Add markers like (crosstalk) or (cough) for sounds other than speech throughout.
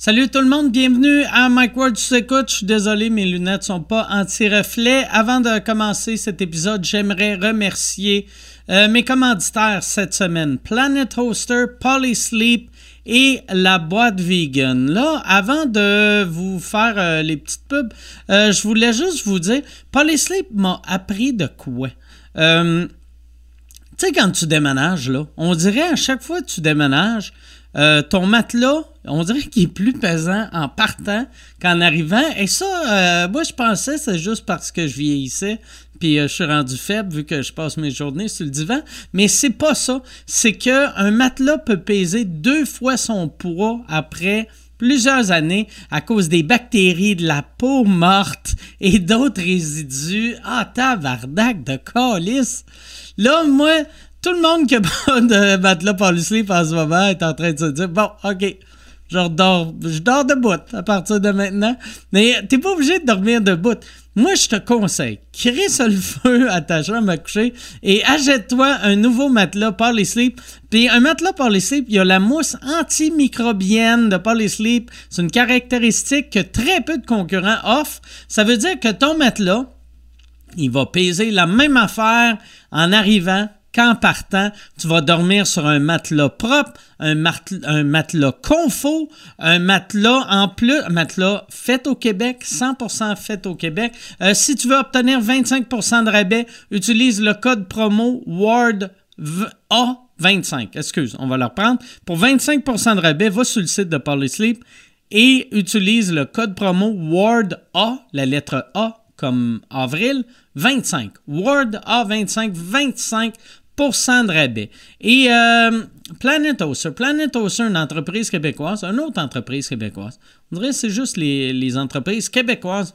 Salut tout le monde, bienvenue à Mike Ward. Je suis désolé, mes lunettes sont pas anti-reflet. Avant de commencer cet épisode, j'aimerais remercier euh, mes commanditaires cette semaine. Planet Hoster, Polysleep et la boîte vegan. Là, avant de vous faire euh, les petites pubs, euh, je voulais juste vous dire, Polysleep m'a appris de quoi? tu sais, quand tu déménages, là, on dirait à chaque fois que tu déménages, ton matelas, on dirait qu'il est plus pesant en partant qu'en arrivant. Et ça, euh, moi, je pensais c'est juste parce que je vieillissais, puis euh, je suis rendu faible vu que je passe mes journées sur le divan. Mais c'est pas ça. C'est qu'un matelas peut peser deux fois son poids après plusieurs années à cause des bactéries, de la peau morte et d'autres résidus. Ah, tabarnak de calice! Là, moi, tout le monde qui a (laughs) pas de matelas polysleep en ce moment est en train de se dire bon, ok, je dors, je dors debout à partir de maintenant. Mais t'es pas obligé de dormir debout. Moi, je te conseille, ça le (laughs) feu à ta chambre à coucher et achète-toi un nouveau matelas Polysleep. Puis un matelas Polysleep, il y a la mousse antimicrobienne de Polysleep. C'est une caractéristique que très peu de concurrents offrent. Ça veut dire que ton matelas, il va peser la même affaire en arrivant qu'en partant, tu vas dormir sur un matelas propre, un, matelas, confort, un matelas en plus, un matelas fait au Québec, 100% fait au Québec. Euh, si tu veux obtenir 25% de rabais, utilise le code promo WARD A25. Excuse, on va le reprendre. Pour 25% de rabais, va sur le site de Polysleep et utilise le code promo WARD A, la lettre A comme avril, 25. Word A25, 25% de rabais. Et euh, Planet Oster. Planet une entreprise québécoise, une autre entreprise québécoise. On dirait que c'est juste les, entreprises québécoises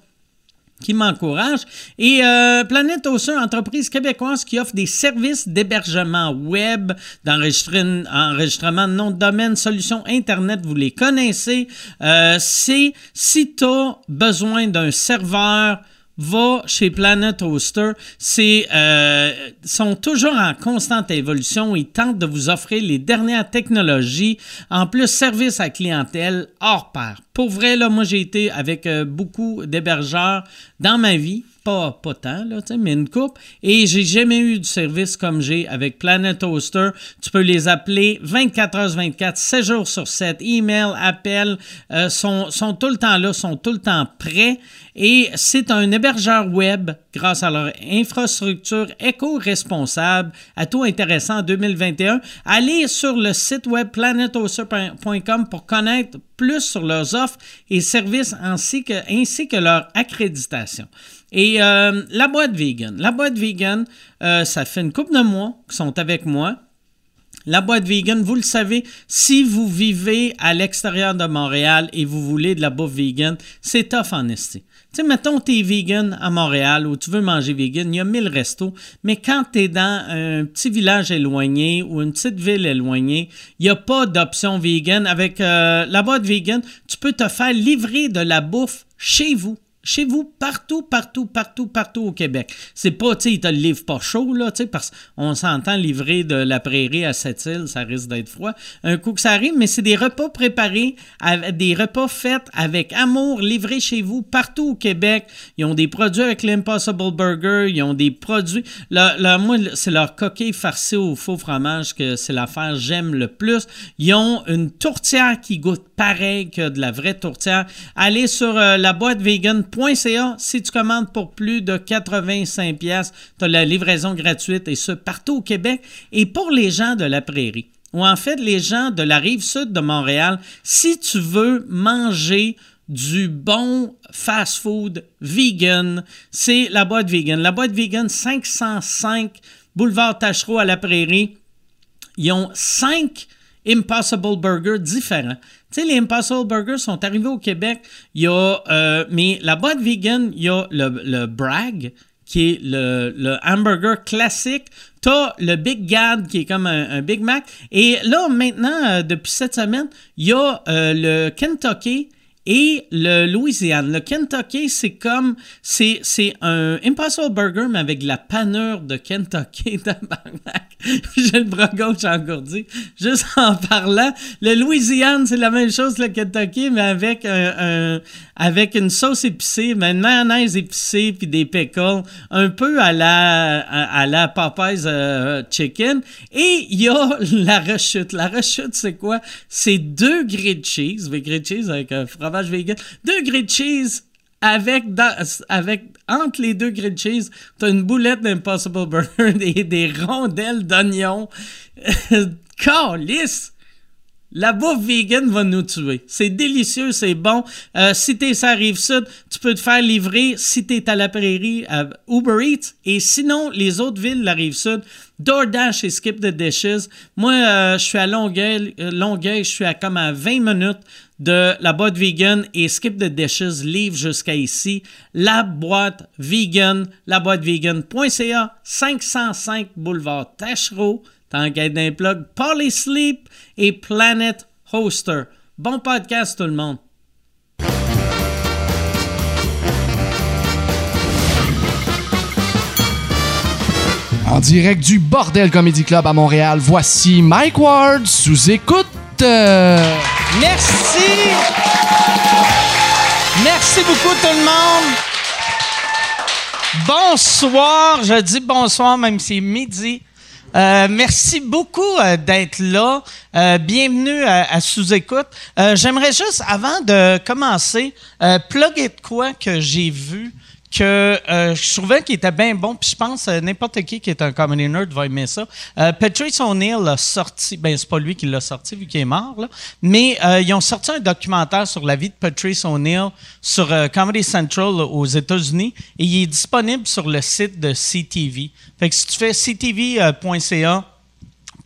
qui m'encouragent. Et euh, Planet Oster, entreprise québécoise qui offre des services d'hébergement web, d'enregistrement de nom de domaine, solutions Internet, vous les connaissez. Euh, c'est si tu as besoin d'un serveur, va chez Planet Hoster. C'est euh, sont toujours en constante évolution. Ils tentent de vous offrir les dernières technologies. En plus, service à clientèle hors pair. Pour vrai, là, moi, j'ai été avec euh, beaucoup d'hébergeurs dans ma vie pas, pas tant, là, mais une coupe. Et j'ai jamais eu du service comme j'ai avec Planet Toaster. Tu peux les appeler 24 h 24, 7 jours sur 7. Email, appel, euh, sont, sont tout le temps là, sont tout le temps prêts. Et c'est un hébergeur web grâce à leur infrastructure éco-responsable, à tout intéressant en 2021. Allez sur le site web planetoaster.com pour connaître plus sur leurs offres et services ainsi que, ainsi que leur accréditation. Et euh, la boîte vegan. La boîte vegan, euh, ça fait une couple de mois qu'ils sont avec moi. La boîte vegan, vous le savez, si vous vivez à l'extérieur de Montréal et vous voulez de la bouffe vegan, c'est tough en esti. Tu sais, mettons, tu es vegan à Montréal ou tu veux manger vegan, il y a mille restos, mais quand tu es dans un petit village éloigné ou une petite ville éloignée, il n'y a pas d'option vegan. Avec euh, la boîte vegan, tu peux te faire livrer de la bouffe chez vous chez vous, partout, partout, partout, partout au Québec. C'est pas, tu sais, ils te le livrent pas chaud, là, tu sais, parce qu'on s'entend livrer de la prairie à cette île, ça risque d'être froid. Un coup que ça arrive, mais c'est des repas préparés, des repas faits avec amour, livrés chez vous, partout au Québec. Ils ont des produits avec l'Impossible Burger, ils ont des produits. Moi, c'est leur coquille farcie au faux fromage que c'est l'affaire j'aime le plus. Ils ont une tourtière qui goûte pareil que de la vraie tourtière. Allez sur euh, la boîte vegan .ca, si tu commandes pour plus de 85 pièces, tu as la livraison gratuite et ce partout au Québec et pour les gens de la prairie ou en fait les gens de la rive sud de Montréal, si tu veux manger du bon fast-food vegan, c'est la boîte vegan. La boîte vegan 505 boulevard Tachereau à la Prairie. Ils ont cinq Impossible Burgers différents. Tu sais, les Impossible Burgers sont arrivés au Québec. Il y a, euh, mais la boîte vegan, il y a le, Bragg, qui est le, hamburger classique. Tu as le Big Gad, qui est comme un, Big Mac. Et là, maintenant, euh, depuis cette semaine, il y a euh, le Kentucky et le Louisiane. Le Kentucky, c'est comme, c'est, un Impossible Burger, mais avec la panure de Kentucky. (laughs) J'ai le bras gauche engourdi. Juste en parlant. Le Louisiane, c'est la même chose que le Kentucky, mais avec un, avec une sauce épicée, mais une mayonnaise épicée, puis des pickles, un peu à la, à, la Popeyes euh, Chicken. Et il y a la rechute. La rechute, c'est quoi? C'est deux grilled cheese, grilled cheese avec un vegan, deux grilled cheese avec, avec entre les deux grilled cheese, t'as une boulette d'Impossible Burger (laughs) et des rondelles d'oignon. (laughs) Calice! La bouffe vegan va nous tuer. C'est délicieux, c'est bon. Euh, si t'es sur la rive sud, tu peux te faire livrer. Si t'es à la prairie, à Uber Eats. Et sinon, les autres villes de la rive sud, DoorDash et Skip the Dishes. Moi, euh, je suis à Longueuil, euh, Longueuil, je suis à comme à 20 minutes de la boîte vegan et Skip the Dishes livre jusqu'à ici. La boîte vegan, la boîte vegan.ca, 505 boulevard Tachereau. T'enquêtes d'un plug, Polysleep et Planet Hoster. Bon podcast tout le monde. En direct du Bordel Comedy Club à Montréal, voici Mike Ward sous écoute. Merci. Merci beaucoup tout le monde. Bonsoir, je dis bonsoir même si c'est midi. Euh, merci beaucoup euh, d'être là. Euh, bienvenue à, Sous-Écoute. J'aimerais juste, avant de commencer, plugger de quoi que j'ai vu que je trouvais qu'il était bien bon, puis je pense n'importe qui qui est un comedy nerd va aimer ça. Patrice O'Neill a sorti, ben c'est pas lui qui l'a sorti vu qu'il est mort, là, mais ils ont sorti un documentaire sur la vie de Patrice O'Neill sur Comedy Central aux États-Unis et il est disponible sur le site de CTV. Fait que si tu fais ctv.ca,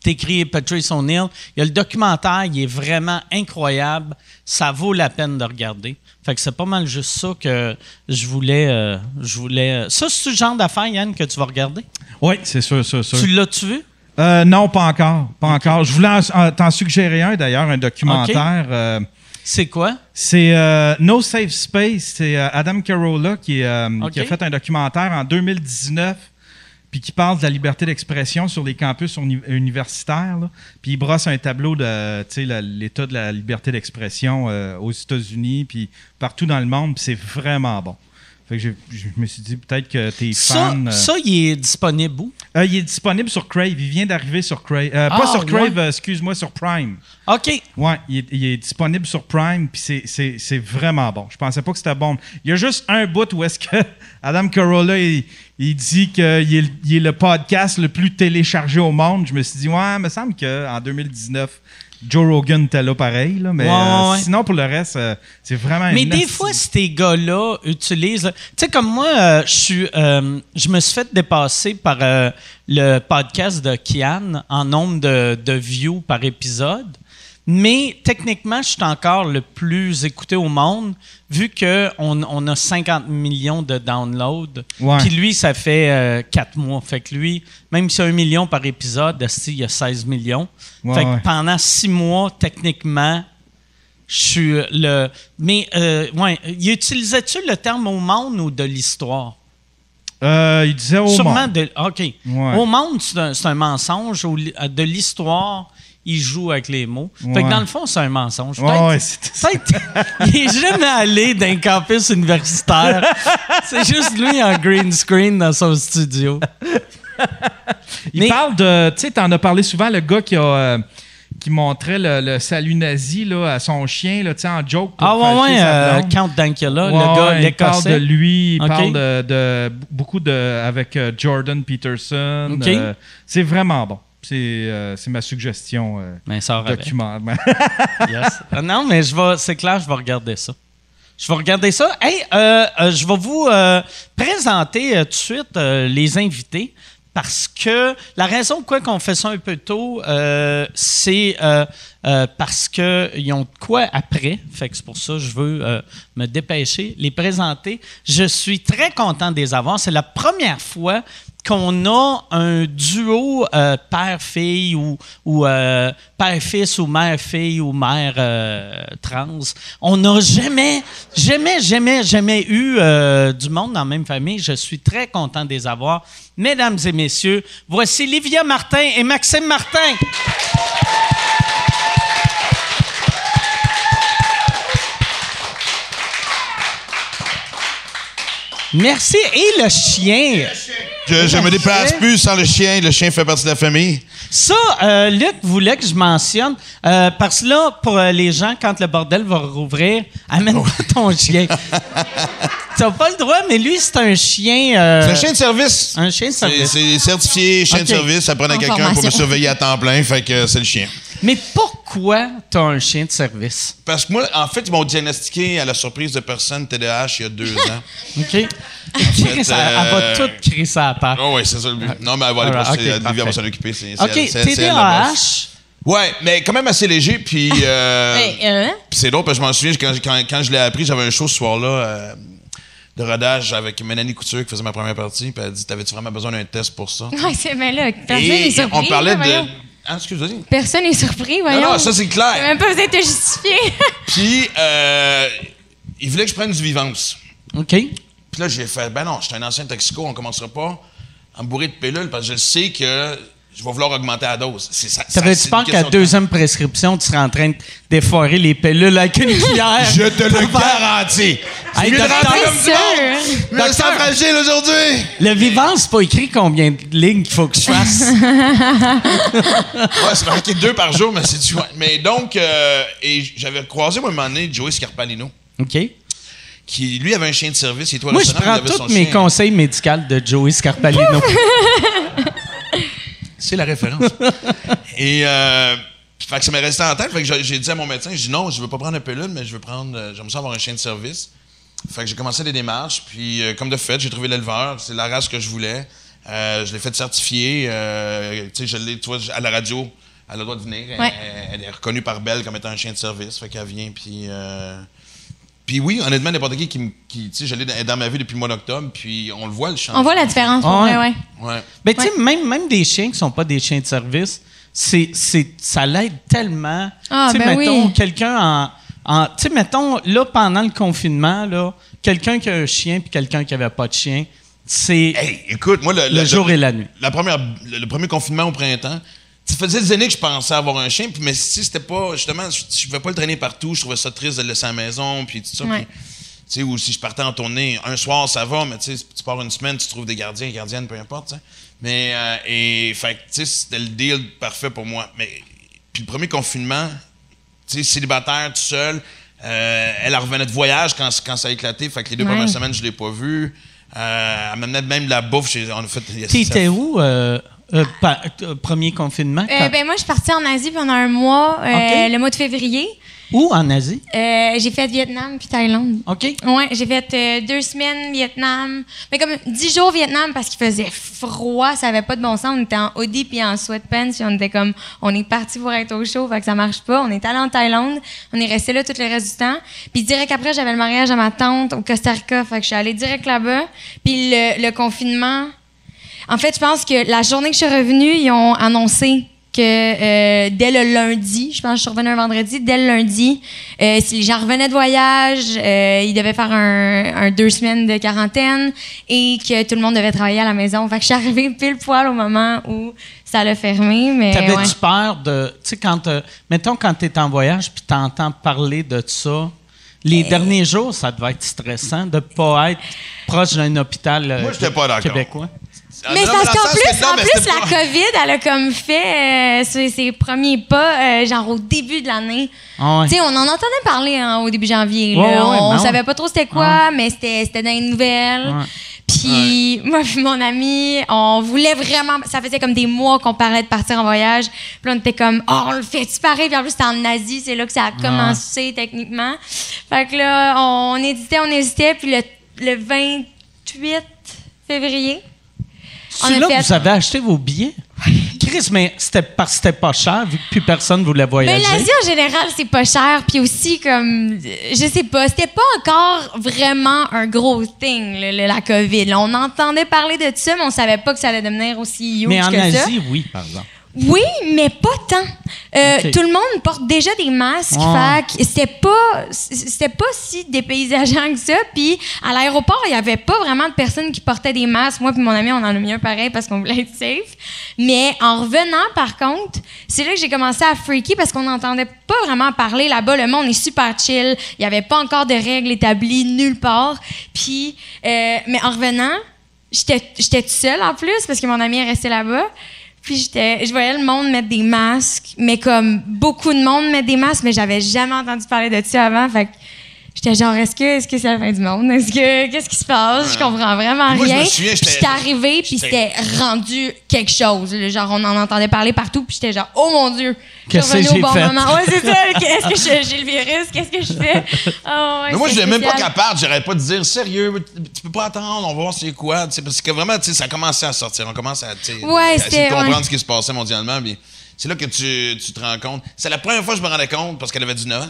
t'écris Patrice O'Neill, il y a le documentaire, il est vraiment incroyable. Ça vaut la peine de regarder. Fait que c'est pas mal juste ça que je voulais. Euh, je voulais euh, ça, c'est le genre d'affaire, Yann, que tu vas regarder? Oui, c'est sûr, sûr, sûr. Tu l'as-tu vu? Euh, non, pas encore. Pas encore. Je voulais t'en suggérer un, d'ailleurs, un documentaire. c'est quoi? C'est No Safe Space. C'est Adam Carolla qui, qui, a fait un documentaire en 2019 puis qui parle de la liberté d'expression sur les campus universitaires. Puis il brosse un tableau de l'état de la liberté d'expression euh, aux États-Unis, puis partout dans le monde, puis c'est vraiment bon. Fait que je, me suis dit peut-être que tes fans. Euh, ça, il est disponible où? Euh, il est disponible sur Crave. Il vient d'arriver sur Crave. pas ah, sur Crave, excuse-moi, sur Prime. OK. Ouais, il est, disponible sur Prime, puis c'est vraiment bon. Je pensais pas que c'était bon. Il y a juste un bout où est-ce que (laughs) Adam Carolla, il, il dit qu'il est, est, le podcast le plus téléchargé au monde. Je me suis dit, ouais, il me semble qu'en 2019, Joe Rogan était là pareil, là, mais euh, sinon pour le reste, euh, c'est vraiment. Mais des fois, ces gars-là utilisent, tu sais, comme moi, euh, je suis, je me suis fait dépasser par le podcast de Kian en nombre de, de views par épisode. Mais techniquement, je suis encore le plus écouté au monde, vu qu'on on a 50 millions de downloads. Puis lui, ça fait 4 euh, mois. Fait que lui, même si a un million par épisode, il y a 16 millions. fait que pendant 6 mois, techniquement, je suis le. Mais, euh, ouais, utilisait-tu le terme au monde ou de l'histoire? Euh, il disait au Sûrement De, OK. Au monde, c'est un, un, mensonge. De l'histoire, il joue avec les mots. Fait que dans le fond, c'est un mensonge. (laughs) il n'est jamais allé d'un campus universitaire. c'est juste lui en green screen dans son studio. il parle de. Tu sais, t'en as parlé souvent, le gars qui a. Euh, qui montrait le, salut nazi là, à son chien là, en joke. ah ouais, ouais, euh, Count Dankula, le gars, Il parle de lui, il parle de, beaucoup de avec euh, Jordan Peterson. c'est vraiment bon. Euh, c'est ma suggestion euh, ben, document. (laughs) yes. Euh, non, mais je vais, c'est clair, je vais regarder ça. Je vais regarder ça. Hey, je vais vous présenter tout de suite les invités parce que la raison pourquoi qu'on fait ça un peu tôt, c'est parce qu'ils ont quoi après. Fait que c'est pour ça que je veux me dépêcher, les présenter. Je suis très content de les avoir. C'est la première fois qu'on a un duo euh, père-fille ou, euh, père-fils ou mère-fille ou mère euh, trans. On n'a jamais, jamais, jamais, jamais eu du monde dans la même famille. Je suis très content de les avoir. Mesdames et messieurs, voici Livia Martin et Maxime Martin. Merci. Et le chien. Je, me déplace plus sans le chien. Le chien fait partie de la famille. Ça, euh, Luc voulait que je mentionne, euh, parce que là, pour euh, les gens, quand le bordel va rouvrir, amène (laughs) ton chien. (laughs) T'as pas le droit, mais lui, c'est un chien. c'est un chien de service. Un chien de service. C'est certifié chien de service. Ça prenait quelqu'un pour me surveiller à temps plein, fait que c'est le chien. Mais pourquoi tu as un chien de service? Parce que moi, en fait, ils m'ont diagnostiqué à la surprise de personne TDAH il y a deux (laughs) ans. OK. elle va euh, tout crier ça à part. Oh, oui, c'est ça le but. Non, mais elle va aller okay, va s'en occuper. OK, TDAH. Ouais, mais quand même assez léger. Puis euh, (laughs) hein? c'est drôle parce que je m'en souviens, quand, quand, quand je l'ai appris, j'avais un show ce soir-là. Euh, de rodage avec Mélanie Couture qui faisait ma première partie. Puis elle a dit T'avais-tu vraiment besoin d'un test pour ça Oui, c'est mais là, personne n'est surpris. On parlait de. Ah, excuse-moi. Personne n'est surpris, voyons. Non, non, ça c'est clair. même pas vous êtes justifié. (laughs) Puis, euh, il voulait que je prenne du vivance. OK. Puis là, j'ai fait Ben non, je suis un ancien toxico, on commencera pas à me bourrer de pilules parce que je sais que je vais vouloir augmenter la dose. T'avais-tu peur qu'à la deuxième prescription, tu serais en train d'effoirer les pilules avec une cuillère? (laughs) je te le garantis. Hey, mieux de comme ça. Je me sens fragile aujourd'hui. Le vivant, c'est pas écrit combien de lignes qu'il faut que je fasse. (laughs) ouais, c'est marqué deux par jour, mais c'est du... Mais donc, euh, et j'avais croisé, moi, un moment donné, Joey Scarpalino. OK qui lui avait un chien de service et toi Moi, je prends tous mes conseils médicaux de Joey Scarpalino. (laughs) C'est la référence. (laughs) et euh, fait que ça m'est resté en tête. Fait que j'ai dit à mon médecin, j'ai dit non, je veux pas prendre un pilule, mais je veux prendre, euh, j'aimerais avoir un chien de service. Fait que j'ai commencé les démarches, puis euh, comme de fait, j'ai trouvé l'éleveur. C'est la race que je voulais. Euh, je l'ai fait certifier. tu sais, je l'ai, tu vois, à la radio. Elle a le droit de venir. Elle, est reconnue par Belle comme étant un chien de service. Fait qu'elle vient, puis puis oui, honnêtement, n'importe qui qui, qui tu sais, j'allais dans ma vie depuis le mois d'octobre, puis on le voit le changement. On voit la différence, ah ouais. ouais. ouais. Mais tu sais, même, même des chiens qui sont pas des chiens de service, c'est, c'est, ça l'aide tellement. Ah, tu sais, ben mettons, quelqu'un en. en tu sais, mettons, là, pendant le confinement, là, quelqu'un qui a un chien puis quelqu'un qui avait pas de chien, c'est. Hey, écoute, moi, le, le jour et la nuit. La première, le premier confinement au printemps, ça faisait des années que je pensais avoir un chien, mais si c'était pas, justement, je ne pouvais pas le traîner partout, je trouvais ça triste de le laisser à la maison, puis tout ça. ou si je partais en tournée, un soir, ça va, mais tu pars une semaine, tu trouves des gardiens, gardiennes, peu importe, Mais, euh, et, fait c'était le deal parfait pour moi. Mais, puis le premier confinement, tu sais, célibataire, tout seul, euh, elle revenait de voyage quand, quand ça a éclaté, fait que les deux premières semaines, je l'ai pas vue. Euh, elle m'amenait même de la bouffe. Chez, on a fait, T'étais où? Euh, euh, premier confinement? Euh, ben moi, je suis partie en Asie pendant un mois, le mois de février. Où en Asie? j'ai fait Vietnam puis Thaïlande. OK. Ouais, j'ai fait deux semaines Vietnam. Mais comme dix jours Vietnam parce qu'il faisait froid, ça avait pas de bon sens. On était en hoodie puis en sweatpants puis on était comme, on est parti pour être au chaud, fait que ça marche pas. On est allé en Thaïlande, on est resté là tout le reste du temps. Puis direct après, j'avais le mariage à ma tante au Costa Rica, fait que je suis allée direct là-bas. Puis le confinement en fait, je pense que la journée que je suis revenue, ils ont annoncé que euh, dès le lundi, je pense que je suis revenue un vendredi, dès le lundi, euh, si les gens revenaient de voyage, euh, ils devaient faire un, deux semaines de quarantaine et que tout le monde devait travailler à la maison. Fait que je suis arrivée pile poil au moment où ça l'a fermé. Mais T'avais-tu peur de, tu sais, quand, mettons quand tu es en voyage puis t'entends parler de ça, les derniers jours, ça devait être stressant de ne pas être proche d'un hôpital Moi, pas québécois? Ah, mais parce qu'en plus, en plus la COVID, elle a comme fait euh, ses, premiers pas, euh, genre au début de l'année. Ah tu sais, on en entendait parler hein, au début janvier. on, ben savait pas trop c'était quoi, mais c'était dans les nouvelles. Puis moi et mon ami, on voulait vraiment. Ça faisait comme des mois qu'on parlait de partir en voyage. Puis on était comme, oh, on le fait-tu pareil? Puis en plus, c'était en Asie, c'est là que ça a commencé techniquement. Fait que là, on hésitait, on hésitait. Puis le, le 28 février, c'est là que vous avez acheté vos billets? Chris, mais c'était parce que c'était pas cher, vu que plus personne voulait Mais voyager. l'Asie en général, c'est pas cher. Puis aussi, comme, je sais pas, c'était pas encore vraiment un gros thing, le- le- la COVID. on entendait parler de ça, mais on savait pas que ça allait devenir aussi huge mais en que ça. Asie, oui, par exemple. Oui, mais pas tant. Euh. Tout le monde porte déjà des masques. Ah. Fait c'était pas, c'était pas si dépaysageant que ça. Puis à l'aéroport, il y avait pas vraiment de personnes qui portaient des masques. Moi puis mon ami, on en a mis un pareil parce qu'on voulait être safe. Mais en revenant, par contre, c'est là que j'ai commencé à freaker parce qu'on n'entendait pas vraiment parler là-bas. Le monde est super chill. Il y avait pas encore de règles établies nulle part. Puis, euh, mais en revenant, j'étais j'étais toute seule en plus parce que mon ami est resté là-bas. Puis j'étais, je voyais le monde mettre des masques, mais comme beaucoup de monde mettre des masques, mais j'avais jamais entendu parler de ça avant. Fait j'étais genre, est-ce que, est-ce que c'est la fin du monde? Est-ce que, qu'est-ce qui se passe? Je comprends vraiment Moi, je me rien. souviens, Puis j'étais- arrivée, puis c'était rendu quelque chose. là. Genre, on en entendait parler partout, puis j'étais genre, oh mon Dieu! Je Qu'est-ce suis que j'ai bon fait? moment. Ouais, c'est ça. Est-ce que j'ai le virus? Qu'est-ce que je fais? Oh, (laughs) ouais, Mais moi, je n'étais même pas capable. J'aurais pas de dire sérieux, tu peux pas attendre, on va voir c'est quoi. tu sais, Parce que vraiment, tu sais, ça commençait à sortir. On commence à, tu sais, Ouais, à essayer de comprendre ouais. ce qui se passait mondialement. puis c'est là que tu, tu te rends compte. C'est la première fois que je me rendais compte, parce qu'elle avait 19 ans.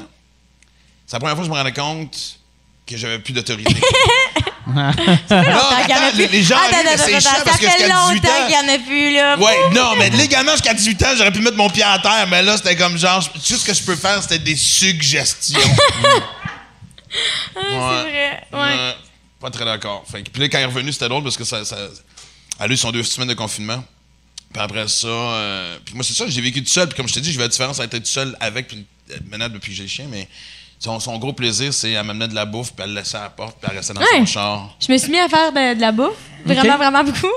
C'est la première fois que je me rendais compte que j'avais plus d'autorité. (laughs) non, longtemps qu'il y en a attends, les, gens c'est chiant ça parce que fait jusqu'à 18 longtemps qu'il y ans. en a plus, là. Ouais, non, mais légalement, jusqu'à 18 ans, j'aurais pu mettre mon pied à terre, mais là, c'était comme genre, tout ce que je peux faire, c'était des suggestions. (laughs) Ah, C'est vrai. Ouais. Ouais, pas très d'accord. Fait Puis là, quand il est revenu, c'était drôle parce que ça, ça a eu son deux semaines de confinement. Puis après ça, euh, puis moi, c'est ça, j'ai vécu tout seul. Puis comme je t'ai dit, je vais la différence entre être tout seul avec, puis maintenant, depuis que j'ai le chien, mais son, son gros plaisir, c'est à m'amener de la bouffe, puis à le laisser à la porte, puis à rester dans Ouais. son char. Je me suis mis à faire de, de la bouffe. Vraiment, vraiment beaucoup.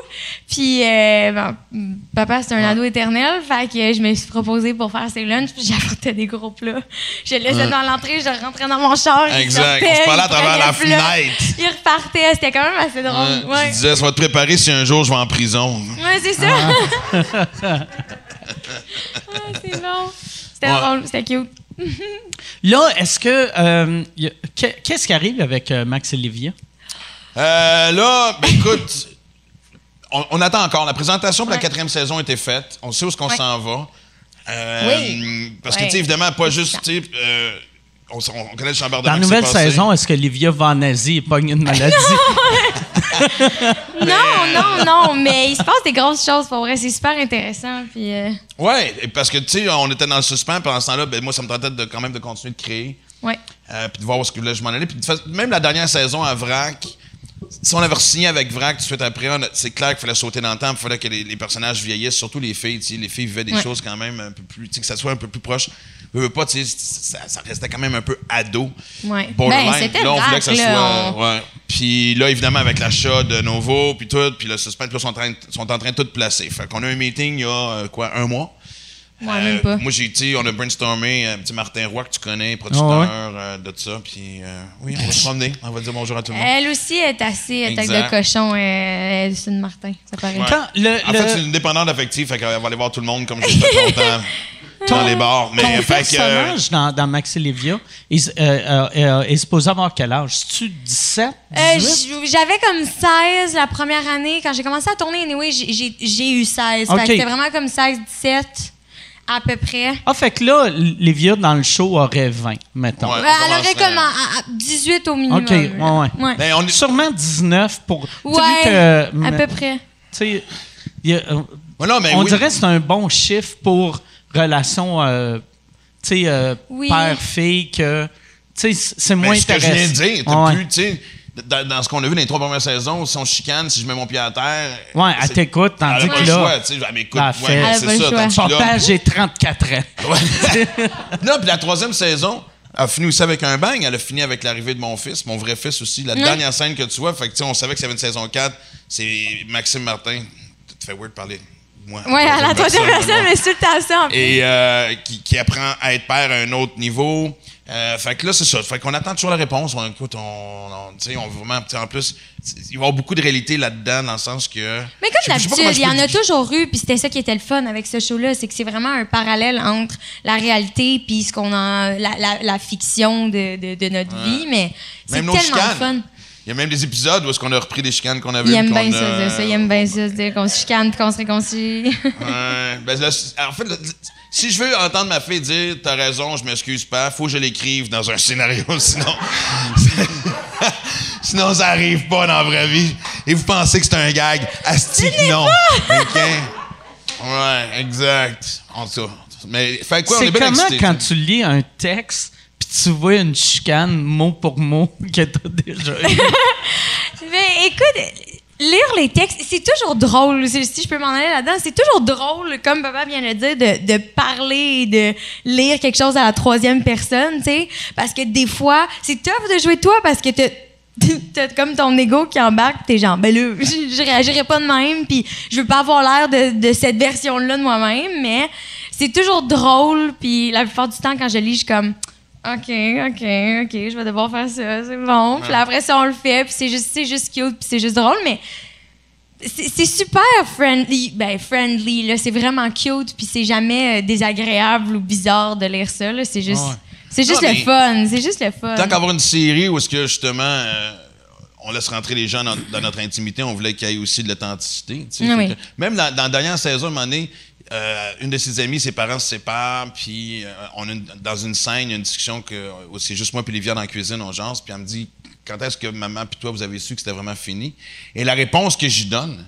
Puis, euh, bon, papa, c'est un ado éternel. Fait que je me suis proposée pour faire ses lunchs. Puis, (laughs) j'apportais des gros plats. Je le laissais dans l'entrée, je rentrais dans mon char. Exact. sortait, On se parlait à travers la fenêtre. Il repartait. C'était quand même assez drôle. Ouais. Ouais, Je disais, ça va te préparer si un jour je vais en prison. Ouais, c'est ça. Ah, (laughs) c'est bon. C'était Ouais. drôle. C'était cute. Là, est-ce que. euh, que- Qu'est-ce qui arrive avec euh, Max et Livia? Euh, là, ben, écoute, on, on attend encore. La présentation pour la quatrième saison a été faite. On sait où est-ce qu'on Ouais. s'en va. Euh, Oui. Parce que, Ouais. tu sais, évidemment, pas juste, on, connaît le chambardement Dans la nouvelle saison, est-ce que Livia va en Asie et pogne une maladie? (laughs) Non, (laughs) non, non. Mais il se passe des grosses choses pour vrai. C'est super intéressant. Puis, euh, Ouais, parce que, tu sais, on était dans le suspens. Pendant ce temps-là, ben, moi, ça me tentait de, quand même de continuer de créer. ouais. Euh, puis de voir où est-ce que là, je m'en allais. Puis même la dernière saison à Vrac, si on avait signé avec Vrac tout de suite après, c'est clair qu'il fallait sauter dans le temps, il fallait que les, les personnages vieillissent, surtout les filles. Les filles vivaient des Ouais. choses quand même un peu plus, que ça soit un peu plus proche. Je veux pas, tu sais, ça, ça restait quand même un peu ado. Ouais. Ben, c'était là, on voulait que ça là, soit. Ouais. Puis là, évidemment, avec l'achat de Novo, puis tout, puis le suspect, puis là, sont en train, sont en train de tout placer. Fait qu'on a eu un meeting il y a, euh, quoi, un mois? Ouais, Euh, même pas. Moi, j'ai, tu sais, on a brainstormé, euh, petit Martin Roy que tu connais, producteur Ah ouais? euh, de ça, puis euh, oui, on va se promener, on va dire bonjour à tout le monde. Elle aussi est assez Exact. de cochon, euh, elle, c'est une Martin, ça paraît. Ouais. Quand le- en le- fait, c'est une dépendante affective, fait qu'elle va aller voir tout le monde comme j'ai fait longtemps dans les bars. Mais Ton fait que, personnage dans, dans Max et Livia il, euh, euh, euh, est supposé avoir quel âge? C'est-tu 17? Euh, 18? j- J'avais comme 16 la première année. Quand j'ai commencé à tourner, anyway, j'ai- eu 16. Fait Ok. que C'était vraiment comme 16, 17 à peu près. Ah, fait que là, Livia, dans le show, aurait 20, mettons. Ouais. Ouais, elle aurait comme à- à 18 au minimum. OK, ouais, là. ouais. ben, on est- Sûrement 19 pour... tu sais, vu Ouais, que, à mais- peu près. tu sais, il y a, euh, Ouais, non, mais on oui. dirait que c'est un bon chiffre pour relation, euh, tu sais, euh, Oui. père-fille, que, tu sais, c'est Mais moins ce que je viens de intéressant. dire, t'as Ouais. plus, tu sais, dans, dans ce qu'on a vu dans les trois premières saisons, si on chicane, si je mets mon pied à terre. Ouais, elle c'est- t'écoute, tandis que le là, choix, tu sais. Elle m'écoute. elle fait- Ouais, c'est le ça. papa, j'ai 34 ans. Non, (laughs) puis la troisième saison a fini aussi avec un bang. Elle a fini avec l'arrivée de mon fils, mon vrai fils aussi. La Ouais. dernière scène que tu vois, fait que, tu sais, on savait que ça avait une saison 4. C'est Maxime Martin. Tu te fais weird de parler. Moi, Ouais, à la troisième personne, mais c'est tout à ça en plus. Et euh, qui, qui apprend à être père à un autre niveau. Euh, fait que là, c'est ça. Fait qu'on attend toujours la réponse. On, écoute, on, on, tu sais, on vraiment, en plus, il va y avoir beaucoup de réalité là-dedans, dans le sens que. Mais comme d'habitude, il y en a toujours eu, puis c'était ça qui était le fun avec ce show-là, c'est que c'est vraiment un parallèle entre la réalité puis ce qu'on a, la, la, la fiction de, de, de notre vie, mais c'est tellement chicanes. fun. Il y a même des épisodes où est-ce qu'on a repris des chicanes qu'on avait Il aime bien ça, ça. Il aime bien ça, qu'on se chicane puis qu'on se réconcilie. Ouais. Ben, là, en fait, là, si je veux entendre ma fille dire T'as raison, je m'excuse pas, faut que je l'écrive dans un scénario, (laughs) sinon. (laughs) sinon, ça arrive pas dans la vraie vie. Et vous pensez que c'est un gag? Asti, non. OK? Ouais, exact. En tout cas. Mais, fait quoi, on est c'est bien comment quand tu tu lis un texte puis tu vois une chicane mot pour mot (laughs) que t'as déjà eu? Mais écoute, lire les textes, c'est toujours drôle. Si je peux m'en aller là-dedans, c'est toujours drôle, comme papa vient de dire, de, de parler et de lire quelque chose à la troisième personne, tu sais. Parce que des fois, c'est tough de jouer toi parce que t'as. (laughs) Comme ton ego qui embarque, t'es genre, ben là, je, (laughs) je réagirais pas de même, puis je veux pas avoir l'air de, de cette version-là de moi-même, mais c'est toujours drôle, puis la plupart du temps, quand je lis, je suis comme, OK, OK, OK, je vais devoir faire ça, c'est bon. Puis après ça, on le fait, puis c'est juste, c'est juste cute, puis c'est juste drôle, mais c'est super friendly. Ben, friendly, là, c'est vraiment cute, puis c'est jamais euh, désagréable ou bizarre de lire ça, là. C'est juste, Ouais. c'est juste Non, le fun, c'est juste le fun. Tant qu'avoir une série où est-ce que justement euh, on laisse rentrer les gens dans, dans notre intimité, on voulait qu'il y ait aussi de l'authenticité. oui. Même dans, dans la dernière saison, à un moment donné, euh, une de ses amies, ses parents se séparent, puis euh, on a une- dans une scène, il y a une discussion que où c'est juste moi puis Livia dans la cuisine, on jase, puis elle me dit quand est-ce que maman puis toi vous avez su que c'était vraiment fini? Et la réponse que j'y donne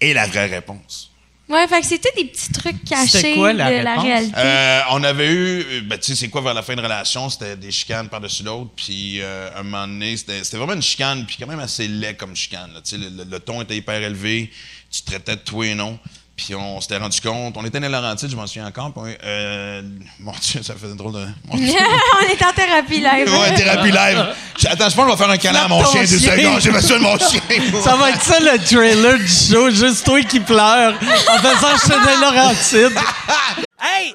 est la vraie réponse. Ouais, fait que c'était des petits trucs cachés C'était quoi la de la réalité. Euh, on avait eu, euh, ben, tu sais, c'est quoi vers la fin de relation, c'était des chicanes par-dessus l'autre, puis euh, un moment donné, c'était vraiment une chicane, puis quand même assez laid comme chicane. là. Le, le- le ton était hyper élevé, tu traitais de toi et non, puis on s'était rendu compte, on était dans Laurentides, je m'en souviens encore, puis, euh, mon Dieu, ça faisait drôle de... (laughs) on est en thérapie live. Ouais, thérapie live. Attends, je pense qu'on va faire un câlin à mon chien deux secondes. J'ai besoin de mon chien. (laughs) Ça va être ça le trailer du show, juste toi qui pleures en faisant (laughs) Chanel Laurentide. hey,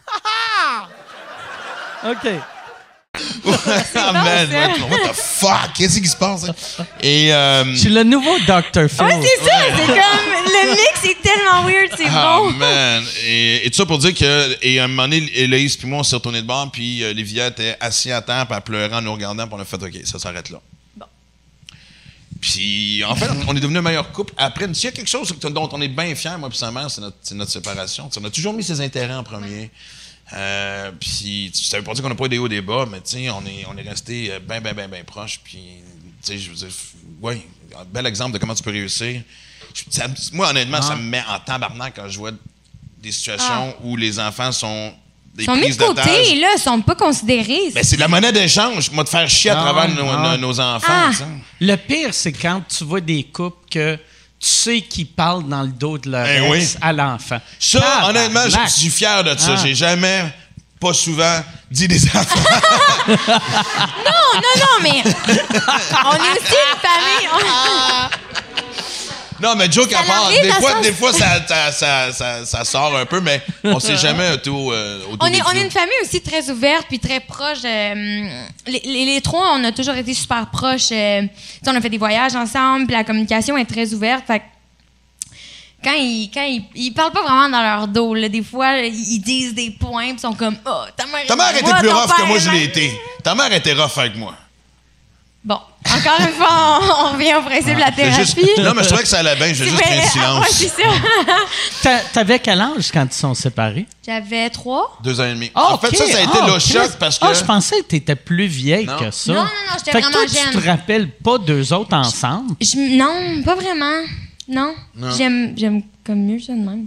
OK. (laughs) Ah, man, what the fuck? Qu'est-ce qui se passe? hein? Et, euh, Je suis le nouveau Dr. Phil. Ouais, c'est ça, c'est comme le mix est tellement weird, c'est Ah, bon. man. Et, et tout ça pour dire que, et à un moment donné, Héloïse puis moi, on s'est retourné de bord, puis euh, Livia était assis à terre, puis elle pleurait en nous regardant, puis on a fait OK, ça s'arrête là. Puis, en fait, on est devenu un meilleur couple. Après, s'il y a quelque chose dont on est bien fiers, moi et sa mère, c'est notre, séparation. T'sais, on a toujours mis ses intérêts en premier. Euh, puis, ça veut pas dire qu'on n'a pas eu des hauts des bas, mais tu sais, on est, on est resté bien, bien, bien, bien proches. Puis, tu sais, je veux dire, oui, un bel exemple de comment tu peux réussir. Ça moi, honnêtement, ça me met en tabarnak quand je vois des situations où les enfants sont des Ils sont mis de côté, là, ils sont pas considérés. Ben, c'est de la monnaie d'échange. Moi, de faire chier à Ah travers nos, ah nos- enfants. Ah. Le pire, c'est quand tu vois des couples que tu sais qu'ils parlent dans le dos de leur Eh ex oui. à l'enfant. Ça, honnêtement, je suis fier de ça. Ah. J'ai jamais, pas souvent, dit des enfants. (laughs) Non, non, non, mais (laughs) on est aussi une famille. (laughs) on- non, mais joke à part, des fois, des fois ça, (laughs) ça, ça, ça- ça sort un peu, mais on s'est jamais au, euh, au tout On est, on est une famille aussi très ouverte puis très proche. euh, les, les- les trois, on a toujours été super proches. euh, on a fait des voyages ensemble, puis la communication est très ouverte. Fait quand ils, quand ils, ils parlent pas vraiment dans leur dos, là, des fois, ils disent des points, puis ils sont comme, oh, ta mère. Ta mère était plus rough que moi, je l'ai été. Ta mère était rough avec moi. Bon, encore une fois, on, revient au principe de la J'ai thérapie. juste- non, mais je trouvais que ça allait bien, j'ai juste le ouais, silence. c'est ça. (laughs) T'a- T'avais quel âge quand ils sont séparés? J'avais trois. Deux ans et demi. Ah, en fait, ça, ça a été Ah, le choc parce que. Ah, je pensais que t'étais plus vieille Non. que ça. Non, non, non, j'étais Fait que vraiment toi, tu jeune. te rappelles pas d'eux autres ensemble? Je- non, pas vraiment. Non. J'aime, j'aime comme mieux ça de même.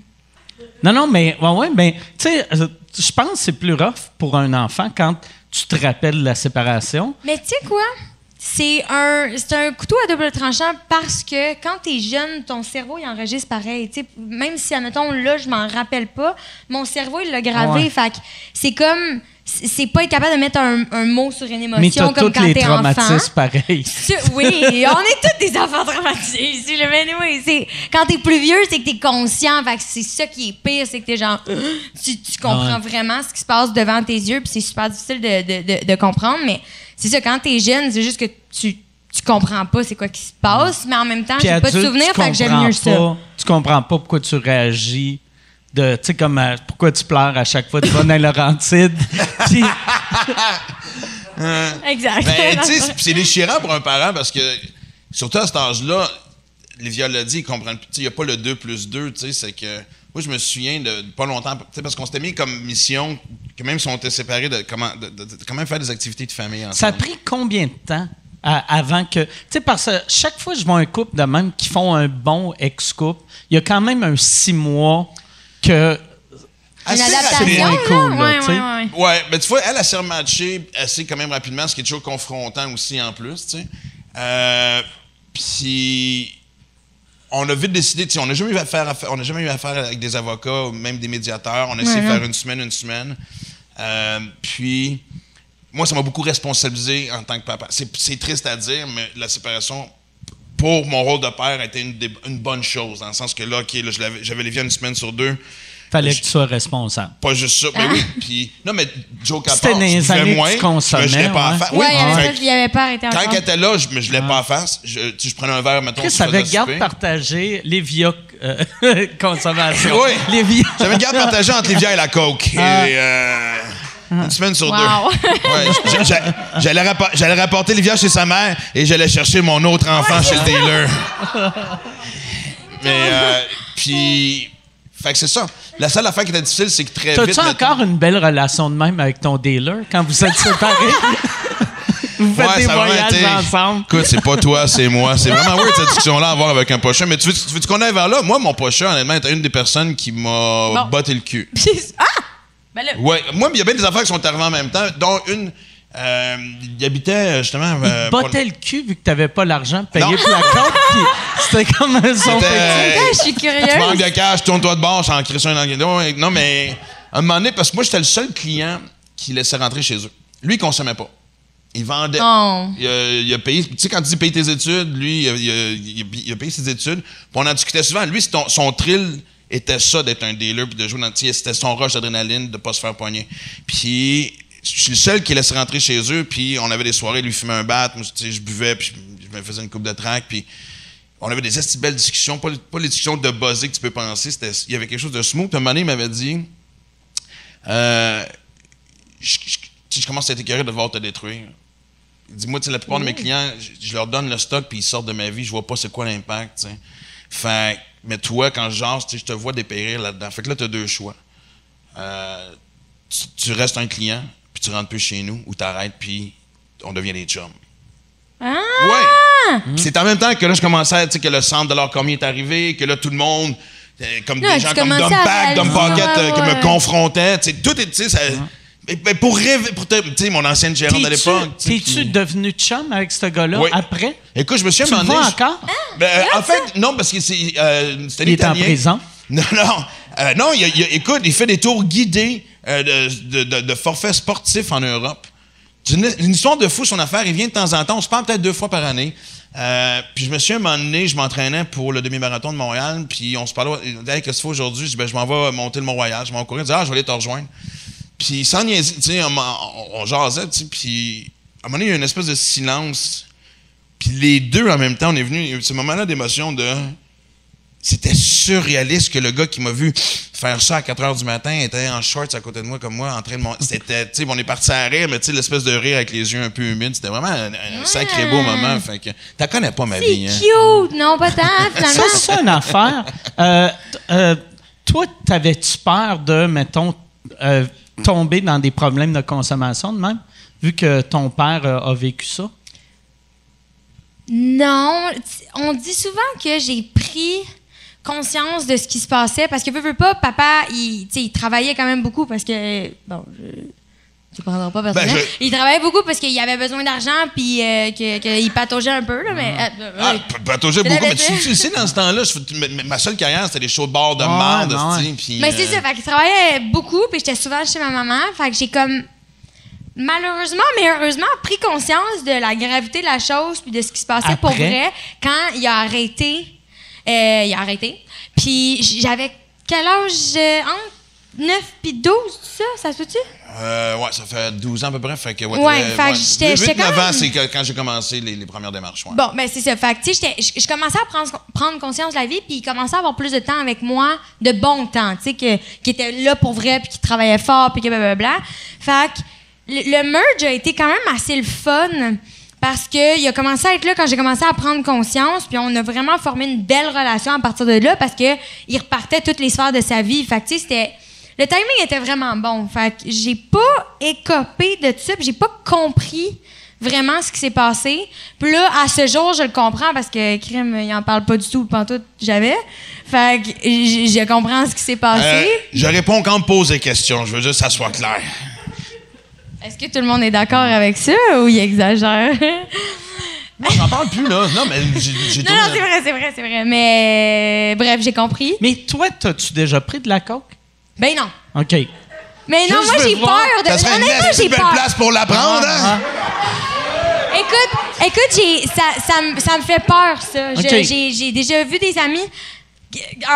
Non, non, mais ouais, ouais, ben, tu sais, euh, je pense que c'est plus rough pour un enfant quand tu te rappelles de la séparation. Mais tu sais quoi? C'est un, un couteau à double tranchant parce que quand t'es jeune, ton cerveau, il enregistre pareil. Tu sais, même si, admettons, là, je m'en rappelle pas, mon cerveau, il l'a gravé. Ouais. Fait c'est comme... c'est pas être capable de mettre un, un mot sur une Mais émotion comme tous quand t'es enfant. traumatismes pareils. Tu- Oui, on est tous des enfants traumatisés ici. Le mais oui, c'est quand t'es plus vieux, c'est que t'es conscient. Fait que c'est ça qui est pire, c'est que t'es genre, tu, tu comprends ouais. vraiment ce qui se passe devant tes yeux, puis c'est super difficile de, de, de, de comprendre. Mais c'est ça, quand t'es jeune, c'est juste que tu tu comprends pas c'est quoi qui se passe, mais en même temps, j'ai pas de adulte, souvenir, tu fait que j'aime mieux ça. pas- Tu comprends pas pourquoi tu réagis. De, tu sais, comme euh, pourquoi tu pleures à chaque fois tu vas dans Laurentide. (laughs) Puis, Exact. Ben, tu sais, c'est- c'est déchirant pour un parent parce que, surtout à cet âge-là, Livia l'a dit, ils comprennent. Tu sais, il n'y a pas le 2 plus 2, tu sais, c'est que. Moi, je me souviens de, de pas longtemps, tu sais, parce qu'on s'était mis comme mission, que même si on était séparés, de, comment, de, de- de quand même faire des activités de famille ensemble. ça a pris combien de temps à- avant que. Tu sais, parce que chaque fois que je vois un couple de même qui font un bon ex-couple, il y a quand même un six mois que. Une Assez adaptation, moins cool, là, ouais, tu sais. ouais, ouais. Ouais, mais tu vois, elle, a s'est rematchée assez quand même rapidement, ce qui est toujours confrontant aussi en plus, tu sais. Euh, Puis, on a vite décidé, on n'a jamais eu affaire, on jamais eu affaire avec des avocats ou même des médiateurs. On a essayé de faire une semaine, une semaine. Euh, puis, moi, ça m'a beaucoup responsabilisé en tant que papa. C'est triste à dire, mais la séparation, pour mon rôle de père, a été une, une bonne chose, dans le sens que là, OK, là, j'avais les une semaine sur deux. Fallait Je- que tu sois responsable. Pas juste ça, mais oui. Puis, non, mais Joe C'était Capard, dans les je années que moins, tu consommais, mais je l'ai pas ouais. à face. Ouais, il y avait fait pas- avait arrêté quand elle était là, je, je l'ai pas à face. Je, tu je prenais un verre, mettons, je avec faisais garde partagée, les via euh, (laughs) consommation. Oui. Les via. J'avais une garde partagée entre Livia et la Coke. Ah. Et, euh, une semaine sur Wow. deux. (laughs) Ouais, j'allais, rappo- j'allais rapporter Livia chez sa mère et j'allais chercher mon autre enfant chez le dealer. (laughs) Mais, euh, puis, fait que c'est ça. La seule affaire qui était difficile, c'est que très T'as-tu vite. mettons- encore une belle relation de même avec ton dealer quand vous êtes séparés? (laughs) vous faites Ouais, des voyages été- ensemble. Écoute, c'est pas toi, c'est moi. C'est vraiment weird cette discussion-là à avoir avec un pocheur. Mais tu veux, tu veux qu'on aille vers là? Moi, mon pocheur, honnêtement, était une des personnes qui m'a Bon. botté le cul. (laughs) Ah! Ben là, Ouais, moi, il y a bien des affaires qui sont arrivées en même temps, dont une. Euh, il habitait euh, justement. euh, pas- Bottais le cul vu que t'avais pas l'argent pour payer pour la puis c'était comme un son petit. euh, ah, je suis Tu manques de cash, tourne-toi de bord, j'en crée ça un anglais. Non, Non, mais à un moment donné, parce que moi, j'étais le seul client qui laissait rentrer chez eux. Lui, il consommait pas. Il vendait. Oh. Il, a, il a payé. Tu sais, quand tu dis payer tes études, lui, il a, il a- il a- il a payé ses études. Puis on en discutait souvent. Lui, ton- son thrill était ça d'être un dealer puis de jouer dans. sais, C'était son rush d'adrénaline de pas se faire poigner. Puis je suis le seul qui laissait rentrer chez eux. Puis on avait des soirées, lui fumait un bat. Moi, je buvais, puis je, me faisais une coupe de track. Puis on avait des esti belles discussions, pas, pas les discussions de buzzer que tu peux penser. Il y avait quelque chose de smooth. Un moment donné, il m'avait dit euh, je, commence à être écœuré de devoir te détruire. Il dit Moi, tu sais, la plupart de mes clients, je, je leur donne le stock, puis ils sortent de ma vie, je vois pas c'est quoi l'impact. Fait mais toi, quand je sais, je te vois dépérir là-dedans. Fait que là, tu as deux choix. Euh, tu, tu restes un client, puis tu rentres plus chez nous, ou tu arrêtes, puis on devient des chums. Ah! Ouais. C'est en même temps que là, je commençais, tu sais, que le centre de leur commis est arrivé, que là, tout le monde, euh, comme des tu gens comme Dom à Pack, Dom Pocket, euh, ouais, qui me confrontaient. Tu sais, tout est, tu sais, ça. mais- mais pour rêver, pour te- tu sais, mon ancienne gérante de l'époque. tu t'es-tu puis- devenu chum avec ce gars-là Oui. après? Écoute, je me suis Tu le demandé. vois je- encore? Ben, euh, en fait, non, parce que c'est euh, Il est en prison? (laughs) Non, non. Euh, non, il, écoute, il fait des tours guidés euh, de, de, de- forfaits sportifs en Europe. Une, histoire de fou, son affaire. Il vient de temps en temps. On se parle peut-être deux fois par année. Euh, puis je me suis un moment donné, je m'entraînais pour le demi-marathon de Montréal. Puis on se parlait. Hey, qu'est-ce que tu fais aujourd'hui? Je dis, ben, je m'en vais monter le Mont-Royal. Je m'en vais courir. Il dit, ah, je vais aller te rejoindre. Puis sans niaiser, tu sais, on, on, on jasait, tu sais. Puis à un moment donné, il y a une espèce de silence. Puis les deux, en même temps, on est venu, ce moment-là d'émotion de. C'était surréaliste que le gars qui m'a vu faire ça à 4 h du matin était en shorts à côté de moi, comme moi, en train de monter. C'était, tu sais, on est parti à rire, mais tu sais, l'espèce de rire avec les yeux un peu humides, c'était vraiment un, un sacré beau moment. Fait que, t'as connais pas ma C'est vie, hein? cute! Non, pas tant, (laughs) Ça, finalement. c'est une affaire. Euh, euh, toi, t'avais-tu peur de, mettons, euh, tomber dans des problèmes de consommation de même, vu que ton père euh, a vécu ça? Non, on dit souvent que j'ai pris conscience de ce qui se passait parce que veux, veux pas, papa, il, tu sais, il travaillait quand même beaucoup parce que bon, je tu prendras pas personnel. Ben, je- Il travaillait beaucoup parce qu'il avait besoin d'argent puis euh, que- qu'il pataugeait un peu là, mais euh, Ah, ouais. p- patauger C'est beaucoup, mais tu, sais, dans ce temps-là, ma- seule carrière, c'était des shows de bar de Ouais, marde, ouais. tu sais, puis, Mais c'est euh, ça, fait qu'il travaillait beaucoup, puis j'étais souvent chez ma maman, fait que j'ai comme malheureusement, mais heureusement, pris conscience de la gravité de la chose puis de ce qui se passait pour vrai quand il a arrêté. Euh, il a arrêté. Puis j'avais quel âge? euh, entre 9 puis 12, ça? Ça se peut-tu? Euh, ouais, ça fait 12 ans à peu près. Fait que, ouais, Ouais, fait que j'étais- j'étais 9 quand ans, même- c'est quand j'ai commencé les, les premières démarches. ouais. Bon, ben c'est ça. Fait que, tu sais, je commençais à prendre, prendre conscience de la vie, puis il commençait à avoir plus de temps avec moi, de bon temps, tu sais, qui était là pour vrai, puis qui travaillait fort, puis que blablabla. Fait que le, le merge a été quand même assez le fun, parce qu'il a commencé à être là quand j'ai commencé à prendre conscience, puis on a vraiment formé une belle relation à partir de là, parce que il repartait toutes les sphères de sa vie. Fait que, c'était... Le timing était vraiment bon. Fait que j'ai pas écopé de ça, j'ai pas compris vraiment ce qui s'est passé. Puis là, à ce jour, je le comprends parce que Crime, il en parle pas du tout, tout j'avais. Fait que je, je comprends ce qui s'est passé. Euh, je réponds quand on me pose des questions. Je veux juste que ça soit clair. Est-ce que tout le monde est d'accord avec ça ou il exagère? (laughs) Moi, j'en parle plus, là. Non, mais j'ai non, non, c'est vrai, c'est vrai, c'est vrai. Mais bref, j'ai compris. Mais toi, t'as-tu déjà pris de la coke? Ben non. OK. Mais non, Juste moi, j'ai peur de. Ça serait une Honnêtement, assez j'ai belle peur. place pour l'apprendre, hein? Écoute, écoute, j'ai, ça, ça, me- ça me fait peur, ça. Je- OK. j'ai, j'ai déjà vu des amis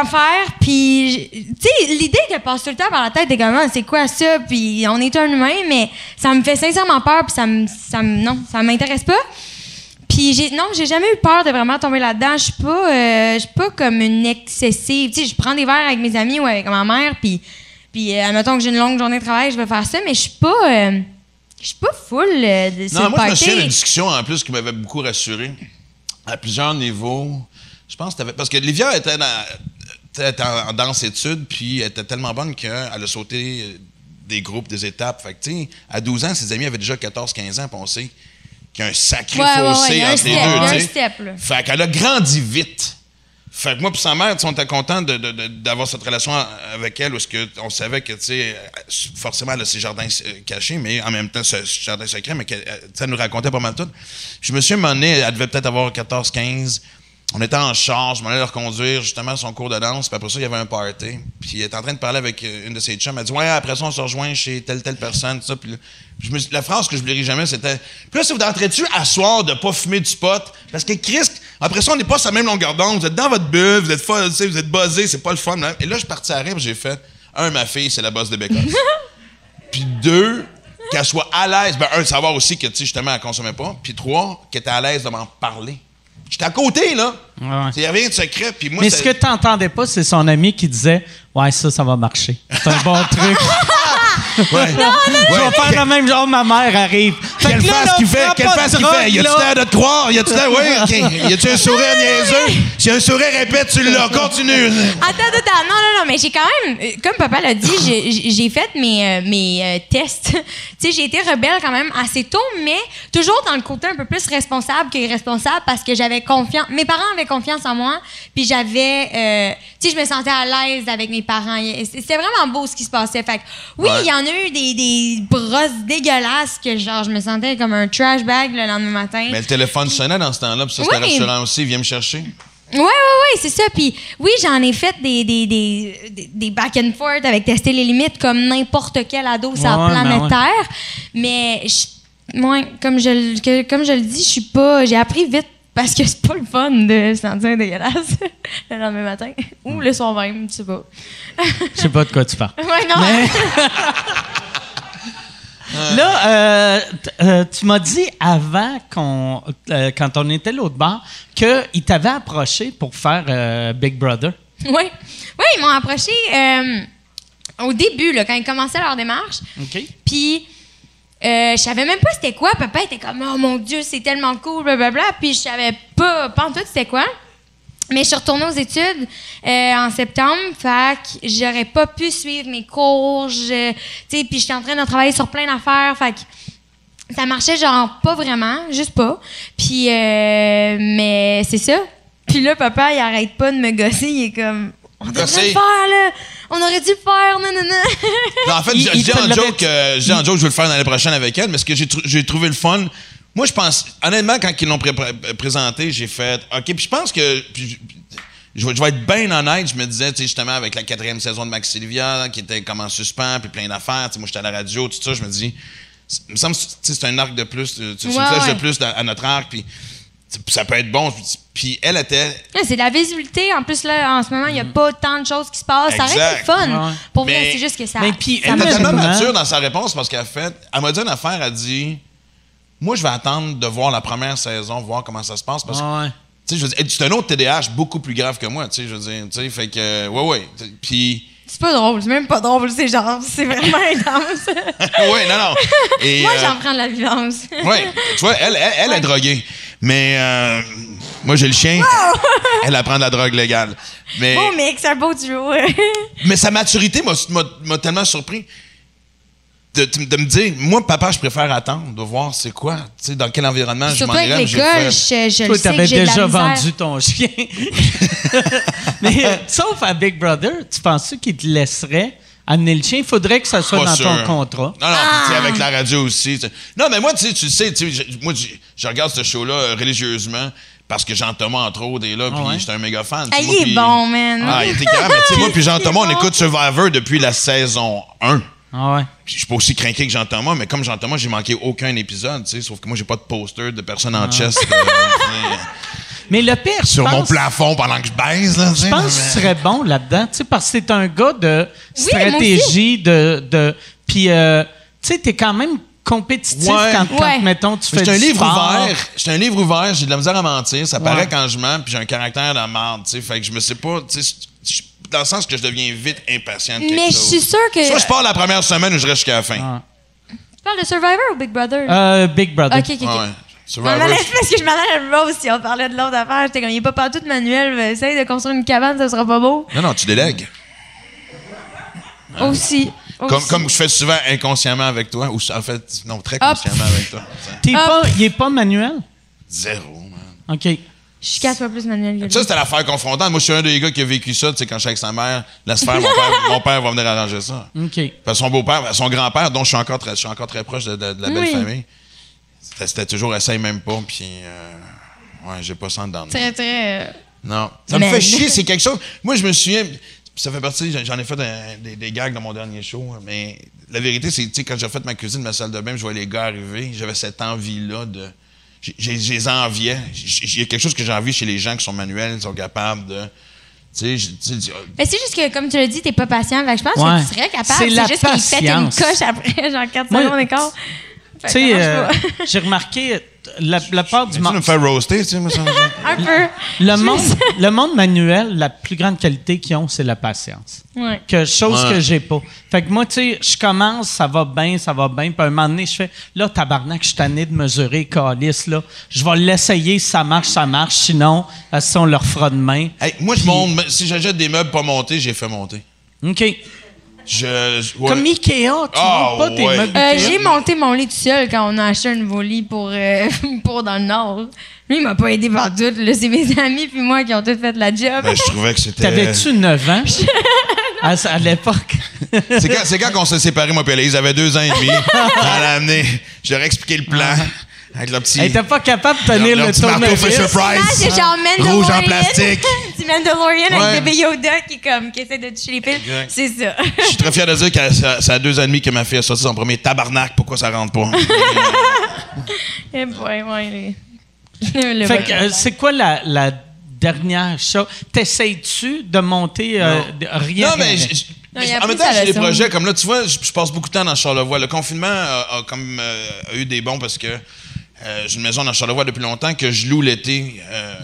en faire, puis, tu sais, l'idée qu'elle passe tout le temps par la tête des gamins, c'est quoi ça? Puis on est un humain, mais ça me fait sincèrement peur, puis ça me, ça me, non, ça m'intéresse pas. Puis j'ai, non, j'ai jamais eu peur de vraiment tomber là-dedans. Je suis pas, euh, je suis pas comme une excessive. Tu sais, je prends des verres avec mes amis ou avec ma mère, puis, puis euh, admettons que j'ai une longue journée de travail, je vais faire ça, mais je suis pas, euh, je suis pas full euh, de Non, moi, je me souviens d'une discussion en plus qui m'avait beaucoup rassuré à plusieurs niveaux. Je pense que t'avais- Parce que Livia était, dans, était en, danse-études, puis elle était tellement bonne qu'elle a sauté des groupes, des étapes. Fait que, à 12 ans, ses amis avaient déjà 14-15 ans, puis on sait qu'il y a un sacré Ouais, ouais, ouais, fossé entre les step, deux. Fait qu'elle a grandi vite. Fait que moi puis sa mère, on était contents d'avoir cette relation avec elle où que on savait que, tu sais, euh, forcément, elle a ses jardins euh, cachés, mais en même temps, ce jardin secret, mais qu'elle euh, nous racontait pas mal tout. Je me suis donné, elle devait peut-être avoir 14, 15. On était en charge, je m'en allais leur conduire justement à son cours de danse, puis après ça, il y avait un party. Puis elle était en train de parler avec euh, une de ses chums. Elle dit Ouais, après ça, on se rejoint chez telle, telle personne, tout ça. Puis je me la phrase que je n'oublierai jamais, c'était Puis là, si vous entrez-tu à soir de pas fumer du pot? Parce que Chris, après ça, on n'est pas sur la même longueur d'onde. Vous êtes dans votre bulle, vous êtes, sais, vous êtes buzzé, c'est pas le fun. là. Et là, je suis parti à rire, j'ai fait Un, ma fille, c'est la bosse de Bécosse. (laughs) Puis deux, qu'elle soit à l'aise. Ben, un, de savoir aussi que, tu sais, justement, elle consommait pas. Puis trois, qu'elle était à l'aise de m'en parler. J'étais à côté, là. Ouais. Il n'y a rien de secret. Puis moi, Mais ce que tu n'entendais pas, c'est son ami qui disait Ouais, ça, ça va marcher. C'est un bon (laughs) truc. Ouais. Je vais faire le même genre, ma mère arrive. Fait Quelle que là, face là, qu'il fait, quelle face qu'il fait? Y a-tu l'air de te croire? Y a-tu l'air, oui, ok. Y a-tu un sourire (laughs) niaiseux? Si y a un sourire, répète, tu l'as. Continue. Attends, attends, attends. Non, non, non, mais j'ai quand même, comme papa l'a dit, j'ai- fait mes, euh, mes euh, tests. (laughs) tu sais, j'ai été rebelle quand même assez tôt, mais toujours dans le côté un peu plus responsable que irresponsable parce que j'avais confiance. Mes parents avaient confiance en moi, puis j'avais, euh, tu sais, je me sentais à l'aise avec mes parents. C'était vraiment beau ce qui se passait. Fait que, oui, il Ouais. Y en a eu des, des brosses dégueulasses que, genre, je me sentais comme un trash bag le lendemain matin. Mais le téléphone sonnait dans ce temps-là, puis ça, c'était Oui. rassurant aussi. Viens me chercher. Oui, oui, oui, c'est ça. Puis oui, j'en ai fait des, des, des, des- des back and forth avec tester les limites comme n'importe quel ado sur la Ouais, planète ben ouais. Terre. Mais je- moi, comme je, le- que- comme je le dis, je suis pas. J'ai appris vite parce que c'est pas le fun de se sentir dégueulasse (laughs) le lendemain matin. Ou le soir même, tu sais pas. Je sais pas de quoi tu parles. (laughs) ouais, non. (laughs) Là, euh, euh, tu m'as dit avant qu'on, euh, quand on était l'autre bord, qu'il t'avait approché pour faire euh, Big Brother. Oui. Oui, ils m'ont approché au début, là, quand ils commençaient leur démarche. OK. Puis, euh, je savais même pas c'était quoi. Papa était comme, oh mon Dieu, c'est tellement cool, blablabla. Puis, je savais pas, pas en tout c'était quoi. Mais je suis retournée aux études euh, en septembre, fait que j'aurais pas pu suivre mes cours, je, puis j'étais en train de travailler sur plein d'affaires, fait que ça marchait genre pas vraiment, juste pas. Puis, euh, mais c'est ça. Puis là, papa, il arrête pas de me gosser, il est comme, on devrait le faire là, on aurait dû le faire, non, non, non. Non, en fait, Il- il te en joke, euh, je dis en joke, je vais le faire l'année prochaine avec elle, mais ce que j'ai tr- j'ai trouvé le fun, moi, je pense, honnêtement, quand ils l'ont pré- pré- présenté, j'ai fait, OK, puis je pense que, puis je- je, vais- je vais être bien honnête, je me disais, tu sais, justement, avec la quatrième saison de Max Sylvia, qui était comme en suspens, puis plein d'affaires, tu sais, moi, j'étais à la radio, tout ça, je me dis, il me semble que c'est un arc de plus, euh, c'est une Ouais, flèche ouais. de plus dans- à notre arc, puis ça peut être bon. Puis elle était. Ouais, c'est de la visibilité. En plus, là, en ce moment, il n'y a pas tant de choses qui se passent. Ça Exact. le fun. Ouais. Pour vrai, Mais- c'est juste que ça. Mais puis, ça elle était tellement mature dans sa réponse parce qu'elle a fait. Elle m'a dit une affaire, elle a dit Moi, je vais attendre de voir la première saison, voir comment ça se passe. Parce que, tu sais, je veux dire, c'est un autre TDAH beaucoup plus grave que moi, tu sais, je veux dire, tu sais, fait que, ouais, ouais. Puis, C'est pas drôle. C'est même pas drôle. C'est genre, c'est vraiment (laughs) intense. ouais, non, non. Et, Moi, euh, j'en prends de la violence. Ouais, tu vois, elle, elle, elle est droguée. Mais euh, moi, j'ai le chien. Elle apprend de la drogue légale. Mais, Beau mix, un beau duo. mais sa maturité m'a- m'a m'a tellement surpris de, de me dire, moi, papa, je préfère attendre, de voir c'est quoi, tu sais, dans quel environnement je Surtout m'en avec irais. J'ai l'école, je, je le Toi, sais que j'ai de la déjà vendu ton (laughs) chien. (laughs) Mais euh, sauf à Big Brother, tu penses qu'il te laisserait amener le chien? Il faudrait que ça soit Pas dans sûr. ton contrat. Non, non, puis, Ah! tu sais, avec la radio aussi. sais. Non, mais moi, tu sais, tu sais, sais, moi, je, je regarde ce show-là euh, religieusement parce que Jean-Thomas, entre autres, est là, puis ouais? j'étais un méga fan. Ah, sais, il moi, est puis- bon, man. Ah, il était carré, mais tu sais, moi, puis (laughs) Jean-Thomas, on bon. écoute Survivor depuis la saison 1. Ah ouais. Puis Je suis pas aussi craqué que Jean-Thomas, mais comme Jean-Thomas, j'ai manqué aucun épisode, tu sais, sauf que moi, j'ai pas de poster de personne en chest (laughs) euh, Mais le pire, sur mon plafond pendant que je baise, là, tu sais. je pense que tu serais bon là-dedans, tu sais, parce que c'est un gars de Oui, moi stratégie, de, de, puis euh, tu sais, t'es quand même compétitif Ouais. quand, quand, Ouais. mettons, tu fais C'est un du livre sport. ouvert. J'ai un livre ouvert, j'ai de la misère à mentir. Ça Ouais. paraît quand je mens, puis j'ai un caractère de merde, tu sais. Fait que je me sais pas, tu sais, dans le sens que je deviens vite impatient de quelque Mais je suis sûre que. Soit je pars la première semaine ou je reste jusqu'à la fin. Ah. Tu parles de Survivor ou Big Brother? Euh, Big Brother. ok, ok, ok. Survivor, parce que je m'en allais à Rose si on parlait de l'autre affaire. J'étais comme, il n'est pas partout de manuel. mais Essaye de construire une cabane, ça sera pas beau. Non, non, tu délègues. Aussi. Comme, Aussi. comme je fais souvent inconsciemment avec toi, ou en fait, non, très Hop. consciemment avec toi. (laughs) T'es pas, il est pas manuel? Zéro, man. OK. Je suis quatre fois plus manuel que lui. Ça, c'était l'affaire confrontante. Moi, je suis un des gars qui a vécu ça. Tu sais, quand je suis avec sa mère, laisse faire, mon père, (laughs) mon père va venir arranger ça. OK. Parce que son beau-père, son grand-père, dont je suis encore très, je suis encore très proche de, de- de la belle Oui. famille, c'était, c'était toujours essaye même pas, puis euh, ouais, j'ai pas ça dedans. Très, très. euh, Non. Ça me fait chier, c'est quelque chose. Moi, je me souviens, ça fait partie, j'en- ai fait un- des, des gags dans mon dernier show, mais la vérité, c'est, tu sais, quand j'ai fait ma cuisine, ma salle de bain, je voyais les gars arriver, j'avais cette envie-là de. Je les enviais. Il y a quelque chose que j'ai envie chez les gens qui sont manuels, qui sont capables de. Tu sais, je- tu sais, Mais c'est juste que, comme tu l'as dit, t'es pas patient. Fait que je pense Ouais. que tu serais capable. C'est la C'est juste qu'il pète une coche après, (laughs) genre 4 Moi, secondes d'écart. Fait Tu que sais, euh, j'ai remarqué la, la part du tu monde. me faire roaster, tu sais, moi, ça. (laughs) Un peu. Le monde, le monde manuel, la plus grande qualité qu'ils ont, c'est la patience. Ouais. Que, chose Ouais. que j'ai pas. Fait que moi, tu sais, je commence, ça va bien, ça va bien. Puis à un moment donné, je fais, là, tabarnak, je suis tanné de mesurer, calice, là. Je vais l'essayer, si ça marche, ça marche. Sinon, si on leur fera demain. Hey, moi, je monte. Si j'achète des meubles pas montés, j'ai fait monter. OK. Je. je- ouais. Comme Ikea, tu Ah, montes pas tes ouais. meubles Euh, j'ai monté mon lit tout seul quand on a acheté un nouveau lit pour, euh, (laughs) pour dans le Nord. Lui, il m'a pas aidé par tout. là. C'est mes amis puis moi qui ont tout fait la job. Ben, je trouvais que c'était. T'avais-tu 9 ans? (laughs) à, à l'époque? C'est quand, c'est quand qu'on s'est séparés, moi, elle, ils avaient deux ans et demi. (laughs) Elle a amené. J'aurais expliqué le plan. Avec le petit. Elle était pas capable de tenir le petit marteau tournevis. Ah, c'est genre Mandalorian. Rouge en plastique. (laughs) c'est Mandalorian Ouais. avec bébé Yoda qui, comme, qui essaie de toucher les piles. C'est ça. Je suis très fier de dire que ça, ça a deux ans et demi que ma fille a sorti son premier tabarnak. Pourquoi ça rentre pas? (laughs) Eh ouais, (laughs) le Fait que, euh, c'est quoi la, la dernière chose? T'essayes-tu de monter euh, de- rien? non, mais. rien? j- j- Non, il a en même temps, j'ai des projets comme là, tu vois, je, je passe beaucoup de temps dans Charlevoix. Le confinement a, a comme, euh, a eu des bons parce que euh, j'ai une maison dans Charlevoix depuis longtemps que je loue l'été. euh,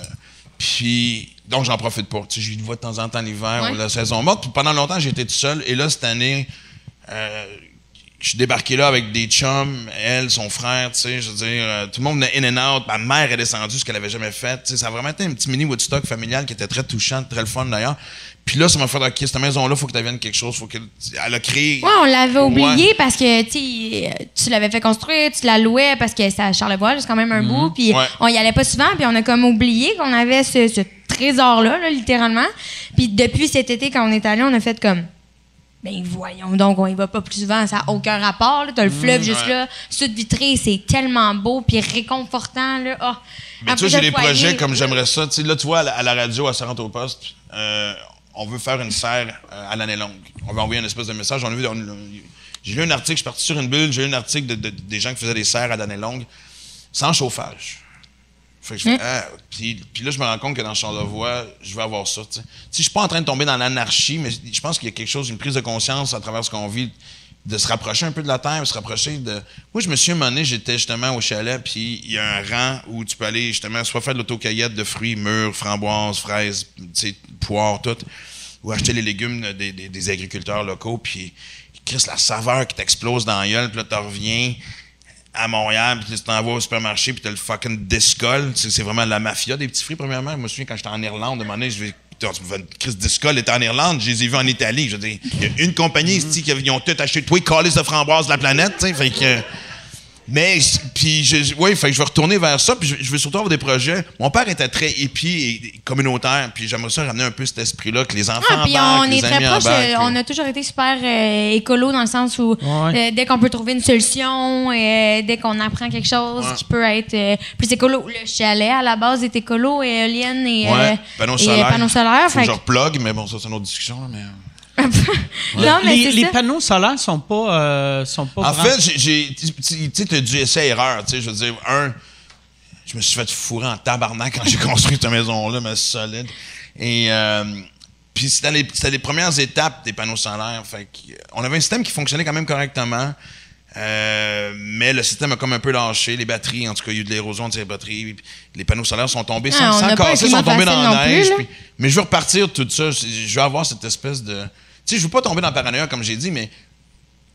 puis. Donc, j'en profite pas. Tu sais, je vois de temps en temps l'hiver Ouais. ou la saison morte. Puis pendant longtemps, été tout seul. Et là, cette année, euh, je suis débarqué là avec des chums, elle, son frère, tu sais, je veux dire, tout le monde venait in and out. Ma mère est descendue, ce qu'elle avait jamais fait. Tu sais, ça a vraiment été un petit mini Woodstock familial qui était très touchant, très le fun d'ailleurs. Puis là, ça m'a fait, OK, cette maison-là, faut que tu deviennes quelque chose. Faut que, elle a créé. Ouais, on l'avait oublié Ouais. parce que tu l'avais fait construire, tu la louais parce que c'est à Charlevoix, c'est quand même un bout. Puis Ouais. on y allait pas souvent, puis on a comme oublié qu'on avait ce, ce trésor-là, là, littéralement. Puis depuis cet été, quand on est allé, on a fait comme. Ben voyons donc, on y va pas plus souvent, ça n'a aucun rapport. Tu as le fleuve juste ouais. là, sud vitré, c'est tellement beau puis réconfortant. Là. Ah. Mais tu vois, j'ai des projets comme j'aimerais ça. Tu sais, là, tu vois, à la, à la radio, à 40 au poste, euh, on veut faire une serre euh, à l'année longue. On veut envoyer une espèce de message. On a vu, on- J'ai lu un article, je suis parti sur une bulle, j'ai lu un article de, des gens qui faisaient des serres à d'années longues, sans chauffage. Fait que je fais, ah, puis, là, je me rends compte que dans Charlevoix, je vais avoir ça. Si je suis pas en train de tomber dans l'anarchie, mais je pense qu'il y a quelque chose, une prise de conscience à travers ce qu'on vit, de se rapprocher un peu de la terre, de se rapprocher de. Moi, je me suis un j'étais justement au chalet, puis il y a un rang où tu peux aller justement soit faire de l'autocueillette de fruits, mûrs, framboises, fraises, poires, tout, ou acheter les légumes des, agriculteurs locaux, puis Chris, la saveur qui t'explose dans la gueule, puis là, tu reviens à Montréal, puis tu t'en vas au supermarché, puis t'as le fucking discol. C'est vraiment la mafia des petits fruits, premièrement. Je me souviens quand j'étais en Irlande, de moment je vais. Chris Discol était en Irlande, je les ai vus en Italie. Il y a une compagnie ici qui ont tout acheté tous les colis de framboises de la planète. Fait que. Mais, puis, je, ouais, fait que je vais retourner vers ça, puis je, veux surtout avoir des projets. Mon père était très hippie et communautaire, puis j'aimerais ça ramener un peu cet esprit-là, que les enfants ah, puis on est très proche, euh, on a toujours été super euh, écolo dans le sens où euh, dès qu'on peut trouver une solution, dès qu'on apprend quelque chose qui peut être plus écolo. Le chalet, à la base, est écolo, éolienne et, ouais, panneaux solaires. Panneaux solaires. Faut que je replug, mais bon, ça, c'est une autre discussion, mais non, mais les, panneaux solaires sont pas, euh, sont pas. En fait, j'ai, tu sais, as du essai erreur. Tu sais, je veux dire, un, je me suis fait fourrer en tabarnak quand j'ai (laughs) construit cette maison-là, mais solide. Et euh, puis c'était les, les, premières étapes des panneaux solaires. Fait on avait un système qui fonctionnait quand même correctement. Euh, mais le système a comme un peu lâché. Les batteries, en tout cas, il y a eu de l'érosion de ces batteries. Les panneaux solaires sont tombés ah, sans, casser, sont tombés dans la neige. mais je veux repartir tout ça. Je veux avoir cette espèce de sais, je veux pas tomber dans le paranoïa, comme j'ai dit, mais.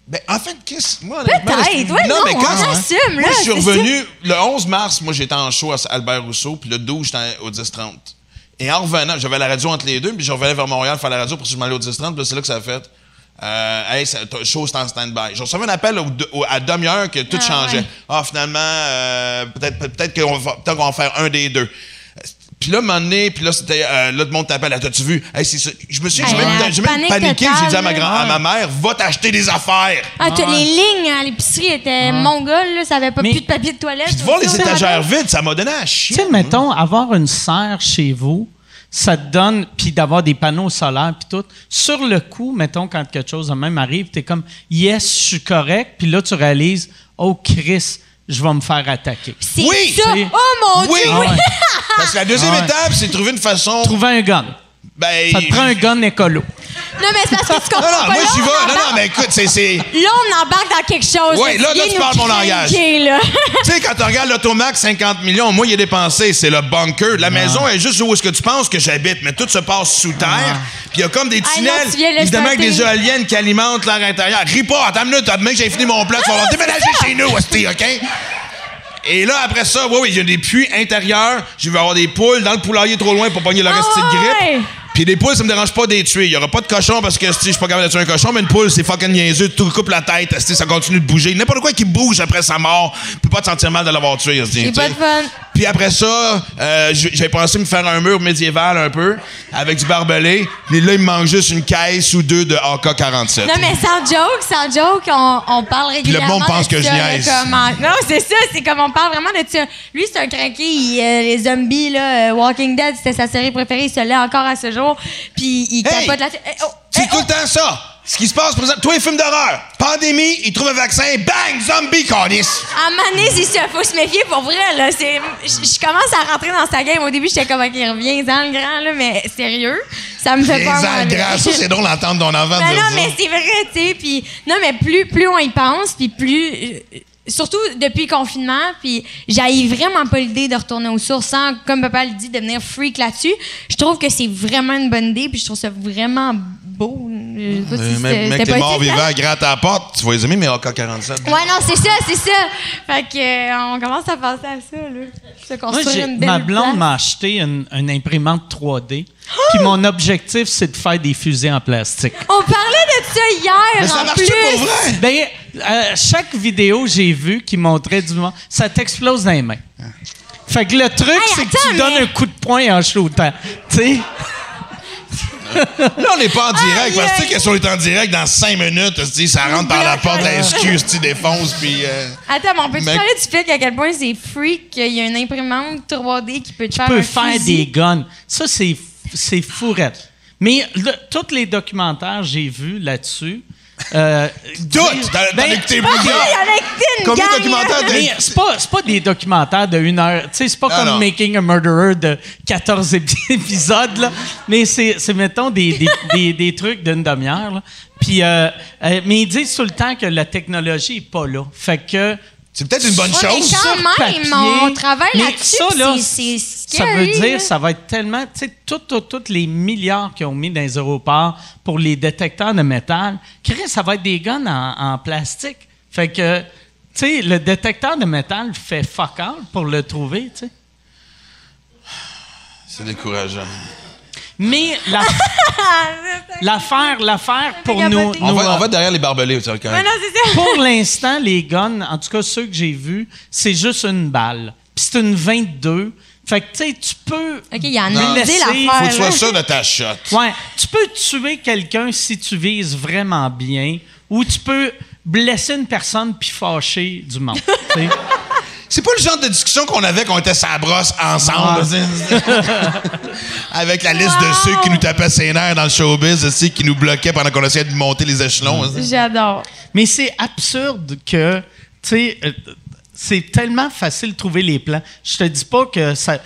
Ben, en fait, qu'est-ce. Moi, Peut-être, ouais, non, mais quand. On assume, moi, je suis revenu. Le 11 mars, moi, j'étais en show à Albert Rousseau, puis le 12, j'étais au 10-30. Et en revenant, j'avais la radio entre les deux, puis je revenais vers Montréal faire la radio pour que je m'allais au 10-30, puis c'est là que ça a fait. Euh, hey, show, c'est en stand-by. J'ai reçu un appel à demi-heure que tout ah, changeait. Ah, finalement, euh, peut-être peut-être qu'on va, peut va faire un des deux. Puis là, un moment donné, puis là, c'était, euh, là, le monde t'appelle, t'as-tu vu? Hey, c'est ça. Je me suis, j'ai même, paniqué, j'ai dit à ma, grand, à ma mère, va t'acheter des affaires. Ah, les lignes à l'épicerie étaient mongoles, là, ça avait pas plus de papier de toilette. Puis de voir les étagères vides, ça m'a donné à chier. Tu sais, mettons, avoir une serre chez vous, ça te donne, puis d'avoir des panneaux solaires, puis tout. Sur le coup, mettons, quand quelque chose de même arrive, t'es comme, yes, je suis correct, puis là, tu réalises, oh, Chris, je vais me faire attaquer. oui! Ça. Oh mon oui. Dieu! Oui. Parce que la deuxième étape, c'est trouver une façon. Trouver un gun. Ben, ça te prend un gun écolo. Non, mais c'est parce que tu comprends. Non, non, moi, j'y vais. Non, non, mais écoute, c'est. Là, on embarque dans quelque chose. Oui, là, là, tu parles mon langage. tu sais, quand tu regardes l'automac 50 millions, moi, il est dépensé. C'est le bunker. La maison est juste où est-ce que tu penses que j'habite, mais tout se passe sous terre. Puis il y a comme des tunnels, évidemment, avec des éoliennes qui alimentent l'air intérieur. Ris pas, attends une minute, attends, que j'ai fini mon plat, tu vas déménager chez nous, OK? Et là, après ça, oui, oui, j'ai des puits intérieurs. Je vais avoir des poules dans le poulailler trop loin pour pogner le reste de grippe. Puis des poules, ça me dérange pas des tuer. Il y aura pas de cochon parce que je suis pas capable de tuer un cochon, mais une poule, c'est fucking niaiseux. Tout coupe la tête, ça continue de bouger. N'importe quoi qui bouge après sa mort, tu peux pas te sentir mal de l'avoir tué. C'est pas de fun. Puis après ça, euh, j'avais pensé me faire un mur médiéval un peu, avec du barbelé. Mais là, il me manque juste une caisse ou deux de AK-47. Non, mais sans joke, sans joke, on, on parle régulièrement. Puis le monde pense que je niaise. Non, c'est ça, c'est comme on parle vraiment de ça. Lui, c'est un craqué, euh, les zombies, là, euh, Walking Dead, c'était sa série préférée, il se l'est encore à ce jour. Puis il capote là-dessus. Eh, oh, c'est eh, tout le oh. temps ça. Ce qui se passe, présent, toi, les films d'horreur, pandémie, ils trouvent un vaccin, bang, zombie, cordis. À Mané, il faut se méfier pour vrai, là. Je commence à rentrer dans sa game. Au début, j'étais comme, OK, reviens dans le grand, là, mais sérieux, ça me fait peur. dans le grand, ça, c'est drôle d'entendre ton enfant ben Non, mais c'est vrai, tu sais. Puis, non, mais plus, plus on y pense, puis plus surtout depuis le confinement, puis j'aille vraiment pas l'idée de retourner aux sources sans, comme papa le dit, devenir freak là-dessus. Je trouve que c'est vraiment une bonne idée, puis je trouve ça vraiment beau. Je sais pas si mais mec, t'es mort vivant, (laughs) gratte à la porte, tu vas les aimer, mais AK-47. Ouais, non, c'est ça, c'est ça. Fait que, euh, on commence à penser à ça, là. Se construire une belle Ma blonde m'a acheté une, une imprimante 3D. Puis mon objectif, c'est de faire des fusées en plastique. On parlait de ça hier, Mais ça en marche pour vrai? Ben, chaque vidéo j'ai vu qui montrait du monde, ça t'explose dans les mains. Fait que le truc, c'est que tu donnes un coup de poing en shootant. Tu sais? Là, on n'est pas en direct. parce que, tu sais, que si on est en direct dans cinq minutes, ça rentre par la porte, la SQ, tu défonces, puis. Euh, Attends, mais on peut-tu parler du fait qu'à quel point c'est freak qu'il y a une imprimante 3D qui peut te faire. Tu peux faire des guns. Ça, c'est c'est fourette. Mais tous les documentaires que j'ai vus là-dessus, Euh, Tout! Ben, avec de t'as- Mais c'est pas, c'est pas des documentaires de une heure. Tu sais, c'est pas Ah, comme non. Making a Murderer de 14 épi- (laughs) épisodes, là. Mais c'est, c'est, mettons, des, des, (laughs) des, des trucs d'une demi-heure, là. Puis, euh, euh, mais ils disent tout le temps que la technologie est pas là. Fait que. C'est peut-être une bonne Ouais, mais chose. quand sur même, papier, on travaille mais là-dessus, ça, là, c'est- c'est Ça veut dire, ça va être tellement, tu sais, tous tout, tous les milliards qu'ils ont mis dans les aéroports pour les détecteurs de métal, Chris, ça va être des guns en, en plastique. Fait que, tu sais, le détecteur de métal fait fuck all pour le trouver, tu sais. C'est décourageant. Mais la- (laughs) l'affaire, l'affaire pour nous. On va, on va derrière les barbelés, tu vois, quand Ouais, même. non, c'est ça. pour l'instant, les guns, en tout cas ceux que j'ai vus, c'est juste une balle. Puis c'est une 22. Fait que, tu sais, tu peux. OK, il y en a Blessé. dit Faut que tu sois sûr de ta shot. Ouais, tu peux tuer quelqu'un si tu vises vraiment bien, ou tu peux blesser une personne puis fâcher du monde. (laughs) C'est pas le genre de discussion qu'on avait quand on était sa brosse ensemble. (laughs) Avec la liste de ceux qui nous tapaient ses nerfs dans le showbiz, aussi, qui nous bloquaient pendant qu'on essayait de monter les échelons. J'adore. Mais c'est absurde que, tu sais, euh, c'est tellement facile de trouver les plans. Je te dis pas que ça,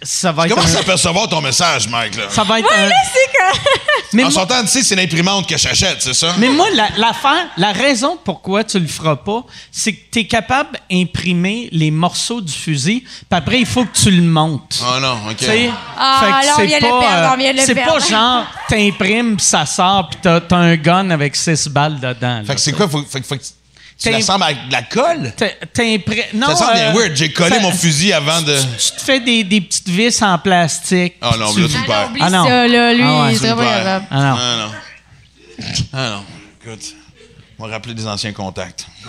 ça va être. commences un- à percevoir ton message, Mike. Là? ça va être un- Là, c'est que... (laughs) mais, en moi, sortant, tu sais, c'est l'imprimante que j'achète, c'est ça? mais moi, la, l'affaire, la raison pourquoi tu le feras pas, c'est que tu es capable d'imprimer les morceaux du fusil, puis après, il faut que tu le montes. Oh non, OK. Tu sais, Ah, fait que là, on c'est vient de le pas, perdre, euh, on vient de le C'est pas (laughs) genre, t'imprimes, puis ça sort, puis t'as, t'as un gun avec six balles dedans. Fait que c'est quoi? Faut, fait, que- faut que tu l'assembles avec de la colle? T'imprimes. Non, Ça sent bien euh, weird. J'ai collé ça- mon fusil avant de... Tu te fais des, des petites vis en plastique. Oh non, Tu- là, tu me Ah non, perds. Ah non. ça, là. Lui, Ah ouais, il tu serait me pas perds. capable. Ah non. Ah non. Ah non. Écoute, on va rappeler des anciens contacts. (laughs)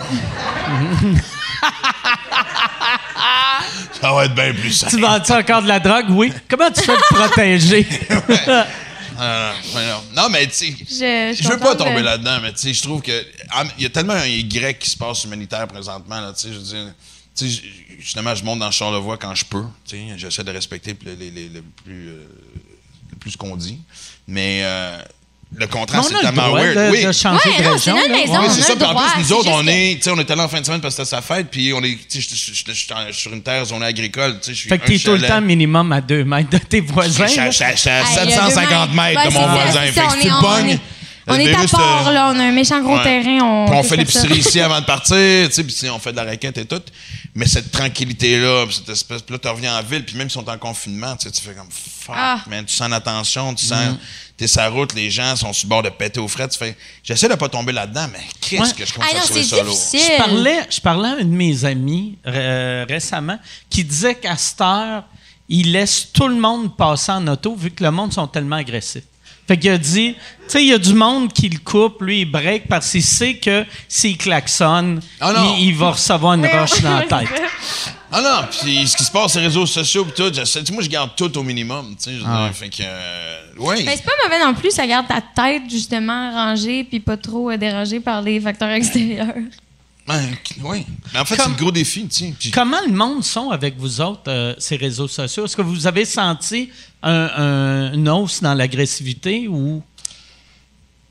Ça va être bien plus simple. Tu vends-tu encore de la drogue? Oui. Comment tu fais pour (laughs) protéger? Ah, non, non, mais tu sais, Je, je veux pas tomber là-dedans, mais tu sais, je trouve que ah, il y a tellement un Y qui se passe humanitaire présentement là, tu sais, je veux dire, tu sais, justement, je monte dans Charlevoix quand je peux, tu sais, j'essaie de respecter le, le- le- le plus euh, le plus qu'on dit, mais euh, le contraste on c'est tellement droit weird. de, oui. de changer Ouais, de non, région. c'est notre maison. Ouais. Ça. Puis en plus, nous autres, on est, tu sais, on est allé en fin de semaine parce que c'était sa fête, puis on est, tu sais, je je- je- je suis sur une terre zonée agricole, tu sais, je suis Fait que t'es tout le temps minimum à deux mètres de tes voisins. Je suis à- je suis à Ah, il y a 750 deux mètres de mon voisin. Fait que si tu pognes, est- On est à euh, là. On a un méchant gros Ouais. terrain. On, Puis on fait l'épicerie ici (laughs) avant de partir, tu sais, puis on fait de la raquette et tout. Mais cette tranquillité-là, cette espèce, puis là, tu reviens en ville, puis même si on est en confinement, tu sais, tu fais comme fuck, Ah. man, tu sens l'attention, tu sens, t'es sur la route, les gens sont sur le bord de péter au frais, tu fais, j'essaie de pas tomber là-dedans, mais qu'est-ce Ouais. que je commence Ah à non, trouver c'est ça lourd. Je parlais, je parlais à un de mes amis euh, récemment qui disait qu'à cette heure, il laisse tout le monde passer en auto vu que le monde sont tellement agressifs. Fait qu'il a dit, tu sais, il y a du monde qui le coupe, lui, il break parce qu'il sait que s'il klaxonne, Ah il, il va recevoir une roche dans la tête. Ah non, puis ce qui se passe sur les réseaux sociaux, puis tout, sais, moi, je garde tout au minimum, tu sais, je Ah fait que, euh, oui. Mais c'est pas mauvais non plus, ça garde ta tête justement rangée puis pas trop euh, dérangée par les facteurs (laughs) extérieurs. Ouais, oui. Mais en fait, c'est le gros défi. Puis- Comment le monde sont avec vous autres, euh, ces réseaux sociaux? Est-ce que vous avez senti un, un- une hausse dans l'agressivité ou...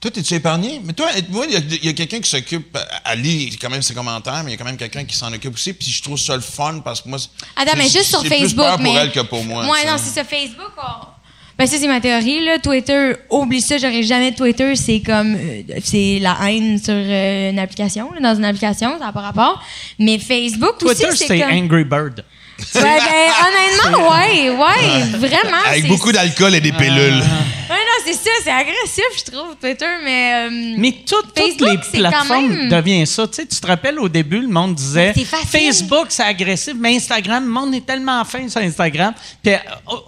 Toi, t'es-tu épargné? Mais toi, moi, il y a, quelqu'un qui s'occupe, à lire quand même ses commentaires, mais il y a quand même quelqu'un qui s'en occupe aussi. Puis je trouve ça le fun parce que moi. Attends, mais juste sur j'ai plus peur pour elle que pour moi. Sais. non, c'est ça. Facebook, on- ben, ça, c'est ma théorie, là. Twitter, oublie ça, j'aurais jamais de Twitter. C'est comme. euh, c'est la haine sur euh, une application, là, dans une application, ça n'a pas rapport. Mais Facebook Twitter, aussi, c'est c'est comme. Angry Bird. (laughs) Ouais, ben, honnêtement, ouais, ouais, vraiment. Avec beaucoup d'alcool et des pilules. Ouais, non, c'est ça, c'est agressif, je trouve, Twitter, mais. euh, Mais tout- toutes les plateformes même- deviennent ça. Tu, sais, tu te rappelles, au début, le monde disait. Facebook, c'est agressif, mais Instagram, le monde est tellement fin sur Instagram. Puis, euh,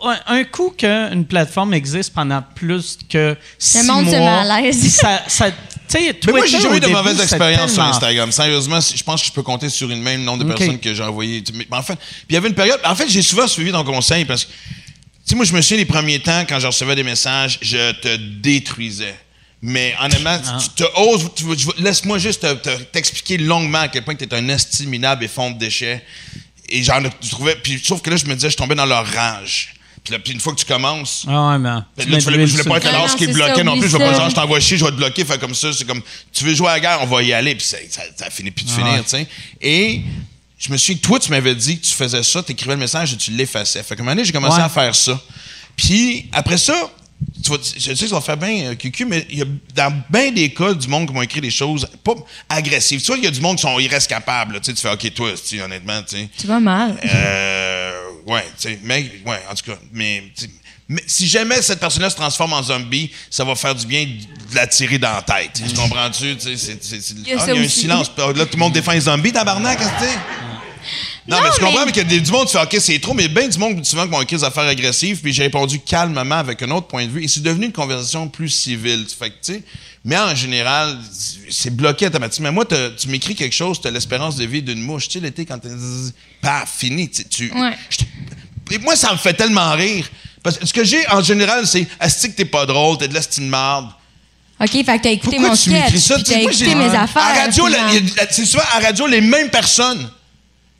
un- un coup qu'une plateforme existe pendant plus que six monde se met mois, à l'aise. ça, ça, tu sais, Mais moi, j'ai jamais eu de début, mauvaise c'était expérience sur Instagram. Sérieusement, je pense que je peux compter sur une même nombre de personnes que j'ai envoyées. Mais en fait, puis il y avait une période. En fait, j'ai souvent suivi ton conseil parce que, tu sais, moi, je me souviens les premiers temps, quand je recevais des messages, je te détruisais. Mais honnêtement, Ah. tu te oses, laisse-moi juste te- te- t'expliquer longuement à quel point tu es un estiminable et fond de déchets. Et j'en ai trouvé. Puis sauf que là, je me disais, je tombais dans leur rage. Puis, là, puis une fois que tu commences, Ah ouais, mais. tu là, tu voulais- je pas être Ah qui est bloqué ça, non plus. Je vais pas genre, je t'envoie chier, je vais te bloquer. Fait comme ça, c'est comme, tu veux jouer à la guerre, on va y aller. Puis ça, ça, ça finit plus de Ah finir, ouais. tu sais. Et je me suis toi, tu m'avais dit que tu faisais ça, tu écrivais le message et tu l'effaçais. Fait que un moment donné, j'ai commencé Ouais. à faire ça. Puis après ça, tu vas- je sais que ça va faire bien euh, cucu, mais il y a dans bien des cas du monde qui vont écrire des choses pas agressives. Tu vois, il y a du monde qui sont ils restent capables. là. Tu sais, tu fais OK, toi, tu honnêtement, tu sais. Tu vas mal. Euh, ouais, tu sais, mais, ouais, en tout cas, mais, mais si jamais cette personne-là se transforme en zombie, ça va faire du bien de la tirer dans la tête. Tu comprends-tu? Il y a ah, il y a un silence. Là, tout le monde défend les zombies, tabarnak, que tu sais? Non, Non, mais tu comprends, mais- mais qu'il y a du monde qui fait OK, c'est trop, mais bien du monde souvent qui vont écrire des affaires agressives, puis j'ai répondu calmement avec un autre point de vue, et c'est devenu une conversation plus civile. Fait que, tu sais, mais en général, c'est bloqué automatiquement. Moi, tu m'écris quelque chose, tu as l'espérance de vie d'une mouche. Tu sais, l'été, quand t'es. Paf, fini. Tu, tu- Ouais. et moi, ça me fait tellement rire. Parce que ce que j'ai, en général, c'est Asti que t'es pas drôle, t'es de l'estime marde. OK, fait que t'as écouté Pourquoi mon tu sketch, ça? puis Tu t'as écouté mes affaires. À radio, c'est souvent à radio les mêmes personnes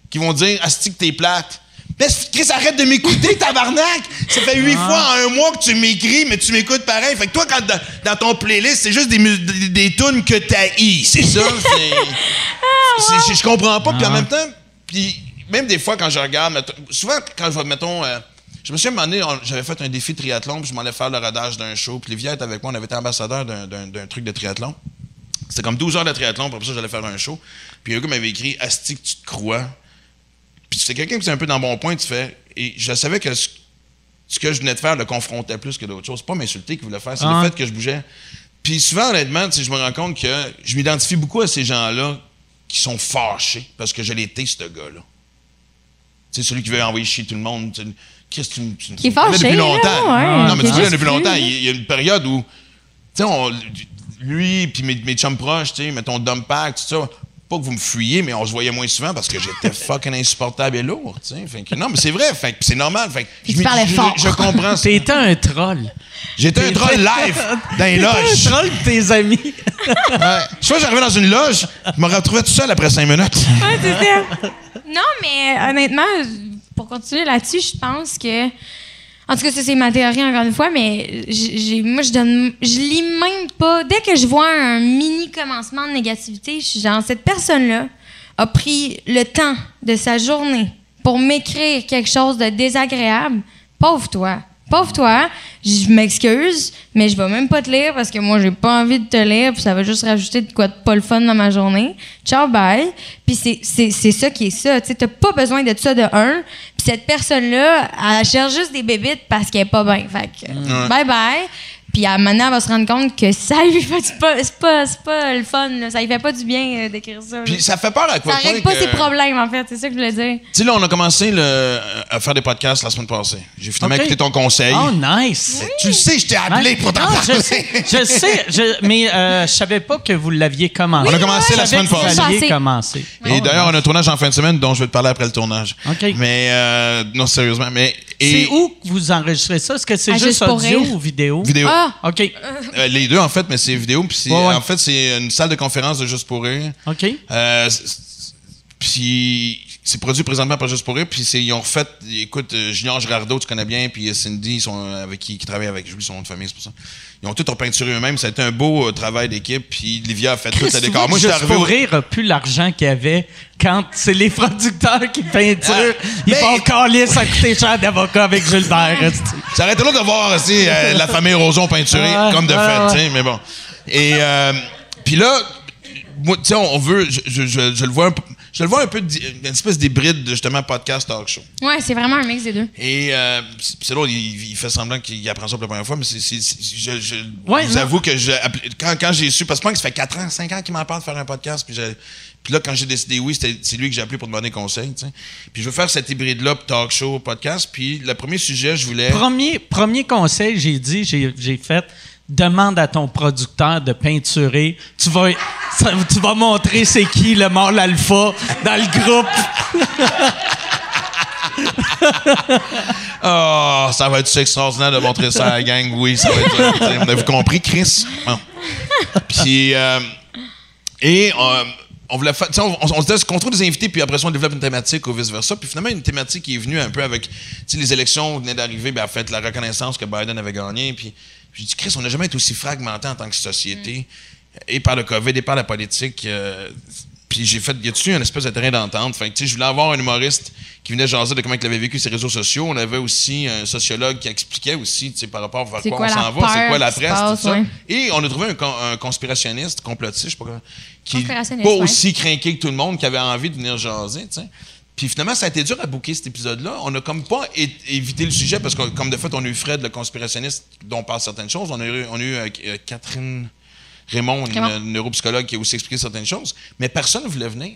qui vont dire Asti que t'es plate. Mais Chris, arrête de m'écouter, tabarnak! Ça fait huit Ah. fois en un mois que tu m'écris, mais tu m'écoutes pareil. Fait que toi, quand dans, ton playlist, c'est juste des, des, des tunes que t'as c'est ça? (laughs) C'est, Ah, c'est- je comprends pas. Puis en même temps, puis même des fois, quand je regarde, mettons- souvent, quand je vais, mettons, euh, je me souviens, à un moment donné, on- j'avais fait un défi de triathlon, puis je m'en allais faire le rodage d'un show. Puis Livia était avec moi, on avait été ambassadeur d'un, d'un- d'un truc de triathlon. C'était comme 12 heures de triathlon, puis après ça, j'allais faire un show. Puis un gars m'avait écrit Asti, que tu te crois? C'est quelqu'un qui est un peu dans mon point, tu fais. Et je savais que ce, ce que je venais de faire le confrontait plus que d'autres choses. C'est pas m'insulter qu'il voulait faire, c'est Ah. le fait que je bougeais. Puis souvent, honnêtement, tu sais, je me rends compte que je m'identifie beaucoup à ces gens-là qui sont fâchés parce que je été, ce gars-là. Tu sais, celui qui veut envoyer chier tout le monde. tu sais, Chris, tu, tu, Qui est fâché, depuis là, longtemps. ouais, non, mais tu depuis longtemps. Il y a- il y a une période où, tu sais, on- lui puis mes, mes chums proches, tu sais, mettons dump pack, tout ça. Pas que vous me fuyiez, mais on se voyait moins souvent parce que j'étais (laughs) fucking insupportable et lourd. Fait que- non, mais c'est vrai, fait que c'est normal. Fait que je tu me- parlais je- fort. Je comprends ça. T'étais un troll. J'étais un troll live dans les loges. un troll de tes amis. Ouais. Je sais, j'arrivais dans une loge, je me retrouvais tout seul après cinq minutes. Ouais. (laughs) Non, mais honnêtement, pour continuer là-dessus, je pense que. En tout cas, ça, c'est ma théorie, encore une fois, mais j'ai, moi, je donne. Je lis même pas. Dès que je vois un mini commencement de négativité, je suis genre, cette personne-là a pris le temps de sa journée pour m'écrire quelque chose de désagréable. Pauvre toi. Pauvre toi, je m'excuse, mais je vais même pas te lire parce que moi, j'ai pas envie de te lire, puis ça va juste rajouter de quoi de pas le fun dans ma journée. Ciao, bye. Puis c'est, c'est, c'est ça qui est ça. Tu t'as pas besoin de ça de un. Puis cette personne-là, elle cherche juste des bébites parce qu'elle est pas bien. Fait que, bye bye. Puis à un moment donné, elle va se rendre compte que ça lui fait c'est pas, c'est pas, c'est pas le fun. là. Ça lui fait pas du bien euh, d'écrire ça. Puis ça fait peur à quoi ça point règle pas que- ses problèmes, en fait. C'est ça que je voulais dire. Tu sais, là, on a commencé le- à faire des podcasts la semaine passée. J'ai finalement Ok. écouté ton conseil. Oh, nice. Tu le sais, je t'ai appelé pour t'en Non, je parler. sais, je sais, je- mais euh, je savais pas que vous l'aviez commencé. On a commencé Je la savais semaine que vous passée. aviez Passé. commencé. Et d'ailleurs, on a un tournage en fin de semaine dont je vais te parler après le tournage. OK. Mais, euh, non, sérieusement. Mais, C'est où que vous enregistrez ça? Est-ce que c'est À juste audio rire. ou vidéo? Vidéo. Ah! OK. Euh, les deux, en fait, mais c'est vidéo. Puis c'est- Ouais, ouais. en fait, c'est une salle de conférence de Juste pour rire. OK. Euh, puis c'est produit présentement par Juste pour rire. Puis ils ont refait, écoute, euh, Junior Girardot, tu connais bien, puis euh, Cindy, ils sont, euh, avec qui, qui travaille avec lui, son nom de famille, c'est pour ça. Ils ont tout repeinturé eux-mêmes. Ça a été un beau euh, travail d'équipe. Puis Livia a fait tout le décor. Moi, Juste pour rire a plus l'argent qu'il y avait quand c'est les producteurs qui peinturent. Ah, Ils ben- font calice à coûter cher d'avocat avec Gilbert. Ça aurait été là de voir aussi euh, la famille Roson peinturée Ouais, comme de ouais, fait, ouais. mais bon. Et euh, puis là, moi, tu sais, on on veut, je, je- je- je le vois un peu, je le vois un peu une espèce d'hybride de justement podcast talk show. Ouais, c'est vraiment un mix des deux. Et euh, c'est drôle, il, il fait semblant qu'il apprend ça pour la première fois, mais c'est, c'est- c'est- je, je Ouais, vous non. avoue que je, quand, quand j'ai su, parce que moi, ça fait 4 ans, 5 ans qu'il m'en parle de faire un podcast, puis, là, quand j'ai décidé oui, c'était- c'est lui que j'ai appelé pour demander conseil, tu sais. Puis je veux faire cet hybride-là, talk show, podcast, puis le premier sujet, je voulais... Premier, premier conseil, j'ai dit, j'ai j'ai fait demande à ton producteur de peinturer. Tu vas, tu vas montrer c'est qui le mâle alpha dans le groupe. Oh, (laughs) ça va être extraordinaire de montrer ça à la gang. Oui, ça va être. t'sais, Vous avez compris, Chris? Puis, euh, et euh, on voulait faire, on, on, qu'on trouve des invités, puis après ça, on développe une thématique ou vice-versa. Puis finalement, une thématique qui est venue un peu avec, les élections venaient d'arriver, bien, en la reconnaissance que Biden avait gagné. Puis j'ai dit, Chris, on n'a jamais été aussi fragmenté en tant que société, et par le COVID, et par la politique. Euh, puis j'ai fait, y a-tu une espèce de terrain d'entente? Fait que, je voulais avoir un humoriste qui venait jaser de comment il avait vécu ses réseaux sociaux. On avait aussi un sociologue qui expliquait aussi, par rapport à quoi, on s'en va, c'est quoi la presse, tout ça. Et on a trouvé un, conspirationniste, complotiste, je sais pas qui pas aussi craqué que tout le monde, qui avait envie de venir jaser, tu sais. Puis finalement, ça a été dur à bouquer cet épisode-là. On a comme pas évité le sujet parce que, comme de fait, on a eu Fred, le conspirationniste, dont on parle certaines choses. On a eu, on a eu euh, Catherine Raymond, une neuropsychologue qui a aussi expliqué certaines choses. Mais personne ne voulait venir.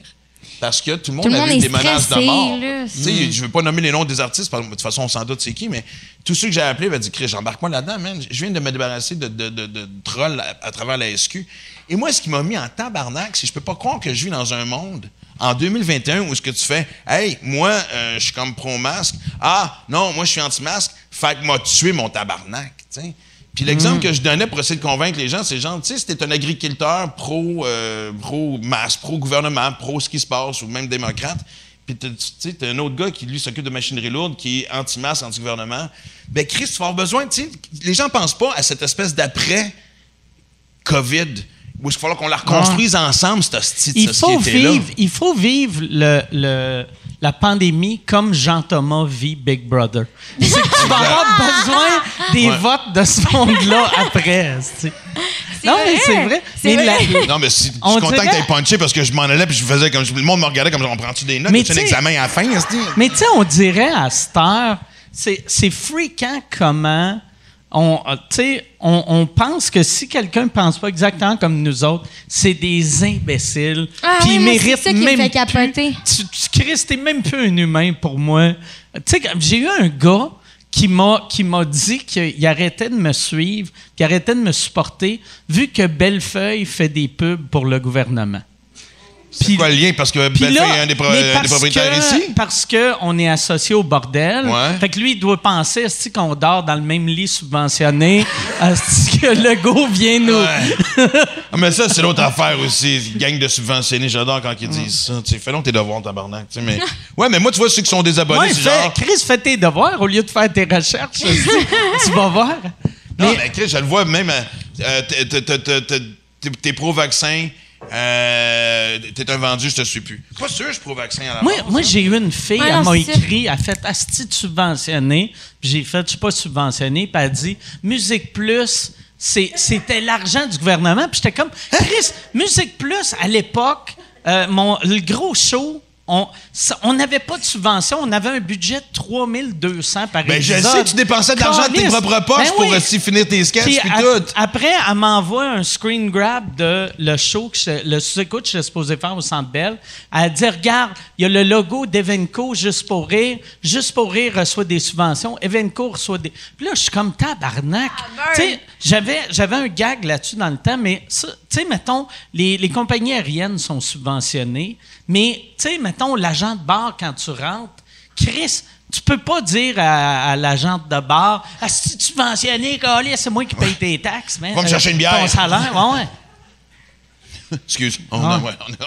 Parce que tout le monde avait des menaces de mort. Je ne veux pas nommer les noms des artistes, de toute façon, on s'en doute c'est qui, mais tous ceux que j'ai appelés m'ont dit Chris, j'embarque-moi là-dedans, man. Je viens de me débarrasser de, de, trolls à, travers la SQ. Et moi, ce qui m'a mis en tabarnak, c'est que je peux pas croire que je vis dans un monde en 2021 où ce que tu fais, hey, moi, euh, je suis comme pro-masque. Ah, non, moi, je suis anti-masque. Fait que m'a tué mon tabarnak. Puis l'exemple mm. que je donnais pour essayer de convaincre les gens, c'est genre, tu sais, si t'es un agriculteur pro, euh, pro pro gouvernement, pro ce qui se passe, ou même démocrate, puis tu sais, t'as un autre gars qui lui s'occupe de machinerie lourde, qui est anti-masse, anti-gouvernement. Ben Chris, tu vas avoir besoin, tu sais, les gens pensent pas à cette espèce d'après COVID où il va falloir qu'on la reconstruise ensemble, cette, cette il faut vivre, Il faut vivre le, le la pandémie comme Jean-Thomas vit Big Brother. C'est (laughs) que tu vas avoir besoin des votes de ce monde-là après. Non, mais c'est vrai. Mais Non, mais si, je suis content que tu aies punché parce que je m'en allais puis je faisais comme. Le monde me regardait comme on prend-tu des notes? C'est un examen à la fin, Mais tu sais, on dirait à cette heure, c'est fréquent comment on, euh, on, on, pense que si quelqu'un pense pas exactement comme nous autres, c'est des imbéciles. Ah, puis ils méritent ça même fait capoter. Tu, tu Chris, t'es même plus un humain pour moi. Tu sais, j'ai eu un gars qui m'a qui m'a dit qu'il arrêtait de me suivre, qu'il arrêtait de me supporter, vu que Bellefeuille fait des pubs pour le gouvernement. C'est quoi le lien? Parce que Bellefeuille est un des, propriétaires ici? Parce qu'on est associé au bordel. Fait que lui, il doit penser qu'on dort dans le même lit subventionné? (laughs) Est-ce que le go vient nous? (laughs) Ah, mais ça, c'est l'autre affaire aussi. Gang de subventionnés, j'adore quand ils disent ça. fais donc tes devoirs, tabarnak. Mais, (laughs) ouais, mais moi, tu vois, ceux qui sont désabonnés, c'est genre. Chris, fais tes devoirs au lieu de faire tes recherches. tu vas voir. Non, mais, Chris, je le vois même. Euh, t'es pro-vaccin euh, t'es un vendu, je te suis plus. Pas sûr, je suis pro-vaccin à la Moi, moi j'ai eu une fille, elle m'a écrit, elle a fait Asti subventionné? J'ai fait, je suis pas subventionné, puis elle a dit Musique Plus, c'était l'argent du gouvernement. Puis j'étais comme, Chris, Musique Plus, à l'époque, euh, le gros show, on n'avait pas de subvention, on avait un budget de 3200 par ben, épisode. Je sais, tu dépensais de l'argent de tes propres poches ben pour aussi finir tes sketchs puis tout. Après, elle m'envoie un screen grab de le show, que je, le sous-écoute que je supposé faire au Centre Bell. Elle dit, regarde, il y a le logo d'Evenco Juste pour rire. Juste pour rire reçoit des subventions. Evenco reçoit des... Puis là, je suis comme tabarnak. Ah, tu sais, j'avais, j'avais un gag là-dessus dans le temps, mais tu sais, mettons, les, les compagnies aériennes sont subventionnées. Mais, tu sais, mettons, l'agent de bar, quand tu rentres, Chris, tu peux pas dire à, l'agent de bar ah, si tu mentionné, c'est moi qui paye tes taxes. Va me chercher une bière. Ton salaire, ouais. (laughs) Excuse, on, ah.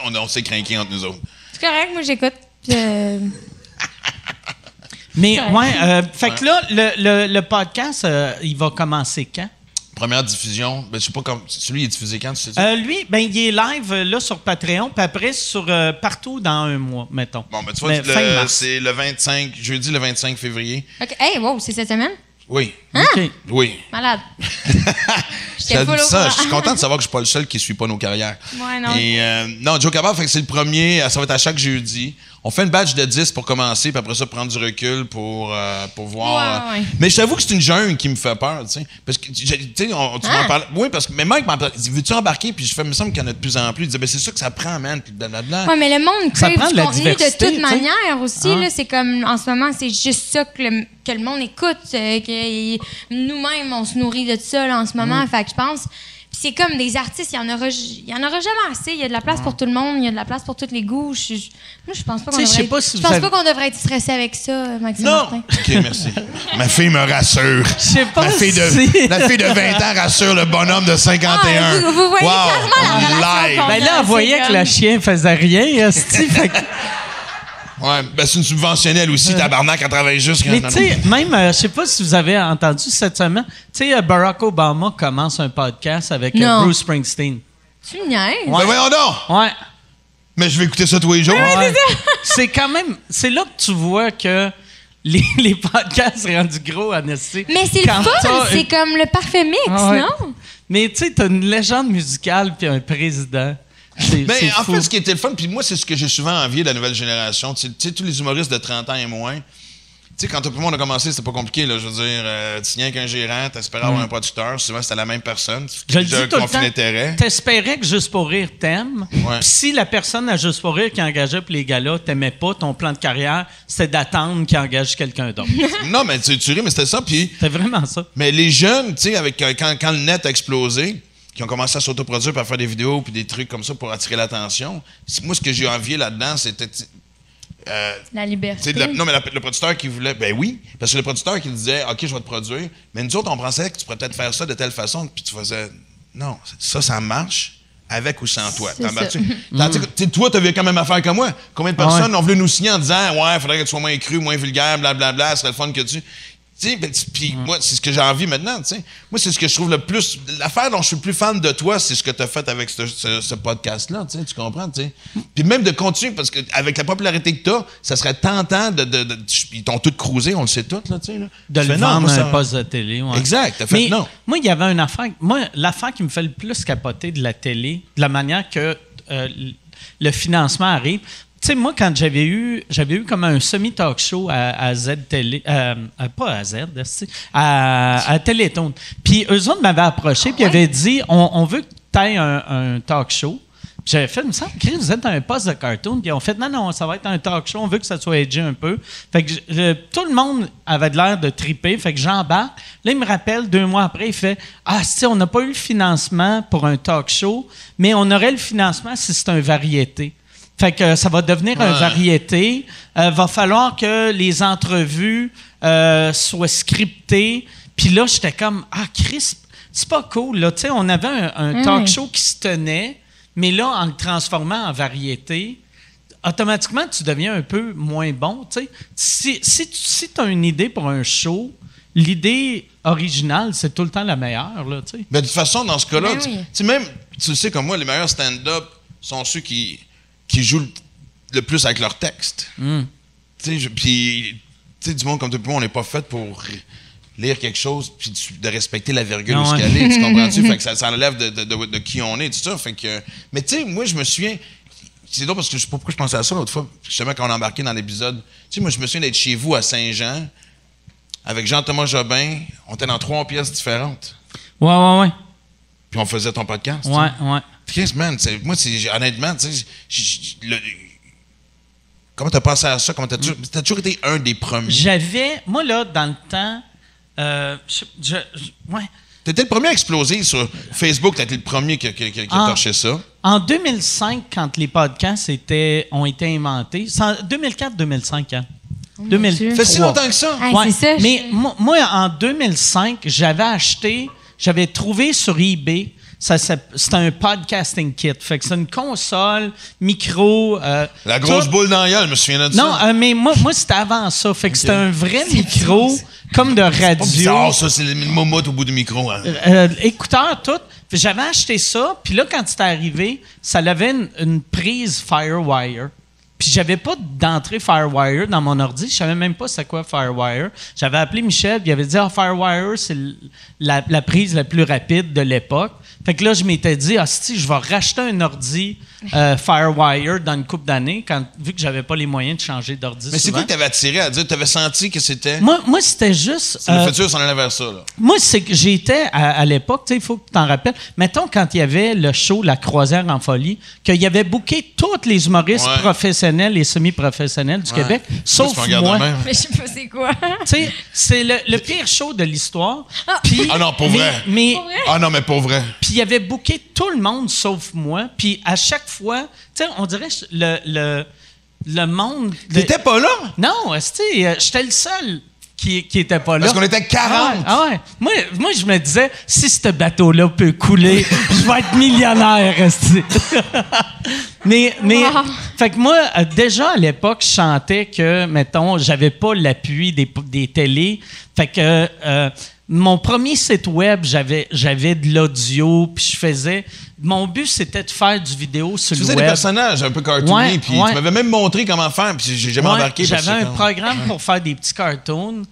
on, on, s'est craqué entre nous autres. C'est correct, moi j'écoute. (laughs) Mais, ouais, euh, fait que là, le, le, le podcast, euh, il va commencer quand? Première diffusion, ben, je sais pas comme. Celui, il est diffusé quand, tu sais euh, lui, ben, il est live euh, là sur Patreon, puis après sur euh, partout dans un mois, mettons. Bon, ben, tu vois, c'est le 25, jeudi le 25 février. OK. Hey, wow, c'est cette semaine? Oui. Hein? Oui. Malade. (laughs) ça, ça, je suis content de savoir que je suis pas le seul qui ne suit pas nos carrières. Ouais, non. Et, non, Joe Cabal, c'est le premier, ça va être à chaque jeudi on fait une badge de 10 pour commencer, puis après ça, prendre du recul pour, euh, pour voir. Ouais, Mais je t'avoue que c'est une jungle qui me fait peur, tu sais. Parce que, tu sais, tu m'en parles. Oui, parce que, mais Mike m'en parle. Il dit, veux-tu embarquer? Puis je fais, il me semble qu'il y en a de plus en plus. Il dit, ben, c'est ça que ça prend, man, puis blablabla. Oui, mais le monde crée du contenu de toute manière aussi, ah. là. C'est comme, en ce moment, c'est juste ça que le, que le monde écoute. Euh, que nous-mêmes, on se nourrit de ça, là, en ce moment. Mm. Fait que je pense c'est comme des artistes, il y en aura, il y en aura jamais assez. Il y a de la place pour tout le monde, il y a de la place pour tous les goûts. Je, je- moi, je pense pas qu'on devrait, pas si je pense avez- pas qu'on devrait être stressé avec ça, Maxime Non! Martin. OK, merci. (laughs) Ma fille me rassure. Je sais pas Ma fille, de, si- la fille de 20 ans rassure le bonhomme de 51. Ah, vous- vous voyez wow, clairement la relation Ben là, on voyait que comme- le chien faisait rien, (laughs) esti, fait que- Ouais, ben c'est une subventionnelle aussi, tabarnak, elle travaille juste quand Mais tu sais, même, euh, je sais pas si vous avez entendu cette semaine, tu sais, euh, Barack Obama commence un podcast avec euh, Non. Bruce Springsteen. Tu me niaises? Ben voyons donc! Ouais. Mais je vais écouter ça tous les jours. Ouais. C'est quand même. C'est là que tu vois que les, (laughs) les podcasts rendus gros esti. Mais c'est le fun, c'est comme le parfait mix, Ah ouais. non? Mais tu sais, t'as une légende musicale puis un président. C'est Mais c'est en fou. fait, ce qui était le fun, puis moi, c'est ce que j'ai souvent envié de la nouvelle génération. Tu sais- tous les humoristes de 30 ans et moins. Tu sais, quand tout le monde a commencé, c'était pas compliqué, là. Je veux dire, euh, tu viens qu'un gérant, t'espérais avoir un producteur. Souvent, c'était la même personne. Mm. Je le dis tout le temps. T'espérais que Juste pour rire t'aime. Ouais. Si la personne à Juste pour rire qui engageait pour les gars-là t'aimait pas, ton plan de carrière, c'était d'attendre qu'il engage quelqu'un d'autre. (laughs) non, mais tu, tu ris, mais c'était ça. Puis, C'était vraiment ça. mais les jeunes, tu sais, avec quand, quand le net a explosé, qui ont commencé à s'autoproduire, à faire des vidéos, puis des trucs comme ça pour attirer l'attention. Moi, ce que j'ai envié là-dedans, c'était. euh, La liberté. sais, de la- non, mais la- le producteur qui voulait. Ben oui, parce que le producteur qui disait OK, je vais te produire. Mais nous autres, on pensait que tu pourrais peut-être faire ça de telle façon, puis tu faisais Non, ça, ça marche avec ou sans toi. Tandis que, tu sais, toi, tu avais quand même affaire que moi. Combien de Ah personnes ouais. ont voulu nous signer en disant Ouais, il faudrait que tu sois moins cru, moins vulgaire, blablabla, ce serait le fun que tu. Ben, puis moi, c'est ce que j'ai envie maintenant, tu sais. Moi, c'est ce que je trouve le plus. L'affaire dont je suis le plus fan de toi, c'est ce que tu as fait avec ce, ce- ce podcast-là, tu comprends. Puis même de continuer, parce qu'avec la popularité que tu as, ça serait tentant de. de, de- ils t'ont tous cruisé, on le sait tous, là, tu sais. là. De le non, vendre un ça- poste de télé. ouais. Exact, fait Mais non. Moi, il y avait une affaire. Moi, l'affaire qui me fait le plus capoter de la télé, de la manière que euh, le financement arrive. Tu sais, moi, quand j'avais eu, j'avais eu comme un semi-talk show à, à Z Télé, euh, euh, pas à Z, à, à Téléthon. Puis eux autres m'avaient approché, puis ils avaient dit on, on veut que tu aies un, un talk show. J'avais fait, il me semble, Chris, vous êtes un poste de cartoon. Puis on fait, non, non, ça va être un talk show. On veut que ça soit edgy un peu. Fait que je- tout le monde avait de l'air de triper. Fait que j'embarque. Là, il me rappelle, deux mois après, il fait, ah, si, on n'a pas eu le financement pour un talk show, mais on aurait le financement si c'est un variété. Fait que ça va devenir un Ouais. variété. Euh, va falloir que les entrevues euh, soient scriptées. Puis là, j'étais comme, ah, Chris, c'est pas cool. Là. Tu sais, on avait un, un talk show qui se tenait, mais là, en le transformant en variété, automatiquement, tu deviens un peu moins bon. tu sais. Si, si tu si as une idée pour un show, l'idée originale, c'est tout le temps la meilleure. Là, tu sais. Mais de toute façon, dans ce cas-là, Ben tu- oui. tu sais, même, tu le sais comme moi, les meilleurs stand-up sont ceux qui, qui jouent le, le plus avec leur texte. Hmm. Tu sais, puis, tu sais, du monde comme toi, et moi, on n'est pas fait pour lire quelque chose puis de, respecter la virgule Ah où ouais. est, tu (laughs) comprends-tu? fait que ça, ça enlève de, de- de- de qui on est, tout ça. Fait que, mais tu sais, moi, je me souviens, c'est drôle parce que je sais pas pourquoi je pensais à ça l'autre fois, justement, quand on a embarqué dans l'épisode. Tu sais, moi, je me souviens d'être chez vous à Saint-Jean avec Jean-Thomas Jobin. On était dans trois pièces différentes. Ouais, ouais, ouais. Puis on faisait ton podcast. tu sais. Ouais, ouais. Chris, man, moi, c'est, honnêtement, tu sais, comment t'as pensé à ça? Comment t'as, toujours, t'as toujours été un des premiers? J'avais, moi, là, dans le temps, euh, je, je- je- ouais. T'étais le premier à exploser sur Facebook, t'as été le premier qui, qui, qui- qui a torché ça. En 2005, quand les podcasts étaient, ont été inventés, c'est en 2004-2005, hein? Oh mon 2003. Dieu. Ça fait si longtemps que ça? Hey, Ouais. c'est ça, je- Mais moi, moi, en 2005, j'avais acheté, j'avais trouvé sur eBay, c'était un podcasting kit. Fait que c'est une console, micro. euh, La grosse tout. boule dans la gueule, je me souviens de Non, ça. euh, mais moi, moi c'était avant ça. Fait que c'était un vrai micro, comme de Pas radio. bizarre, ça, c'est le momote au bout du micro. hein. Euh, écouteur, tout. J'avais acheté ça, puis là, quand c'est arrivé, ça avait une, une prise Firewire. Puis j'avais pas d'entrée Firewire dans mon ordi. Je savais même pas c'est quoi Firewire. J'avais appelé Michel, il avait dit ah, Firewire, c'est la, la prise la plus rapide de l'époque. Fait que là, je m'étais dit, ah, si, je vais racheter un ordi euh, Firewire dans une couple d'années, quand, vu que j'avais pas les moyens de changer d'ordi. Mais c'est quoi que t'avais attiré à dire? T'avais senti que c'était. Moi, moi c'était juste. C'est le euh, futur s'en allait vers ça, là. moi, c'est que j'étais à, à l'époque, tu sais, il faut que tu t'en rappelles. Mettons, quand il y avait le show La Croisière en folie, qu'il y avait booké tous les humoristes Ouais. professionnels et semi-professionnels du Ouais. Québec, sauf moi. Mais je sais pas c'est quoi. Tu sais, c'est le, le pire show de l'histoire. Puis- Ah non, pour mais- vrai. Mais, Pour vrai? Ah non, mais pour vrai. puis il avait booké tout le monde sauf moi. Puis à chaque fois, tu sais, on dirait le, le, le monde. de- T'étais pas là? Non, euh, j'étais le seul qui, qui était pas là? Parce qu'on était 40. Ah ouais, ah ouais. Moi, moi, je me disais, si ce bateau-là peut couler, (laughs) je vais être millionnaire, (laughs) mais, mais, Wow. fait que moi, euh, déjà à l'époque, je chantais que, mettons, j'avais pas l'appui des, des télés. Fait que euh, mon premier site web, j'avais, j'avais de l'audio, puis je faisais. Mon but, c'était de faire du vidéo sur Tu le faisais web. des personnages un peu cartoony, Ouais, puis ouais. tu m'avais même montré comment faire, puis j'ai jamais Ouais, embarqué. J'avais un programme pour faire des petits cartoons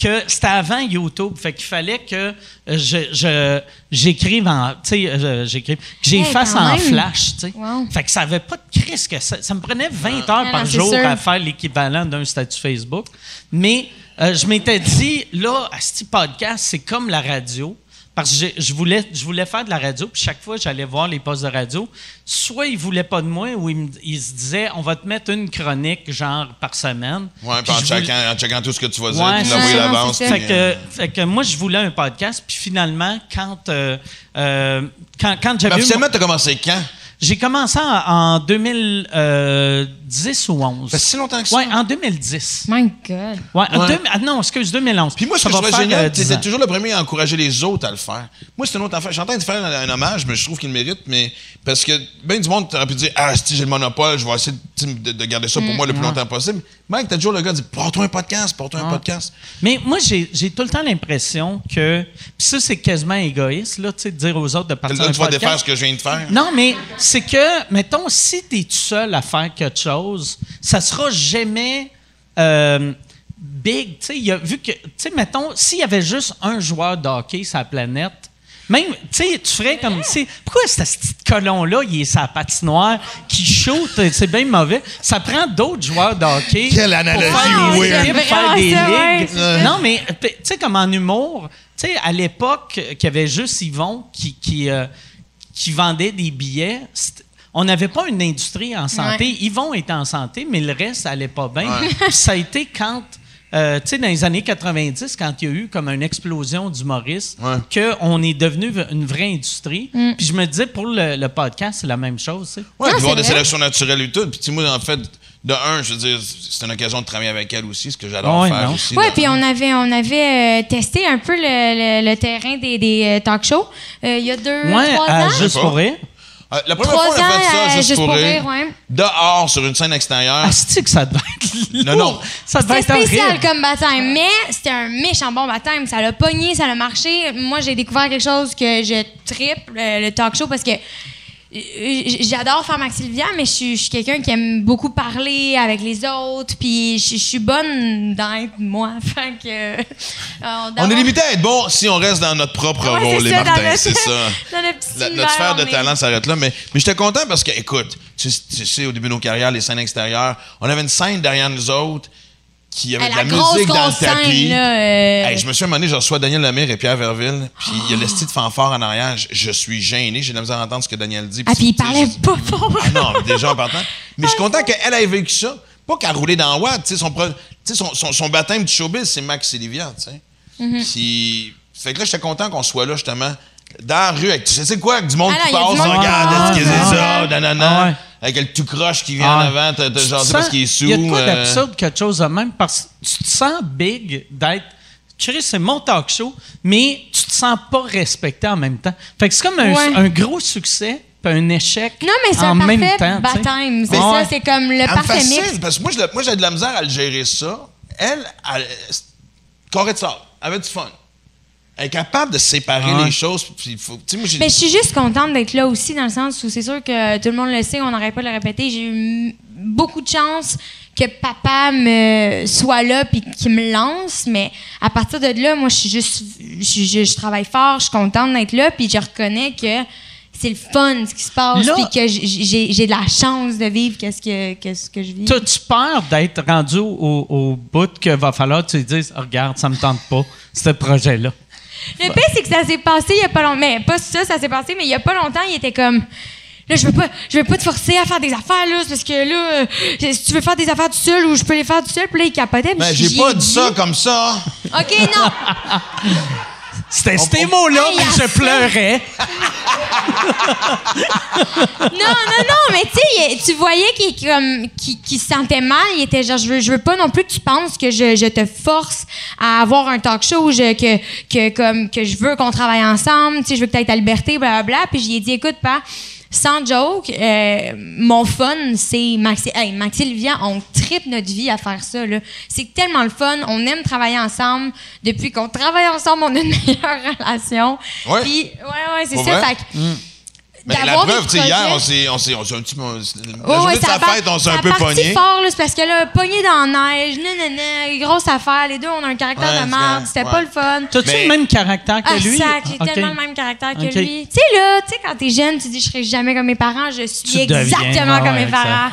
que c'était avant YouTube. Fait qu'il fallait que euh, je, je- j'écrive en. Tu sais, euh, j'écrive. Que j'ai Hey, fasse quand en même. flash, tu sais. Wow. Fait que ça avait pas de crise que ça. Ça me prenait 20 heures Ah par non, c'est jour sûr. à faire l'équivalent d'un statut Facebook. Mais euh, je m'étais dit, là, à ce podcast, c'est comme la radio. Parce que je, voulais, je voulais faire de la radio, puis chaque fois j'allais voir les postes de radio, soit ils voulaient pas de moi, ou ils, me- ils se disaient on va te mettre une chronique genre par semaine. Ouais, puis en voulais- checkant, en checkant tout ce que tu vas dire, Ouais, l'envoyer ça, l'avance. fait que, euh, fait que moi, je voulais un podcast, puis finalement, quand, euh, euh, quand, quand j'avais. mon- t'as commencé quand? J'ai commencé en, en 2010 ou 11. Ça fait si longtemps que ça? Ouais, en 2010. My God. Ouais, en Ouais. deux- ah non, excuse, 2011. Puis moi, ce Ça que je va trouvais faire, euh, génial, 10 c'était ans. toujours le premier à encourager les autres à le faire. Moi, c'est une autre affaire. Je suis en train de faire un, un hommage, mais je trouve qu'il le mérite, mais parce que ben du monde aurait pu dire Ah, si j'ai le monopole, je vais essayer de, de- de garder ça pour moi le plus longtemps possible. Mike, t'as toujours le gars qui dit Porte-toi un podcast, porte-toi un Ah. podcast. Mais moi, j'ai tout le temps l'impression que. Puis ça, c'est quasiment égoïste, là, tu sais, de dire aux autres de partir Là, un tu vas podcast. défaire ce que je viens de faire. Non, mais c'est que, mettons, si tu es tout seul à faire quelque chose, ça sera jamais euh, big. Tu sais, vu que, tu sais, mettons, s'il y avait juste un joueur de hockey sur la planète, même, tu sais, tu ferais comme, tu sais, pourquoi ce petit colon-là, il est sa patinoire, qui shoot, c'est bien mauvais. Ça prend d'autres joueurs de hockey. Quelle pour analogie faire des weird. équipes, faire des ouais, ligues. Non, mais, tu sais, comme en humour, tu sais, à l'époque, qu'il y avait juste Yvon qui, qui, euh, qui vendait des billets, on n'avait pas une industrie en santé. Ouais. Yvon était en santé, mais le reste, ça allait pas bien. Ouais. Ça a été quand, euh, tu sais, dans les années 90, quand il y a eu comme une explosion d'humoristes, Ouais. qu'on est devenu une vraie industrie. Mm. Puis je me disais, pour le, le podcast, c'est la même chose, puis voir des sélections naturelles et tout. Puis, tu sais, moi, en fait, de un, je veux dire, c'est une occasion de travailler avec elle aussi, ce que j'adore Ouais, faire non. aussi. Puis on avait, on avait euh, testé un peu le, le- le terrain des, des euh, talk shows euh, il y a deux, Ouais, trois à ans. juste pour rire. Euh, la première Trois fois, on a fait ans, ça euh, juste, juste pour pour rire. rire, ouais. Dehors, sur une scène extérieure. Ah, c'est que ça devait être (laughs) lourd? Non, non. Ça devait C'était être spécial horrible. comme baptême, mais c'était un méchant bon baptême. Ça l'a pogné, ça l'a marché. Moi, j'ai découvert quelque chose que je triple, le, le talk show, parce que j'adore faire Max Sylvia, mais je suis, quelqu'un qui aime beaucoup parler avec les autres, puis je, je suis bonne dans être moi. (laughs) Fait que, euh, On est limité à être bon si on reste dans notre propre Ouais, rôle, les ça, Martins, c'est ça. (laughs) dans La- notre sphère de talent s'arrête là. Mais, mais j'étais content parce que, écoute, tu, tu sais, au début de nos carrières, les scènes extérieures, on avait une scène derrière nous autres qui avait de la, musique dans le tapis. là. euh, Hey, je me suis un moment donné, je reçois Daniel Lemire et Pierre Verville, puis il y a le style de fanfare en arrière. Je, je suis gêné, j'ai de la misère à entendre ce que Daniel dit. Ah, puis il parlait je- pas fort. Ah non, mais déjà en partant. Mais je suis content qu'elle ait vécu ça. Pas qu'elle roulait dans Watt. Tu sais, son, pro- tu sais, son, son, son baptême du showbiz, c'est Max et Livia, tu sais. Mm-hmm. Puis, fait que là, j'étais content qu'on soit là, justement, dans la rue, avec, tu sais c'est quoi, avec du monde Ah qui passe, regarde, est-ce que c'est ça, Ah. nanana, Ah ouais. Avec le tout croche qui vient en Ah. avant, t'as t'as genre, parce qu'il est sous. Il y a de quoi euh, d'absurde, quelque chose de même, parce que tu te sens big d'être. Chris, c'est mon talk show, mais tu te sens pas respecté en même temps. Fait que c'est comme un, Ouais. un gros succès puis un échec Non, mais c'est en un même parfait temps. baptême. C'est Ouais. ça, c'est comme le Elle parfait fascine, mix. parce que moi, je l'ai- moi, j'ai de la misère à le gérer ça. Elle, elle, sable, elle avait du fun. Elle est capable de séparer Ouais. les choses. Puis faut, moi, Mais je suis juste contente d'être là aussi, dans le sens où c'est sûr que tout le monde le sait, on n'arrête pas de le répéter. J'ai eu beaucoup de chance que papa me soit là puis qu'il me lance, mais à partir de là, moi, je suis juste, je, suis- je, je travaille fort, je suis contente d'être là, puis je reconnais que c'est le fun ce qui se passe, Là- puis que j'ai j'ai de la chance de vivre qu'est-ce que, qu'est-ce que je vis. T'as-tu peur d'être rendu au, au bout que va falloir que tu te dises, regarde, ça me tente pas, ce projet-là? Le pire, c'est que ça s'est passé il y a pas longtemps. Mais pas ça, ça s'est passé, mais il y a pas longtemps, il était comme. Là, je veux pas, je veux pas te forcer à faire des affaires, là, parce que là, euh, si tu veux faire des affaires tout seul ou je peux les faire tout seul, puis là, il capotait. puis Ben, j'ai pas dit ça comme ça. OK, non. (laughs) C'était ces mots-là, à je pleurais. Non, non, non, mais tu sais, tu voyais qu'il comme qu'il qu'il se sentait mal. Il était genre, je veux, je veux pas non plus que tu penses que je, je te force à avoir un talk show, je- que, que, comme, que je veux qu'on travaille ensemble, tu sais, je veux que tu aies ta liberté, blablabla. Puis j'ai dit, écoute, pas, sans joke, euh, mon fun, c'est Maxi, hey, Maxilvia, on tripe notre vie à faire ça. là. C'est tellement le fun. On aime travailler ensemble. Depuis qu'on travaille ensemble, on a une (laughs) meilleure relation. Ouais. Puis, ouais, ouais, c'est ça. Fait que, Mais la preuve, tu sais, hier, on s'est, on s'est, on s'est un petit peu. La Oh, journée ouais, de sa fête, on s'est ça un peu pogné. fort, là, c'est parce que là, pogné dans la neige, nanana, grosse affaire, les deux, on a un caractère Ouais, de merde, c'était ouais. pas le fun. T'as-tu Mais- le même caractère que Ah, lui? sac, j'ai Ok. tellement le même caractère que lui. Tu sais, là, tu sais, quand t'es jeune, tu dis, je serai jamais comme mes parents, je suis Tu deviens, exactement ah comme mes parents.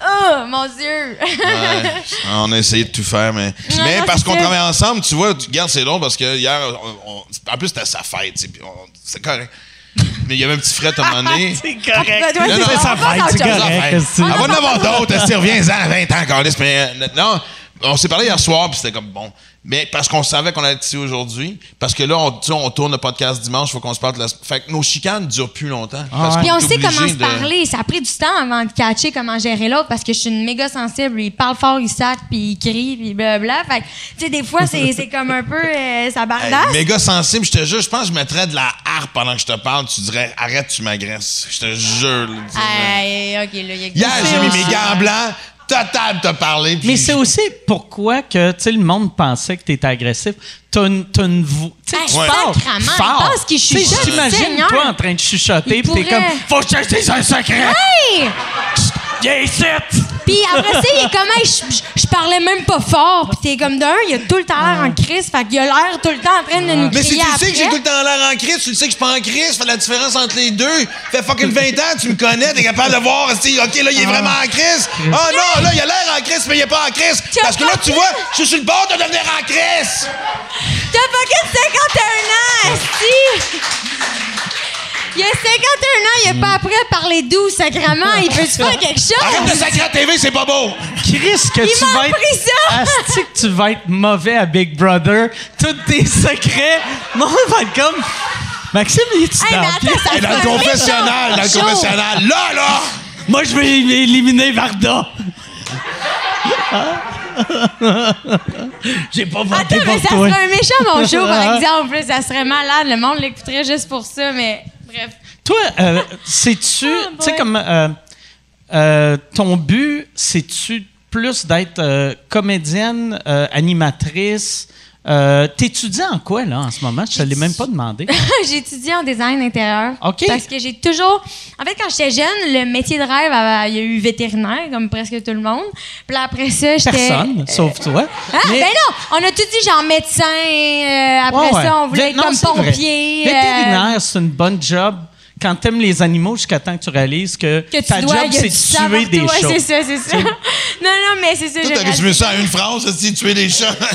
Oh, mon Dieu! Ouais. on a essayé de tout faire, mais. (laughs) mais non, parce qu'on travaille ensemble, tu vois, tu regardes, c'est drôle parce que hier, on- on- en plus, c'était sa fête, tu sais, puis on- c'est correct. Mais il y avait un petit fret à un moment donné. (laughs) C'est correct. Non, non, c'est c'est sa fête, correct. Elle va en avoir d'autres, elle reviens-en à 20 ans encore, mais euh, non, on s'est parlé hier soir, puis c'était comme bon. Mais parce qu'on savait qu'on allait être ici aujourd'hui, parce que là, on, tourne le podcast dimanche, il faut qu'on se parle. de la- Fait que nos chicanes durent plus longtemps. parce ouais. Puis on sait comment se parler. Ça a pris du temps avant de catcher comment gérer l'autre parce que je suis une méga sensible. Il parle fort, il sac, puis il crie, puis blablabla. Fait que, tu sais, des fois, c'est (laughs) c'est comme un peu euh, ça Hey, bardasse. méga sensible, je te jure, je pense que je mettrais de la harpe pendant que je te parle, tu dirais arrête, tu m'agresses. Je te jure. Hey, OK, là, il y a Hier, j'ai mis mes gants blancs, total te parler. puis Mais c'est je- aussi pourquoi que le monde pensait que tu étais agressif. T'as une, t'as une voix. Tu sais, Hey, tu parles fort. pense qu'il Tu sais, chuchote, T'imagines Seigneur. toi en train de chuchoter, puis t'es comme. Faut que je te dise un secret! Hey! Viens ici! Puis après ça, il est comme, Hey, je, je- je parlais même pas fort. Puis t'es comme d'un, il a tout le temps l'air en crise. Fait qu'il a l'air tout le temps en train de nous Mais si crier tu sais que j'ai tout le temps l'air en crise, tu le sais que je suis pas en crise, fait la différence entre les deux. Fait fucking 20 ans, tu me connais, t'es capable de voir si, OK, là, il est vraiment en crise. Oh non, là, il a l'air en crise, mais il est pas en crise. Parce que là, tu vois, je suis sur le bord de devenir en crise. T'as fucking 51 ans, esti! Il a 51 ans, il a pas appris à parler doux, sacrement. Il peut se faire (laughs) quelque Arrête de chose. sacrer à TV, c'est pas beau. Chris, que Il tu vas être. ça! (laughs) Asti que tu vas être mauvais à Big Brother. Tous tes secrets. Mon va être comme. Maxime, il est-tu Hey, mais dans attends, le pied? ça Et dans fait le un confessionnal, dans le confessionnal, là, là. Moi, je vais éliminer Varda. (laughs) J'ai pas voté Attends, mais pour ça toi. serait un méchant mon show, par exemple. là. Ça serait malade. Le monde l'écouterait juste pour ça, mais bref. Toi, euh, sais-tu, Ah, tu sais, comme euh, euh, ton but, c'est-tu plus d'être comédienne, animatrice? Euh, T'étudies en quoi, là, en ce moment? Je te l'ai même pas demandé. (laughs) j'ai étudié en design intérieur. OK. Parce que j'ai toujours. En fait, quand j'étais jeune, le métier de rêve, avait- il y a eu vétérinaire, comme presque tout le monde. Puis là, après ça, j'étais. Personne, sauf toi. (laughs) Ah, Mais- ben non! On a tout dit genre médecin, euh, après Ouais, ouais. ça, on voulait être non, comme pompier. euh, Vétérinaire, c'est une bonne job quand t'aimes les animaux jusqu'à temps que tu réalises que, que tu ta dois, job, c'est de tuer des chats. C'est ça, c'est ça. (laughs) non, non, mais c'est ça. J'ai t'as résumé ça en une phrase, si tuer des chats. (laughs)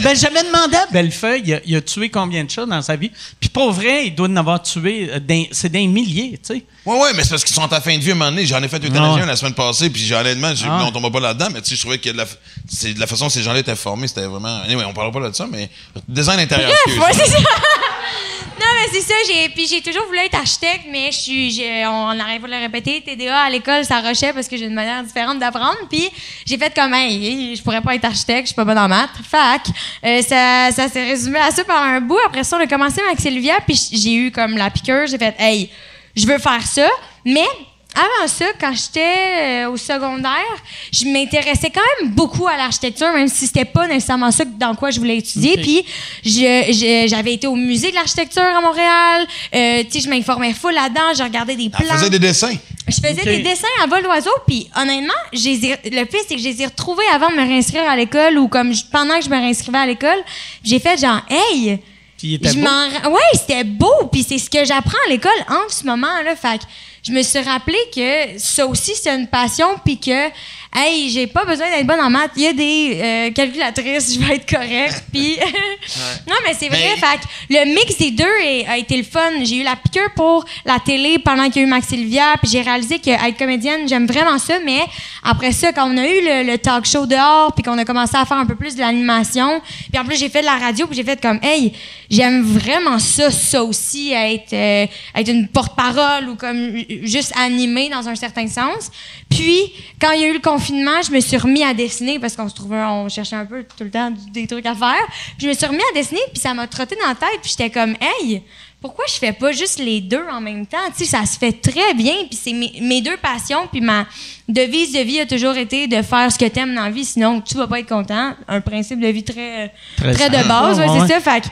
Ben, j'avais demandé à Bellefeuille, il a, il a tué combien de chats dans sa vie? Puis pour vrai, il doit en avoir tué, euh, d'un- c'est des milliers, tu sais. Ouais, ouais, mais c'est parce qu'ils sont à la fin de vie à un moment donné. J'en ai fait euthanasie Ah la semaine passée, puis j'ai- honnêtement, j'ai- Ah. non, on tombe pas là-dedans, mais tu sais, je trouvais que de la, c'est de la façon dont ces gens-là étaient formés, c'était vraiment. Anyway, on parlera pas de ça, mais design intérieur. excuse. Ouais, c'est ça. (laughs) non, mais c'est ça. J'ai, puis j'ai toujours voulu être architecte, mais je suis, on n'arrête pas de le répéter. TDA à l'école, ça rushait parce que j'ai une manière différente d'apprendre. Puis j'ai fait comme, hey, je pourrais pas être architecte, je suis pas bonne en maths. Fac. Euh, ça, ça s'est résumé à ça par un bout. Après ça, on a commencé avec Sylvia, puis j'ai eu comme la piqûre. J'ai fait, hey, je veux faire ça, mais avant ça, quand j'étais euh, au secondaire, je m'intéressais quand même beaucoup à l'architecture, même si c'était pas nécessairement ça dans quoi je voulais étudier. Puis je- j'avais été au musée de l'architecture à Montréal. Euh, tu sais, je m'informais full là-dedans. Je regardais des plans. faisait des dessins. Je faisais des dessins à vol d'oiseau, puis honnêtement, le pire, c'est que je les ai retrouvés avant de me réinscrire à l'école ou comme je- pendant que je me réinscrivais à l'école. J'ai fait genre, hey, Puis il était je beau. Ouais, c'était beau, puis c'est ce que j'apprends à l'école en ce moment là. Fait que je me suis rappelé que ça aussi, c'est une passion, puis que hey, j'ai pas besoin d'être bonne en maths. Il y a des euh, calculatrices, (laughs) je vais être correct. Puis (laughs) non, mais c'est vrai. Mais- Fait que le mix des deux est- a été le fun. J'ai eu la piqûre pour la télé pendant qu'il y a eu Max Sylvia, puis j'ai réalisé que être comédienne, j'aime vraiment ça. Mais après ça, quand on a eu le, le talk show dehors, puis qu'on a commencé à faire un peu plus de l'animation, puis en plus j'ai fait de la radio, puis j'ai fait comme hey, j'aime vraiment ça, ça aussi, être euh, être une porte-parole ou comme juste animer dans un certain sens. Puis quand il y a eu le confinement, je me suis remis à dessiner parce qu'on se trouvait, on cherchait un peu tout le temps des trucs à faire. Puis je me suis remis à dessiner, puis ça m'a trotté dans la tête, puis j'étais comme hey, pourquoi je fais pas juste les deux en même temps? Tu sais, ça se fait très bien, puis c'est mes, mes deux passions, puis ma devise de vie a toujours été de faire ce que t'aimes dans la vie, sinon tu vas pas être content. Un principe de vie très, Très très, de base, ouais, Ouais, c'est ça. Fait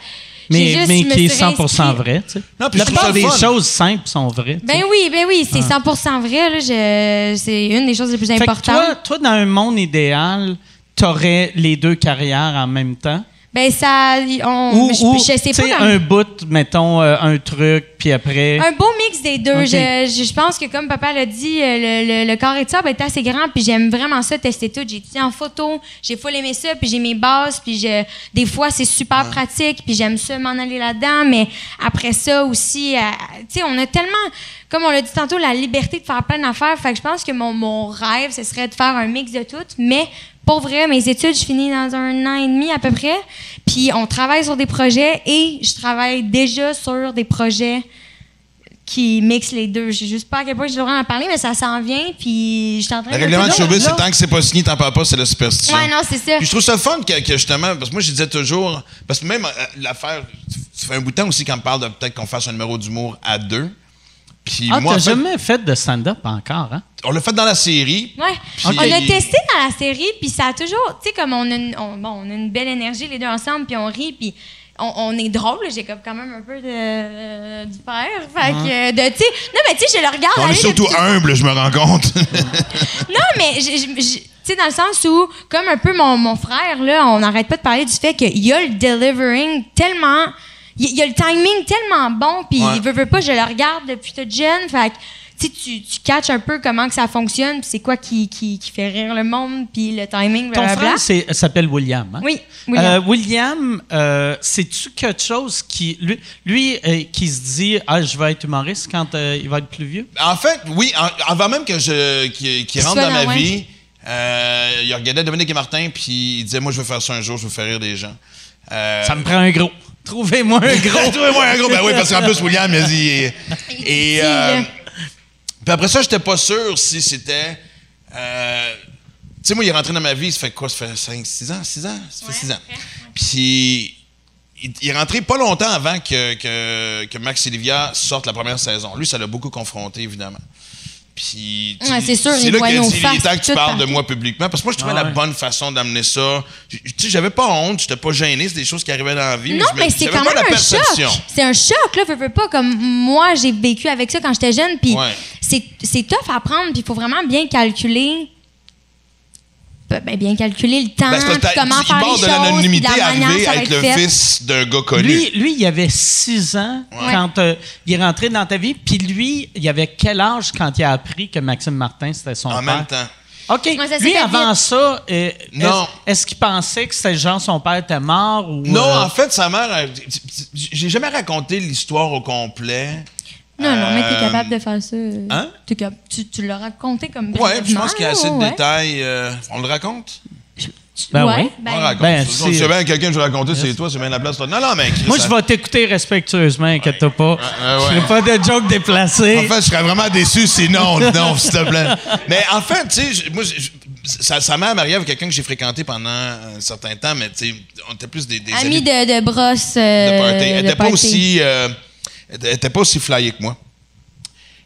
Mais, juste- mais qui est suis 100% réinscrite. vrai, tu sais. Non, puis La plupart des fun. choses simples sont vraies. tu. Ben oui, ben oui, c'est 100% vrai. là. Je- C'est une des choses les plus Fait que importantes. toi, toi, dans un monde idéal, t'aurais les deux carrières en même temps? Ben ça, on, Ou, je, ou, je sais pas. un bout, mettons, euh, un truc, puis après... Un beau mix des deux. Je, je- pense que, comme papa l'a dit, euh, le, le, le carré de sable est assez grand, puis j'aime vraiment ça, tester tout. J'ai étudié en photo, j'ai full aimé ça, puis j'ai mes bases, puis je, des fois, c'est super pratique, puis j'aime ça m'en aller là-dedans, mais après ça aussi, euh, tu sais, on a tellement, comme on l'a dit tantôt, la liberté de faire plein d'affaires, fait que je pense que mon, mon rêve, ce serait de faire un mix de tout, mais pour vrai, mes études, je finis dans un an et demi à peu près, puis on travaille sur des projets et je travaille déjà sur des projets qui mixe les deux. Je sais juste pas à quel point je devrais en parler, mais ça s'en vient, puis je suis en train Le de... règlement de showbiz, c'est tant que c'est pas signé, t'en parles pas, c'est la superstition. Ouais, non, c'est ça. Puis je trouve ça le fun que, que justement, parce que moi je disais toujours, parce que même euh, l'affaire, ça fait un bout de temps aussi qu'on me parle de peut-être qu'on fasse un numéro d'humour à deux. Puis Ah, moi, t'as en fait, jamais fait de stand-up encore, hein? on l'a fait dans la série. Ouais. On a testé dans la série, puis ça a toujours, tu sais, comme on a, une, on, bon, on a une belle énergie les deux ensemble, puis on rit, puis on, on est drôle. J'ai comme quand même un peu de, euh, du père. Fait que, de, tu sais, non, mais tu sais, je le regarde On est surtout humble, je me rends compte. (laughs) Non, mais je- tu sais, dans le sens où, comme un peu mon, mon frère, là, on n'arrête pas de parler du fait qu'il y a le delivering tellement. Il y a le timing tellement bon, puis Ouais. il veut, veut pas, je le regarde depuis toute jeune. Fait que, tu sais, tu, tu catches un peu comment que ça fonctionne, puis c'est quoi qui, qui, qui fait rire le monde, puis le timing, Ton blablabla. frère c'est- s'appelle William, hein? Oui, William, William. William euh, c'est-tu quelque chose qui... Lui, lui euh, qui se dit « Ah, je vais être humoriste quand euh, il va être plus vieux? en fait, oui, en- avant même que je qu'il rentre dans ma ouais. vie, euh, il regardait Dominique et Martin, puis il disait Moi, je veux faire ça un jour, je veux faire rire des gens. Euh, Ça me prend un gros. Trouvez-moi un gros. (laughs) Trouvez-moi un gros. Ben oui, parce qu'en plus, William, il a dit. Et, et, euh, puis après ça, j'étais pas sûr si c'était. euh, tu sais, moi, il est rentré dans ma vie, ça fait quoi? Ça fait 5, 6 ans? 6 ans? Ça fait 6 ans. Puis. Il, il est rentré pas longtemps avant que, que, que Max et Olivia sortent la première saison. Lui, ça l'a beaucoup confronté, évidemment. Puis, tu- Ouais, c'est sûr, il là est faces temps que tu tout parles de moi publiquement. Parce que moi, je trouvais Ah la ouais. bonne façon d'amener ça. Tu sais, j'avais pas honte, j'étais pas gêné, c'est des choses qui arrivaient dans la vie. Non, me- mais c'est quand même la un choc. perception. C'est un choc, là, veux, veux pas. Comme moi, j'ai vécu avec ça quand j'étais jeune, puis Ouais. c'est c'est tough à prendre, puis il faut vraiment bien calculer. Ben, bien calculer le temps, Ben, puis comment il faire les de choses, puis l'anonymité de la manière arrivé à être le fait. fils d'un gars connu. Lui, lui, il avait 6 ans quand euh, il est rentré dans ta vie. Puis lui, il avait quel âge quand il a appris que Maxime Martin, c'était son en père? même temps. OK. S'est lui, avant vite. ça, euh, Non. est-ce, qu'il pensait que c'était genre son père était mort ou... Non, euh, en fait, sa mère. J'ai jamais raconté l'histoire au complet. Non, non, mais t'es Euh, capable de faire ça. euh, hein? t'es cap- tu, tu l'as raconté comme Ouais, puis je pense qu'il y a assez de ouais. détails. euh, on le raconte? Ben ouais, oui. ben, on le raconte. ben, Si c'est- c'est bien quelqu'un que je vais raconter, c'est toi, c'est bien la place. toi. Non, non, mais. Moi, ça- je vais t'écouter respectueusement, inquiète-toi pas. ouais. Je ferai pas de joke déplacé. En fait, je serais vraiment déçu si non, (laughs) non, s'il te plaît. Mais en fait, tu sais, je- moi, je- je- sa, sa mère, Marie-Ève, quelqu'un que j'ai fréquenté pendant un certain temps, mais tu sais, on était plus des, des Ami amis de, de brosse. de euh, party. Elle de était pas party. aussi, euh, elle était pas aussi flyée que moi.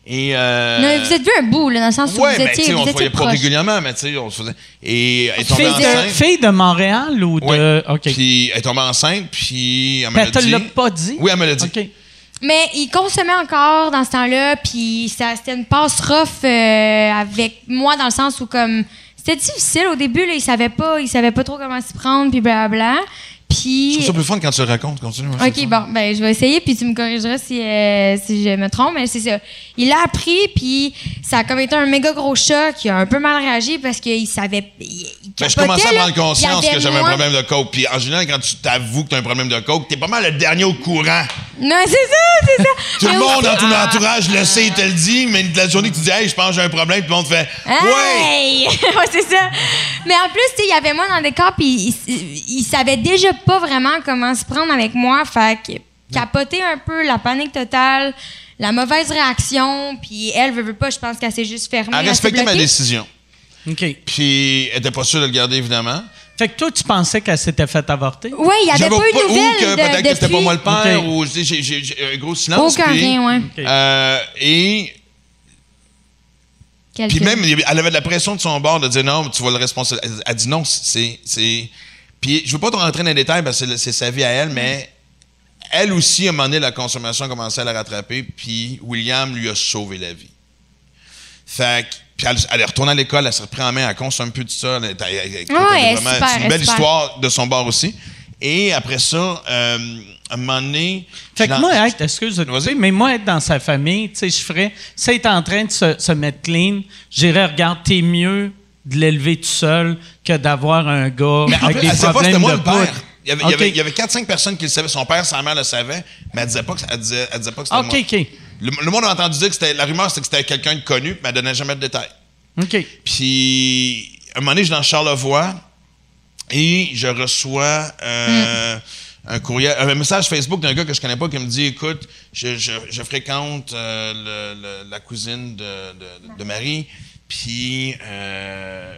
Et euh, Non, vous êtes vu un bout, là, dans le sens où ouais, vous mais étiez, sais, on se voyait pas proches. régulièrement, mais tu sais, on se faisait. Et elle est tombée Fille de, enceinte. fille de Montréal ou de... Ouais. OK. Puis elle est tombée enceinte, puis elle me l'a te dit. l'a pas dit? Oui, elle me l'a dit. OK. Mais il consommait encore dans ce temps-là, puis c'était une passe rough euh, avec moi dans le sens où comme c'était difficile au début là, il savait pas, il savait pas trop comment s'y prendre, puis blabla. Puis. Je trouve ça plus fun quand tu le racontes. Continue. OK, bon, ben je vais essayer, puis tu me corrigeras si, euh, si je me trompe, mais c'est ça. Il l'a appris, puis ça a comme été un méga gros choc. Il a un peu mal réagi parce qu'il savait. Il, il Ben, je commençais à prendre conscience que j'avais un problème de coke. Puis en général, quand tu t'avoues que tu as un problème de coke, t'es pas mal le dernier au courant. Non, c'est ça, c'est ça. (laughs) Tout Mais le monde dans ton entourage le sait, il te le dit, mais la journée que tu dis, hey, je pense que j'ai un problème, tout le monde fait! Hey! (laughs) ouais, c'est ça. Mais en plus, il y avait moi dans le décor, puis il, il savait déjà pas vraiment comment se prendre avec moi. Fait que capoter un peu, la panique totale, la mauvaise réaction, puis elle veut, veut pas, je pense qu'elle s'est juste fermée. Elle respectait ma décision. OK. Puis elle était pas sûre de le garder, évidemment. Fait que toi, tu pensais qu'elle s'était fait avorter? Oui, il y avait pas eu de ou nouvelles que de- peut-être que c'était pas moi le père, Ok. ou j'ai- j'ai j'ai- j'ai un gros silence. Aucun puis, rien, ouais. OK. euh, et. Puis même, elle avait de la pression de son bord de dire non, tu vas le responsabiliser. Elle dit non, c'est. c'est- Puis je veux pas te rentrer dans les détails parce que c'est- c'est sa vie à elle, mais elle aussi, à un moment donné, la consommation a commencé à la rattraper, puis William lui a sauvé la vie. Fait que. Puis elle, elle est retournée à l'école, elle s'est repris en main, elle consomme plus de ça. elle elle- elle- elle- Ouais, elle est vraiment- super, c'est une elle belle super. histoire de son bord aussi. Et après ça, euh, à un moment donné. Fait que moi, être, excuse de couper, mais moi, être dans sa famille, tu sais, je ferais, si elle est en train de se, se mettre clean, j'irais, regarde, t'es mieux de l'élever tout seul que d'avoir un gars Mais en avec plus, des pas problèmes c'était moi de le père. Il y avait, il y OK. avait- il y avait 4-5 personnes qui le savaient. Son père, sa mère le savait, mais elle disait pas que, elle disait, elle disait pas que c'était OK, moi. OK. Le, le monde a entendu dire que c'était. La rumeur, c'était que c'était quelqu'un de connu, mais elle donnait jamais de détails. OK. Puis, un moment donné, je suis dans Charlevoix et je reçois euh, un courriel, un message Facebook d'un gars que je connais pas qui me dit Écoute, je, je- je fréquente euh, le- le- la cousine de, de- de Marie, puis euh,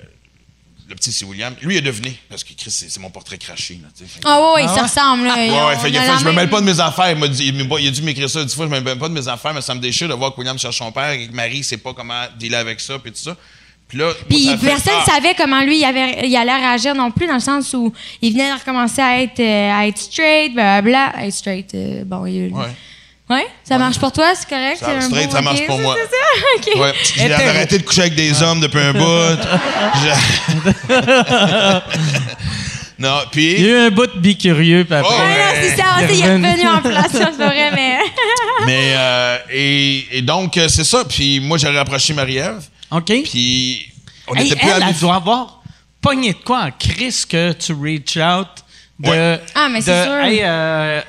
le petit, c'est William. Lui, il est devenu, parce que Chris, c'est mon portrait craché. Là, tu sais. Fait que- Ah ouais, ouais, ils Ah se ouais? ressemblent. Là. Ouais, fait a je me mêle pas de mes affaires. Il, m'a dit, il, m'a- il a dû m'écrire ça dix fois, je me mêle pas de mes affaires, mais ça me déchire de voir que William cherche son père et que Marie sait pas comment dealer avec ça, puis tout ça. Puis là, Puis moi, personne ah, savait comment lui il, avait, il allait réagir non plus, dans le sens où il venait de recommencer à être, euh, à être straight, blablabla. Être straight, euh, bon, il Ouais. Ouais? Ça marche pour toi, c'est correct? Ça- straight, ça marche pour moi. C'est ça? (laughs) OK. Ouais, j'ai arrêté de coucher avec des hommes depuis un bout. (laughs) Je- non, Il y puis, a eu un bout de bicurieux, puis après. Oh, Ouais, non, ouais. c'est ça, Il tu sais, il est revenu. en place, c'est vrai, mais. (laughs) mais euh, et, et donc euh, c'est ça. Puis moi j'ai rapproché Marie-Ève. OK. Puis on Hey, était plus elle, elle doit avoir pogné de quoi en crise que tu reach out de. Ouais. Ah, mais c'est sûr. Hey, euh,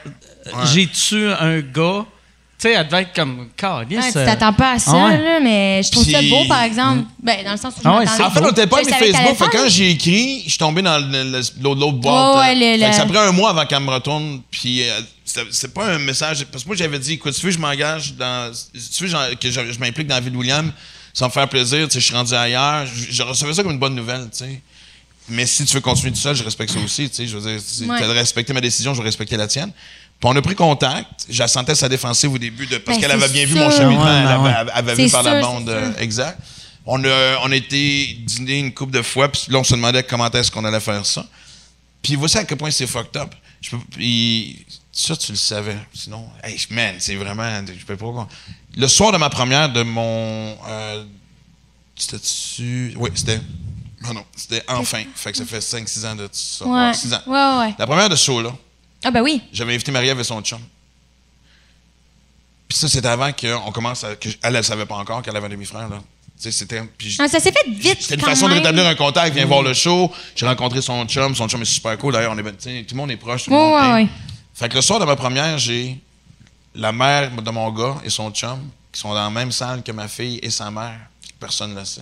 j'ai-tu un gars? Tu sais, elle devait être comme. Calice, Ouais, tu euh, t'attends pas à ça, ah ouais. là, mais je trouve ça beau, par exemple. Ben, dans le sens où je Ah En fait, on n'était pas mis Facebook. Fait quand j'ai écrit, je suis tombé dans l'autre boîte. Euh, le- fait le- ça prend un mois avant qu'elle me retourne. Puis euh, c'était- c'est pas un message. Parce que moi, j'avais dit, écoute, si tu veux, que je m'engage dans. Si tu veux que je, je m'implique dans la vie de William, ça me faire plaisir. Tu sais, je suis rendu ailleurs. Je, je recevais ça comme une bonne nouvelle, tu sais. Mais si tu veux continuer tout seul, je respecte ça aussi. Tu sais, je veux dire, Ouais. as respecté ma décision, je vais respecter la tienne. Puis on a pris contact. Je la sentais sa défensive au début de, parce Ben, qu'elle avait bien vu mon cheminement. Ouais, elle avait, elle vu par la bande. euh, exact. On a, on a été dîner une couple de fois, puis là, on se demandait comment est-ce qu'on allait faire ça. Puis voici à quel point c'est fucked up. Je peux, puis ça, tu le savais. Sinon, hey, man, c'est vraiment. Je peux pas. Le soir de ma première de mon. Euh, C'était-tu. Oui, c'était. Non, non, c'était enfin. Fait que ça fait 5-6 ans de ça. Ouais. 6 ans. Ouais, ouais. La première de ce show-là, Ah, ben oui. j'avais invité Marie-Ève et son chum. Puis ça, c'était avant qu'on commence à. Que, elle, elle savait pas encore qu'elle avait un demi-frère, là. C'était. Ah, ça s'est fait vite. c'était une quand façon de rétablir un contact. Viens voir le show. J'ai rencontré son chum. Son chum est super cool. D'ailleurs, on est, ben, tout le monde est proche. tout le monde ouais. Fait que le soir de ma première, j'ai la mère de mon gars et son chum qui sont dans la même salle que ma fille et sa mère. Personne ne le sait.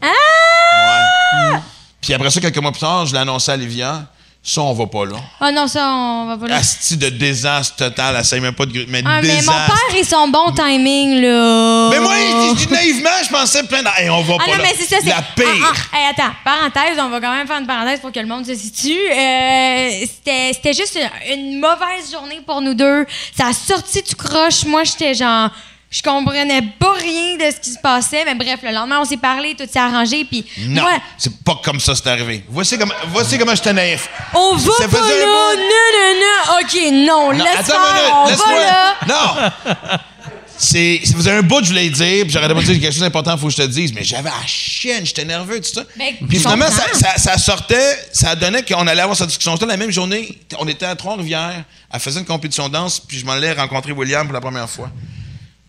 Ah! Ouais. Puis après ça, quelques mois plus tard, je l'ai annoncé à Livia. Ça, on va pas là. Ah non, ça, on va pas là. Asti de désastre total. Elle sait même pas de. Mais Ah, mais mon père et son bon timing, là. Mais moi, il dit naïvement, je pensais plein de. Hey, on va Ah pas non, là. mais c'est ça, c'est. La pire. Ah, ah, hey, attends, parenthèse, on va quand même faire une parenthèse pour que le monde se situe. Euh, c'était, c'était juste une, une mauvaise journée pour nous deux. Ça a sorti du croche. Moi, j'étais genre. Je comprenais pas rien de ce qui se passait, mais bref, le lendemain, on s'est parlé, tout s'est arrangé, puis Non, moi, c'est pas comme ça c'est arrivé. Voici comment, voici comment j'étais naïf. on va Ça pas là, non, non, non, ok, non, Non, laisse faire, on va là. Non! c'est, ça faisait un bout que je voulais dire, puis j'arrêtais pas de dire quelque chose d'important, faut que je te dise, mais j'avais la chienne, j'étais nerveux, tout ça. Ben, puis finalement, ça, comprends. ça, ça sortait, ça donnait qu'on allait avoir cette discussion-là la même journée. On était à Trois-Rivières, elle faisait une compétition de danse, puis je m'en allais rencontrer William pour la première fois.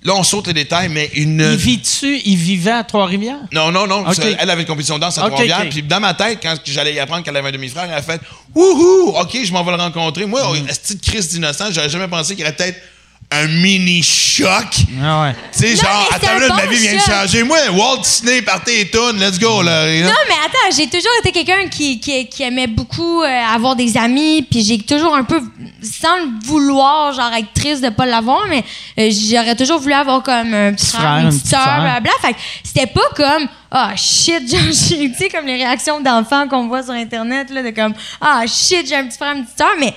Là, on saute les détails, mais une. Il vit-tu, il vivait à Trois-Rivières? Non, non, non. Ok. ça, Elle avait une compétition de danse à Trois-Rivières. Puis dans ma tête, quand j'allais y apprendre qu'elle avait un demi-frère, elle a fait Wouhou! OK, je m'en vais le rencontrer. Moi, Mm. cette petite crise d'innocence, j'aurais jamais pensé qu'il y aurait peut-être un mini choc. Ah ouais. Tu sais, Non, genre, attends, là, bon ma vie vient de changer. Moi, Walt Disney, partez et tourne, let's go, là. Non, mais attends, j'ai toujours été quelqu'un qui, qui, qui aimait beaucoup euh, avoir des amis, puis j'ai toujours un peu, sans le vouloir, genre être triste de pas l'avoir, mais euh, j'aurais toujours voulu avoir comme un petit frère, frère, une petite sœur. blablabla. Fait que c'était pas comme, ah shit, (laughs) genre, j'ai- tu sais, comme les réactions d'enfants qu'on voit sur Internet, là, de comme, ah shit, j'ai un petit frère, une petite sœur, mais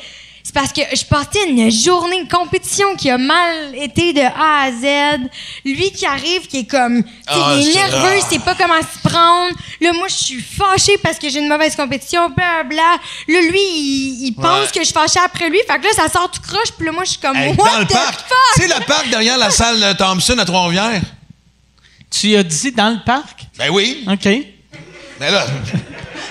c'est parce que je partais une journée de compétition qui a mal été de A à Z. Lui qui arrive, qui est comme, Ah, il est c'est- nerveux, il sait pas comment se prendre. Là, moi, je suis fâchée parce que j'ai une mauvaise compétition, blablabla. Là, lui, il, il pense Ouais. que je suis fâchée après lui. Fait que là, ça sort tout croche, puis là, moi, je suis comme, Hey, what dans le the parc. fuck? Tu sais, le parc derrière la salle de Thompson à Trois-Rivières? Tu as dit dans le parc? Ben oui. OK. Mais là, (laughs)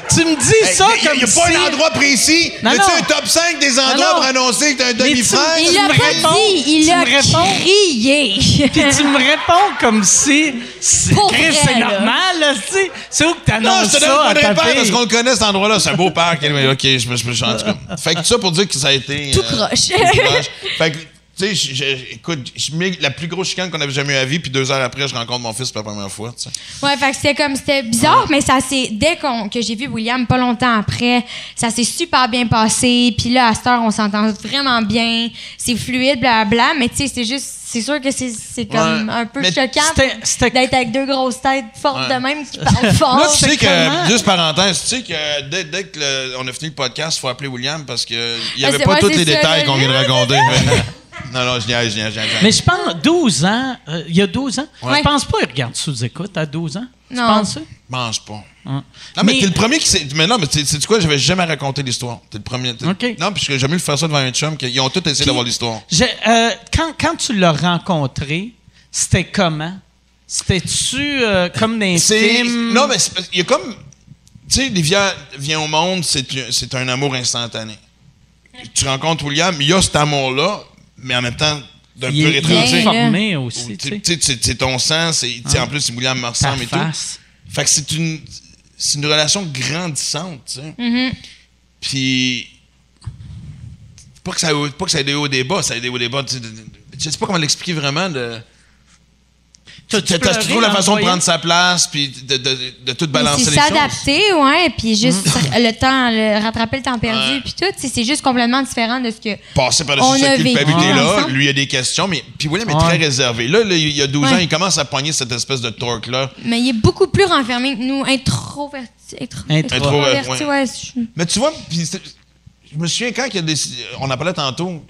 Tu me dis hey, ça y a- comme y a si... pas un endroit précis. Non, non. un top 5 des endroits non. pour annoncer que t'as un Mais tu- demi-frère? Il Tu l'a me pas réponds. dit, il Tu a me réponds. crié. (laughs) Puis tu me réponds comme si... c'est- normal, là, tu sais. C'est où que Non, t'annonces je te donne ça pas de parce qu'on le connaît, cet endroit-là. C'est un beau parc. OK, je me je me- je- en tout cas. (laughs) Fait que tout ça pour dire que ça a été... Tout euh, croche. tout croche. Fait que, tu sais, écoute, je mets la plus grosse chicane qu'on avait jamais eu à vie, puis deux heures après, je rencontre mon fils pour la première fois, tu sais. Ouais, fait que c'était comme, c'était bizarre, mais ça s'est, dès qu'on, que j'ai vu William pas longtemps après, ça s'est super bien passé. Puis là, à cette heure, on s'entend vraiment bien. C'est fluide, blablabla. Mais tu sais, c'est juste, c'est sûr que c'est, comme Ouais. un peu Mais choquant d'être avec deux grosses têtes fortes Ouais. de même qui parlent (laughs) fort. Là, tu sais que, juste parenthèse, tu sais que dès, dès que le- on a fini le podcast, il faut appeler William parce qu'il n'y Ah, avait pas tous les détails qu'on vient de raconter. (laughs) (laughs) non, non, je niaise, je niaise, je niaise. Mais je pense, 12 ans, euh, il y a 12 ans, Ouais. je pense pas qu'il regarde sous-écoute à 12 ans? Tu Non. penses ça? Mange pas. Hein. Non, mais, Mais- t'es le premier qui s'est. Mais non, mais tu sais quoi, j'avais jamais raconté l'histoire. T'es le premier. t'es- OK. Non, puisque j'ai mieux faire ça devant un chum, qu'ils ont tous essayé d'avoir l'histoire. Je- euh, quand, quand tu l'as rencontré, c'était comment? C'était-tu euh, comme dans C'est. films? Non, mais c'est parce- il y a comme. Tu sais, Livia vient au monde, c'est c'est un amour instantané. Tu rencontres William, il y a cet amour-là, mais en même temps, d'un peu rétréci. formé aussi, c'est- ton sang, c'est, tu sais, en plus, c'est William ressemble et tout. Fait que c'est une, c'est une relation grandissante, tu sais. Mhm. Puis, pas que, ça, a- pas que ça ait des hauts et des bas, ça a des hauts et des bas. Je sais pas comment l'expliquer vraiment. De, Pleuré trouves la façon de prendre sa place, puis de, de, de tout balancer C'est les choses. s'adapter, ouais, puis juste Mm. (laughs) le temps, le, rattraper le temps perdu, Ouais. puis tout, c'est juste complètement différent de ce que. Passer par-dessus a cette culpabilité-là, lui, il a des questions, mais puis William est très réservé. Là, là, il y a 12 Ouais. ans, il commence à pogner cette espèce de torque-là. Mais il est beaucoup plus renfermé que nous, introverti. Intro, Intro- introverti, ouais. ouais. je- Mais tu vois, je me souviens quand il y a des, on en parlait tantôt,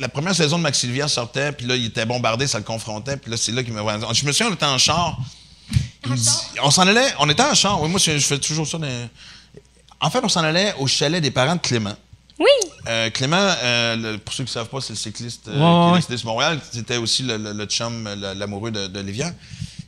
la première saison de Max Sylvia sortait, puis là, il était bombardé, ça le confrontait, puis là, c'est là qu'il me Je me souviens, on était en char. Il me dit- on s'en allait, on était en char. Oui, moi, je, fais toujours ça. dans- En fait, on s'en allait au chalet des parents de Clément. Oui! Euh, Clément, euh, le- pour ceux qui ne savent pas, c'est le cycliste euh, Ouais, qui est ouais. décédé sur Montréal. C'était aussi le, le- le chum, l'amoureux de, de Lévian.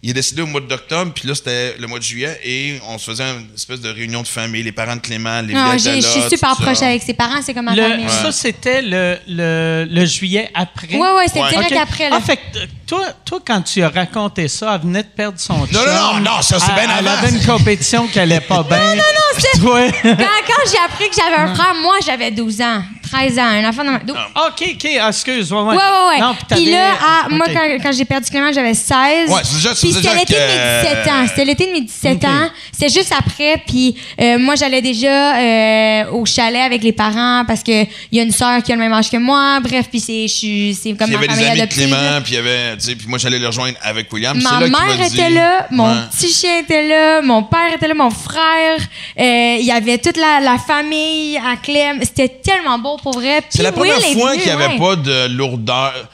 Il est décédé au mois d'octobre, puis là, c'était le mois de juillet, et on se faisait une espèce de réunion de famille, les parents de Clément, Lévian Non, je suis super ça. proche avec ses parents, c'est comme ma famille. Le, Ça, c'était le, le, le juillet après? Ouais, ouais, c'était Ouais. direct après, là. Ah, fait euh, toi, toi, quand tu as raconté ça, elle venait de perdre son Non, chum. non, non, non, ça, c'est Elle- bien Elle avant. avait une compétition qui allait pas (laughs) bien. Non, non, non, c'est-. Quand, quand j'ai appris que j'avais un frère, moi, j'avais 12 ans, 13 ans, un enfant de ma... dou- OK, OK, ah, excuse. Ouais, ouais. Ouais, ouais. Non, puis t'avais- là, ah, moi, quand, quand j'ai perdu Clément, j'avais 16. Ouais, c'est déjà- c'est Puis déjà c'était l'été de mes que- 17 ans. C'était l'été de mes 17 OK. ans. C'était juste après. Puis euh, moi, j'allais déjà euh, au chalet avec les parents parce qu'il y a une sœur qui a le même âge que moi. Bref, puis c'est je suis- c'est comme Puis il y ma avait des famille amis de adoptive. Clément, puis il y avait, tu sais, puis moi j'allais le rejoindre avec William. Ma C'est là qu'il mère m'a était dit- là, mon Ouais. petit chien était là, mon père était là, mon frère. Euh, Il y avait toute la, la famille à Clem. C'était tellement beau pour vrai. C'est la première Will fois qu'il n'y avait ouais. pas de lourdeur.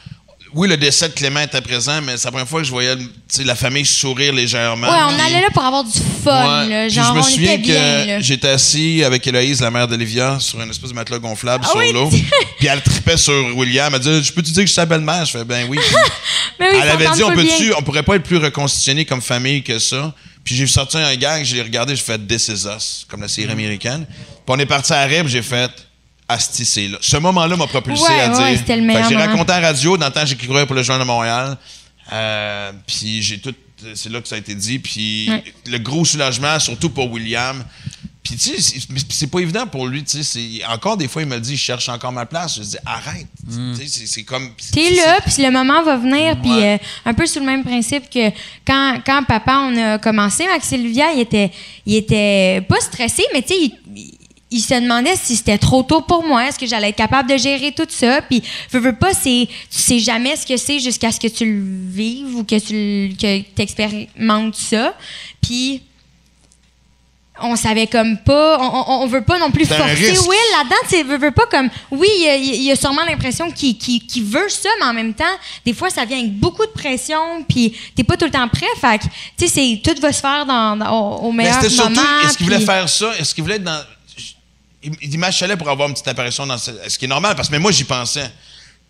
oui, le décès de Clément était présent, mais c'est la première fois que je voyais la famille sourire légèrement. Ouais, on allait là pour avoir du fun, Ouais. là. Puis Genre, je me on souviens était bien, que j'étais assis avec Héloïse, la mère d'Olivia, sur une espèce de matelas gonflable Ah sur oui, l'eau. (laughs) Puis elle tripait sur William. Elle dit Je peux te dire que je suis sa belle-mère Je fais Ben oui. Mais (laughs) oui, elle avait dit on, pas peut bien. on pourrait pas être plus reconstitutionné comme famille que ça. Puis j'ai sorti un gag, je l'ai regardé, j'ai fait This is Us, comme la série américaine. Puis on est parti à Rib, j'ai fait Asti, c'est là. Ce moment-là m'a propulsé Ouais, à dire. c'était le meilleur J'ai raconté à la radio, dans le temps j'écrivais pour le Journal de Montréal. Euh, puis j'ai tout. C'est là que ça a été dit. Puis Ouais. le gros soulagement, surtout pour William. Puis tu sais, c'est- pas évident pour lui. Tu sais, encore des fois, il me dit, je cherche encore ma place. Je dis, arrête. Tu sais, c'est- comme. T'es là, puis le moment va venir, puis Ouais. euh, un peu sur le même principe que quand, quand papa, on a commencé, Max Sylvia, il était, il était pas stressé, mais tu sais, il, il- se demandait si c'était trop tôt pour moi, est-ce que j'allais être capable de gérer tout ça, puis veux, veux pas, c'est, tu sais jamais ce que c'est jusqu'à ce que tu le vives ou que tu que expérimentes ça, puis on savait comme pas, on, on, veut pas non plus forcer. Will là-dedans, tu sais, veut, veut pas comme, oui, il y a, sûrement l'impression qu'il qu'il- qu'il veut ça, mais en même temps, des fois, ça vient avec beaucoup de pression, puis t'es pas tout le temps prêt, fait tu sais, c'est- tout va se faire dans, dans- au, Mais meilleur c'était surtout, moment. est-ce qu'il voulait faire ça? Est-ce qu'il voulait être dans. Il, dit, pour avoir une petite apparition dans ce. Ce qui est normal, parce que moi, j'y pensais.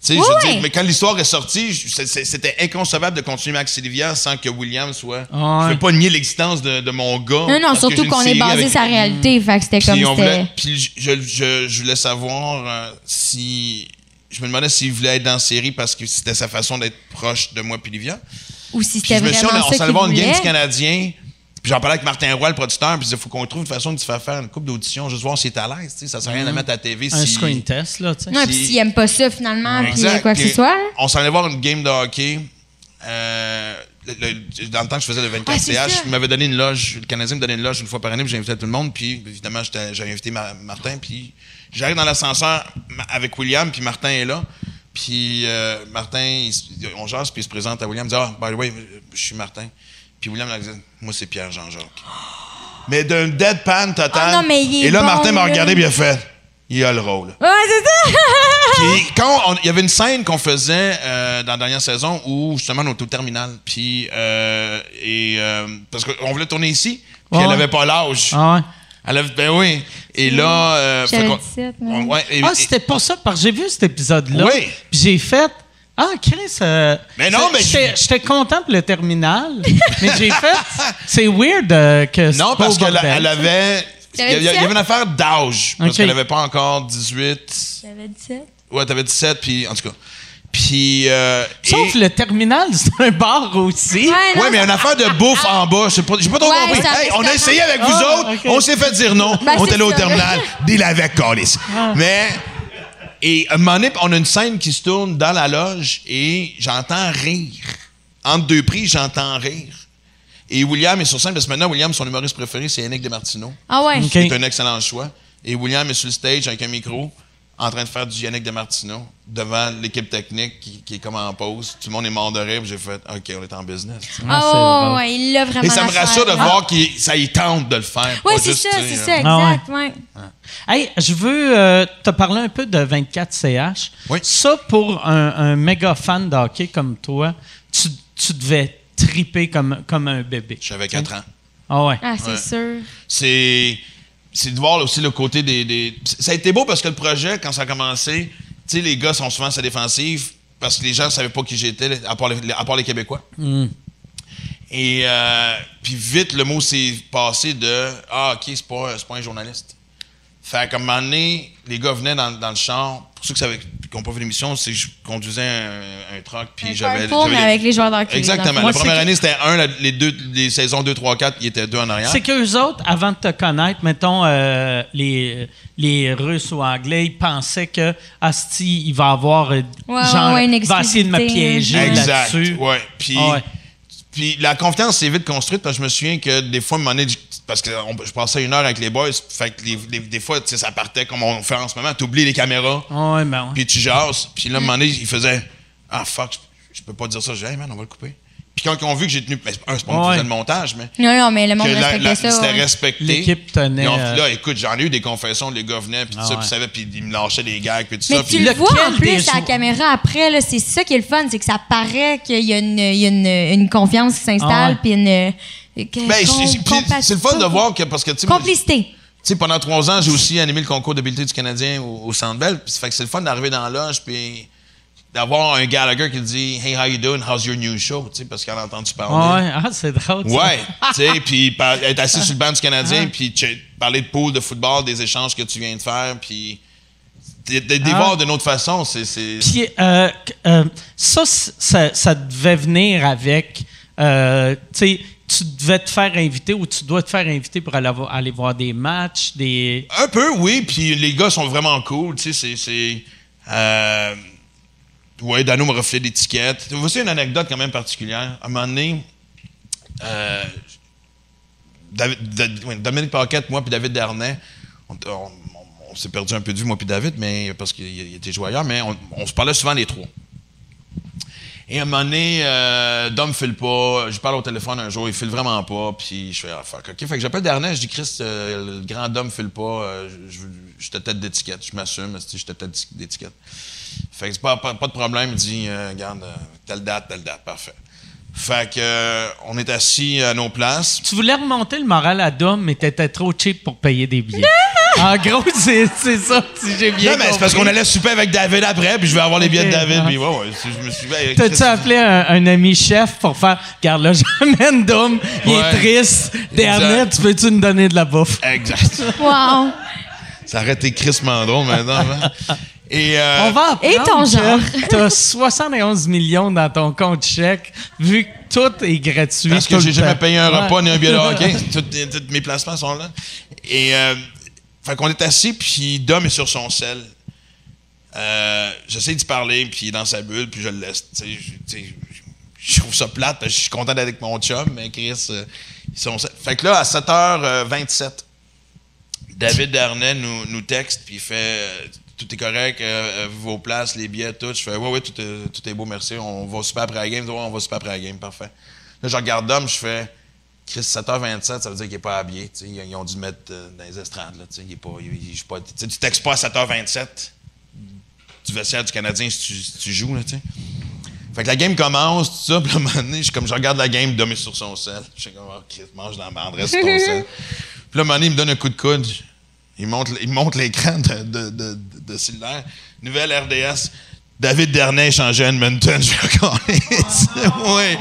Tu sais, je veux dire, mais quand l'histoire est sortie, c'était inconcevable de continuer Max Sylvia sans que William soit. Ah. Je veux pas nier l'existence de, de mon gars. Non, non, surtout qu'on est série basé avec- la réalité, fait que c'était comme c'était. puis je, je- je voulais savoir euh, si. Je me demandais s'il voulait être dans la série parce que c'était sa façon d'être proche de moi puis Livia. Ou si c'était je me suis dit, vraiment on, voir une game du Canadien. J'en parlais avec Martin Roy, le producteur, puis il disait faut qu'on trouve une façon de se faire faire une coupe d'audition, juste voir s'il est à l'aise. tu sais, Ça sert à rien de mettre à la TV. Un si... screen test, là, tu sais. Ouais, puis si- s'il aime pas ça, finalement, puis quoi que ce soit. là. On s'en allait voir une game de hockey. Euh, le- le- dans le temps que je faisais le 24 Ouais, c'est ça. CH, il m'avait donné une loge. Le Canadien me donnait une loge une fois par année, puis j'invitais tout le monde. Puis évidemment, j'avais invité Ma- Martin. Puis j'arrive dans l'ascenseur avec William, puis Martin est là. Puis euh, Martin, on jase, puis il se présente à William. Il dit Ah, by the way, je suis Martin. Puis William il dit Moi, c'est Pierre Jean-Jacques. Mais d'un deadpan total. Ah non, mais il est Et là, bon, Martin m'a regardé, il a fait Il a le rôle. Ouais, c'est ça! (laughs) Puis quand on- il y avait une scène qu'on faisait euh, dans la dernière saison où justement on était au terminal. Puis euh, et euh, parce qu'on voulait tourner ici, puis Ouais. elle avait pas l'âge. Ah ouais. Elle avait ben oui. Et là, euh, fait J'avais qu'on- 17, on- ouais. et- Ah, et- c'était pour ça, parce que j'ai vu cet épisode-là. Oui. Puis j'ai fait. Ah, Chris. euh, Mais non, mais J'étais je- j'étais content pour le terminal. mais j'ai fait. (laughs) C'est weird euh, que c'est non pas parce qu'elle avait il y, avait- il y avait 17? une affaire d'âge parce qu'elle avait pas encore 18. J'avais 17. Ouais, t'avais 17 puis en tout cas. Puis euh, Sauf et- le terminal, (laughs) c'est un bar aussi. Ouais, non, Ouais, mais une affaire de bouffe en bas, j'ai pas, j'ai pas trop Ouais, compris. Hey, on a essayé avec vous Ah, autres, on s'est fait dire non, Ben, on était là au terminal, (laughs) deal avec Callis. Mais, et à un moment donné, on a une scène qui se tourne dans la loge et j'entends rire. Entre deux prises, j'entends rire. Et William est sur scène, parce que maintenant, William, son humoriste préféré, c'est Yannick Demartino. Ah ouais. Ok. C'est un excellent choix. Et William est sur le stage avec un micro, en train de faire du Yannick Demartino, devant l'équipe technique qui, qui est comme en pause. Tout le monde est mort de rire. J'ai fait OK, on est en business. Ah, ouais, il l'a vraiment. Mais ça me rassure de Ah. voir que ça y tente de le faire. Ouais, pas c'est ça, c'est euh, ça, Ah exact, ouais. Hey, je veux euh, te parler un peu de 24CH. Oui. Ça, pour un, un méga fan de hockey comme toi, tu, tu devais triper comme, comme un bébé. J'avais 4 ans. Ah ouais. Ah, c'est Ouais. sûr. C'est c'est de voir aussi le côté des, des- Ça a été beau parce que le projet, quand ça a commencé, tu sais, les gars sont souvent sa défensive parce que les gens ne savaient pas qui j'étais, à, part les- à part les Québécois. Et euh, puis vite, le mot s'est passé de Ah, OK, c'est pas, c'est pas un journaliste. Fait qu'à un moment donné, les gars venaient dans, dans le char. Pour ceux qui n'ont pas vu l'émission, c'est que je conduisais un, un truck. Puis Un j'avais. mais avec les joueurs d'hockey, Exactement. La première année, c'était un. la- les, deux, les saisons 2, 3, 4, il était deux en arrière. C'est qu'eux autres, avant de te connaître, mettons, euh, les, les Russes ou Anglais, ils pensaient que Asti, il va avoir. euh, Ouais, genre, ouais, une va essayer de me piéger. Exact. là-dessus. Ouais. Puis, Ah ouais. Puis la confiance s'est vite construite parce que je me souviens que des fois, à un moment donné, parce que on- je passais une heure avec les boys, fait que les- les- des fois, tu sais, ça partait comme on fait en ce moment, tu oublies les caméras, ouais, ben ouais. puis tu jases. Puis là, à un moment donné, il faisait Ah fuck, je, je peux pas dire ça. Je dis Hey man, on va le couper. Puis quand ils ont vu que j'ai tenu. Ben, un, c'est pas moi qui faisais le montage, mais. Non, non, mais le monde que la- respectait la- ça. C'était ouais. respecté. L'équipe tenait, Ils ont- euh, Là, écoute, j'en ai eu des confessions, les gars venaient, puis tout Ah ça, ouais. puis ils savaient, puis ils me lâchaient des gags, puis tout Mais ça. tu puis- le vois en plus à la caméra après, là, c'est ça qui est le fun, c'est que ça paraît qu'il y a une, il y a une, une confiance qui s'installe, Ah ouais. puis une. que- Ben, c'est- puis le fun de voir que, parce que, tu Complicité. Tu sais, pendant trois ans, j'ai aussi animé le concours d'habileté du Canadien au, au Centre Bell. Puis ça fait que c'est le fun d'arriver dans la loge puis d'avoir un Gallagher qui te dit Hey, how you doing? How's your new show? Tu sais, parce qu'il en a entendu parler. Ouais, ah, c'est drôle. ça. Ouais, (laughs) tu sais, puis être assis sur le banc du Canadien, puis parler de pool, de football, des échanges que tu viens de faire, puis de, de, de les Ah. voir d'une autre façon, c'est... c'est- Puis euh, euh, ça, ça, ça devait venir avec. euh, tu sais, tu devais te faire inviter ou tu dois te faire inviter pour aller, aller voir des matchs, des. Un peu, oui, puis les gars sont vraiment cool, tu sais, c'est... ouais, Dano m'a refait des tickets. Voici une anecdote quand même particulière. À un moment donné, euh, David- Dominique Paquette, moi puis David Dernay, on, s'est perdu un peu de vue, moi puis David, mais parce qu'il il était joué ailleurs, mais on, se parlait souvent les trois. Et à un moment donné, euh, Dom file pas. Je parle au téléphone un jour, il file vraiment pas. Puis je fais, ah, fuck, OK. Fait que j'appelle Dernay, je dis, Chris, euh, le grand Dom file pas. euh, je, je, je te tête d'étiquette. Je m'assume, je te tête d'étiquette. Fait que c'est pas, pas, pas de problème. Il dit, euh, regarde, euh, telle date, telle date. Parfait. Fait que, euh, on est assis à nos places. Tu voulais remonter le moral à Dom, mais t'étais trop cheap pour payer des billets. (laughs) en gros, c'est c'est ça, si j'ai bien non, mais c'est parce qu'on allait souper avec David après, puis je vais avoir les billets de. David. Puis ouais, je me suis T'as-tu appelé un, un ami chef pour faire Regarde là, (laughs) j'amène Dom, il Ouais. est triste. Dernier, tu peux-tu nous donner de la bouffe? Exact. Wow. Ça aurait été crissement drôle maintenant. hein. Et, euh, On va apprendre Et ton genre. (laughs) T'as 71 millions dans ton compte chèque, vu que tout est gratuit. Parce que j'ai jamais payé un Ouais. repas ni un billet de hockey. (laughs) Tous mes placements sont là. Et euh, fait qu'on est assis, puis Dom est sur son sel. Euh, J'essaie d'y parler, puis il est dans sa bulle, puis je le laisse. Je- trouve ça plate, je suis content d'être avec mon chum, mais Chris, euh, ils sont... Fait que là, à 7h27, David Darnay nous, nous texte, puis il fait euh, Tout est correct, euh, euh, vos places, les billets, tout. Je fais Ouais, ouais, tout est, tout est beau, merci. On va super après la game. Ouais, on va super après la game, parfait. Là, je regarde Dom, je fais Chris, 7h27, ça veut dire qu'il n'est pas habillé. Ils, ont dû le mettre dans les estrades. Là, il est pas, il- il- pas, tu textes pas à 7h27 du vestiaire du Canadien si tu, si tu joues. Là. Fait que la game commence, tout ça, puis à un moment donné, je, comme, je regarde la game, Dom est sur son sel. Je suis comme, oh, Chris, mange dans la bande, reste sur ton (laughs) sel. Puis là, donné, il me donne un coup de coude. Il monte, il monte l'écran de, de, de, de cellulaire. Nouvelle RDS. David Dernay changé à Edmonton. (laughs) Je (laughs) Oui.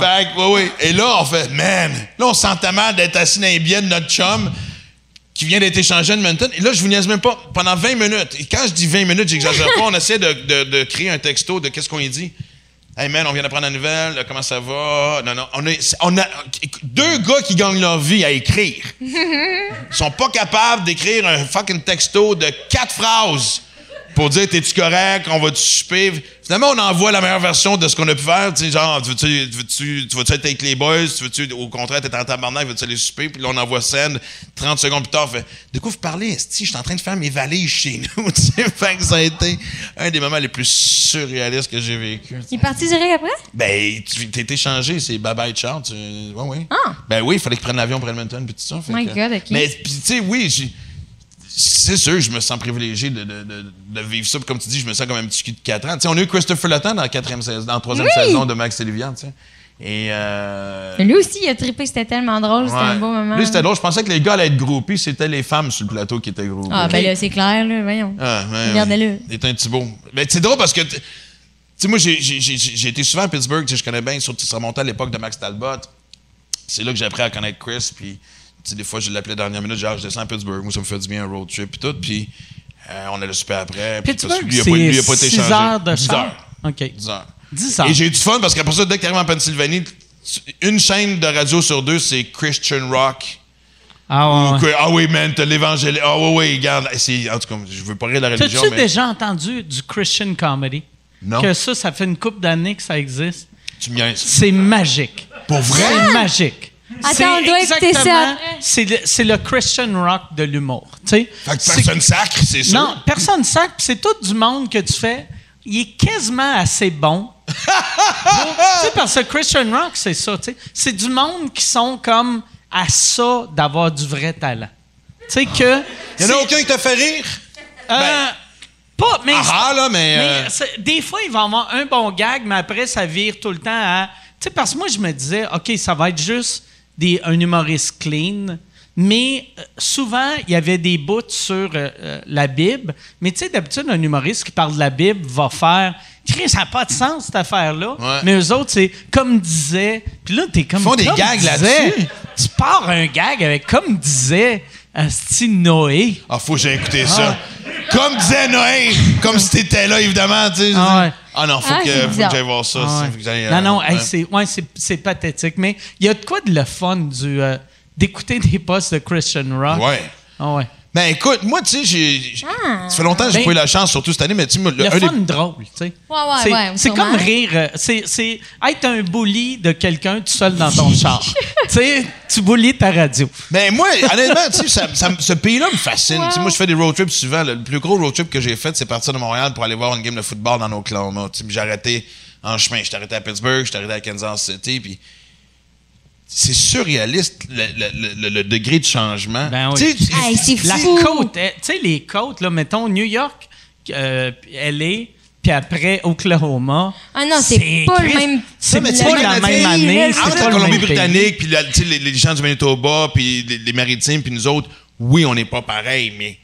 Fait que, oui, oui. Et là, on fait, man, là, on se sentait mal d'être assis dans les billets de notre chum qui vient d'être échangé à Edmonton. Et là, je vous niaise même pas. Pendant 20 minutes, et quand je dis 20 minutes, j'exagère pas, on essaie de, de- de créer un texto de qu'est-ce qu'on y dit. Hey man, on vient d'apprendre la nouvelle, comment ça va? Non, non, on a, on a deux gars qui gagnent leur vie à écrire. (laughs) Ils sont pas capables d'écrire un fucking texto de quatre phrases pour dire t'es-tu correct, on va te souper? Finalement, on envoie la meilleure version de ce qu'on a pu faire. Tu sais, genre, tu veux-tu, tu veux-tu, tu être avec les boys? Tu au contraire, t'es en tabarnak, veux-tu aller souper? Puis là, on envoie send. 30 secondes plus tard, on fait De quoi vous parlez? Je suis en train de faire mes valises chez nous. (laughs) Fait que ça a été un des moments les plus surréalistes que j'ai vécu. Il est parti direct après? Ben, t'es été changé, c'est bye bye Charles. Tu... Ouais, oui. Ah. Ben oui, il fallait qu'il prenne l'avion pour Edmonton puis tout ça. fait My que- God, OK. Mais puis tu sais, oui, j'ai- c'est sûr, je me sens privilégié de, de- de- de vivre ça. Comme tu dis, je me sens comme un petit cul de 4 ans. On a eu Christopher Letang dans la quatrième saison, dans troisième Oui! saison de Max tu sais. Et euh, lui aussi, il a trippé, c'était tellement drôle, c'était un beau moment. Lui, c'était drôle. Je pensais que les gars allaient être groupés, c'était les femmes sur le plateau qui étaient groupées. Ah, ben là, c'est clair, là, voyons. Ah, Regardez-le. Il est un petit beau. Mais c'est drôle parce que, tu sais, moi, j'ai- j'ai j'ai- j'ai été souvent à Pittsburgh, je connais bien, surtout ça remontait à l'époque de Max Talbot. C'est là que j'ai appris à connaître Chris, puis, des fois, je l'appelais dernière minute, genre, je descends à Pittsburgh, moi, ça me fait du bien un road trip, puis tout, puis euh, on allait super après. Pittsburgh, lui, il a pas c'est été 6 changé. heures de 10 char? heures. OK. 10 heures. 10 heures. Et j'ai eu du fun parce qu'après ça, dès que t'arrives en Pennsylvanie, une chaîne de radio sur deux, c'est Christian Rock. Ah, ouais, Ou que, ah oui, man, t'as l'évangile. Ah oui, oui, regarde. En tout cas, je veux pas rire de la religion, T'as-tu mais. déjà entendu du Christian comedy? Non. Que ça, ça fait une couple d'années que ça existe. Tu me. C'est magique. Pour vrai? C'est magique. Attends, C'est on doit écouter ça exactement- après. C'est le, c'est le Christian rock de l'humour. Fait que personne sacre, c'est sûr. Non, personne sacre, c'est tout du monde que tu fais. Il est quasiment assez bon. Pour- (laughs) tu sais, parce que Christian Rock, c'est ça. tu sais. C'est du monde qui sont comme à ça d'avoir du vrai talent. Tu sais que. Il y en a aucun qui t'a fait rire? euh, pas, mais. Ah, là, mais. mais euh, c'est- des fois, il va avoir un bon gag, mais après, ça vire tout le temps à. Tu sais, parce que moi, je me disais, OK, ça va être juste des, un humoriste clean. Mais euh, souvent, il y avait des bouts sur euh, euh, la Bible. Mais tu sais, d'habitude, un humoriste qui parle de la Bible va faire. Chris, ça n'a pas de sens, cette affaire-là. Ouais. Mais eux autres, c'est comme disait. Puis là, t'es comme. Ils font des comme gags là-dessus. Tu pars un gag avec comme disait style Noé. Ah, faut que j'ai écouté ça. Comme disait Noé, comme si t'étais là, évidemment, tu sais. Ah ouais. Ah non, faut Ah, que, faut que j'aille voir ça. Ah ça, ouais. faut que j'aille, euh, non, non, hey, ouais. c'est ouais, c'est- c'est pathétique. Mais il y a de quoi de le fun du, euh, d'écouter des posts de Christian Rock. Ouais. Ah ouais. Ben écoute, moi, tu sais, j'ai. j'ai- Ça fait longtemps que j'ai Ben, pas eu la chance, surtout cette année, mais tu sais, moi, Le un des- fun drôle, tu sais. Ouais, ouais, c'est, ouais, c'est sûrement. comme rire. euh, C'est, c'est être un bully de quelqu'un tout seul dans ton (laughs) char. tu sais, tu bullies ta radio. Ben moi, honnêtement, tu sais, ça- ça- ce pays-là me fascine. Tu sais, moi, je fais des road trips souvent. Le plus gros road trip que j'ai fait, c'est partir de Montréal pour aller voir une game de football dans Oklahoma. Tu sais, puis j'ai arrêté en chemin. J'étais arrêté à Pittsburgh, j'étais arrêté à Kansas City, puis c'est surréaliste le, le- le- le degré de changement. Ben oui. Hey, c'est La fou. côte, eh, tu sais, les côtes, là, mettons New York, euh, LA, puis après Oklahoma. Ah non, c'est pas le même- C'est pas la même année. C'est Entre pas la. Colombie-Britannique, puis les, les gens du Manitoba, puis les, les maritimes, puis nous autres, oui, on n'est pas pareil, mais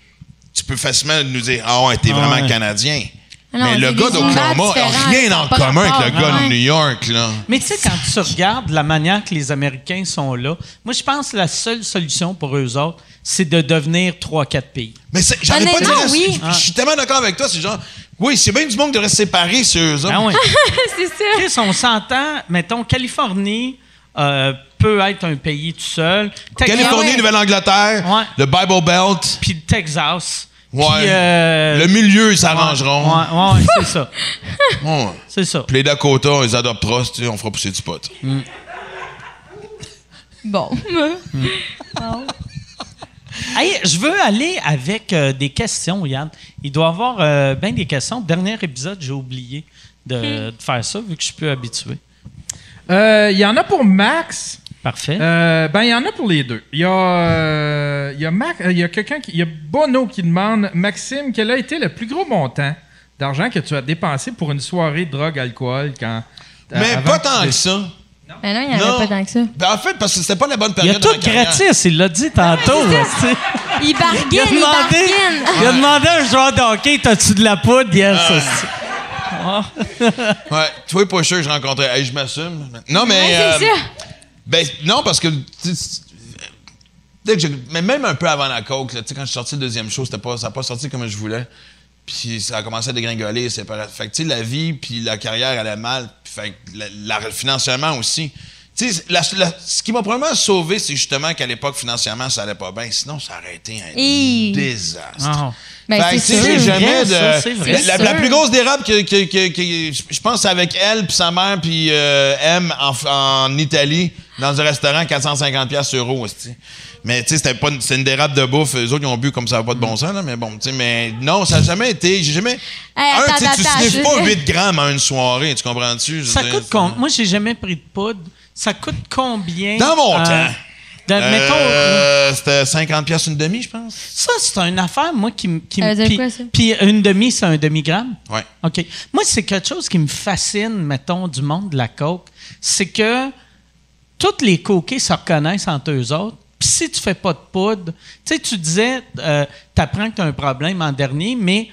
tu peux facilement nous dire Ah ouais, t'es Ah vraiment ouais. canadien. Ah non, mais le gars d'Oklahoma n'a rien en commun avec le gars de. New York. Là. Mais tu sais, quand tu regardes la manière que les Américains sont là, moi, je pense que la seule solution pour eux autres, c'est de devenir 3-4 pays. Mais j'en ai pas dit. Oui. Je suis tellement d'accord avec toi. C'est genre, oui, c'est bien du monde de rester séparés sur eux autres. Ah ouais. (laughs) c'est ça. Chris, on s'entend, mettons, Californie euh, peut être un pays tout seul. Californie, Ouais. Nouvelle-Angleterre, Ouais. le Bible Belt, Puis le Texas. Ouais. Puis, euh, le milieu, ils s'arrangeront. Ouais, ouais, c'est ça. (laughs) Ouais. C'est ça. Puis les Dakota, ils adopteront, tu sais, on fera pousser du pot. (laughs) Bon. Hey, je veux aller avec euh, des questions, Yann. Il doit y avoir euh, bien des questions. Dernier épisode, j'ai oublié de, de faire ça, vu que je suis plus habitué. Euh, Il y en a pour Max. Parfait. Euh, ben, il y en a pour les deux. Il y a, euh, il y a, Mac- euh, il y a quelqu'un qui. Il y a Bono qui demande Maxime, quel a été le plus gros montant d'argent que tu as dépensé pour une soirée drogue, alcool quand. euh, Mais pas tant que ça. Ben non, il n'y en Non. avait pas tant que ça. Ben, en fait, parce que c'était pas la bonne il y a période. tout de gratis, il l'a dit tantôt. là. Il Il a bargaine, il demandé, bargaine. il a demandé à un joueur de hockey T'as-tu de la poudre? Yes. hostie. Ouais, toi, pas sûr que je rencontrais. Hey, je m'assume. Non, mais. Ouais, c'est euh, ça. Ben, non, parce que. dès que mais même un peu avant la coke, là, tu sais, quand je suis sorti le deuxième show, c'était pas, ça n'a pas sorti comme je voulais. Puis ça a commencé à dégringoler. C'est pas- fait que, tu sais, la vie puis la carrière allait mal. Puis fait que la, la- financièrement aussi. Tu sais, la- la- ce qui m'a probablement sauvé, c'est justement qu'à l'époque, financièrement, ça allait pas bien. Sinon, ça aurait été un désastre. Ben, c'est jamais vrai, de. ça, c'est vrai. la, la plus grosse dérape que, que- que- que- je pense c'est avec elle puis sa mère puis euh, M en, en Italie dans un restaurant 450 pièces euros aussi. Mais tu sais c'était pas une, c'était une dérape de bouffe, les autres ils ont bu comme ça va pas de bon sens là, mais bon, tu sais mais non, ça a jamais été, j'ai jamais Hey, un attends, tu sais tu attends, sniffes pas 8 grammes en une soirée, tu comprends-tu? Je veux Ça dire, coûte combien Moi, j'ai jamais pris de poudre. Ça coûte combien Dans mon euh, temps. de- mettons, Euh, c'était 50 pièces une demi, je pense. Ça, c'est une affaire, moi, qui, me- qui puis- quoi, ça? Puis une demi, c'est un demi-gramme? Ouais. OK. Moi, c'est quelque chose qui me fascine, mettons, du monde de la coke. C'est que tous les coquets se reconnaissent entre eux autres. Puis si tu fais pas de poudre, tu sais, tu disais, tu apprends que tu as un problème en dernier, mais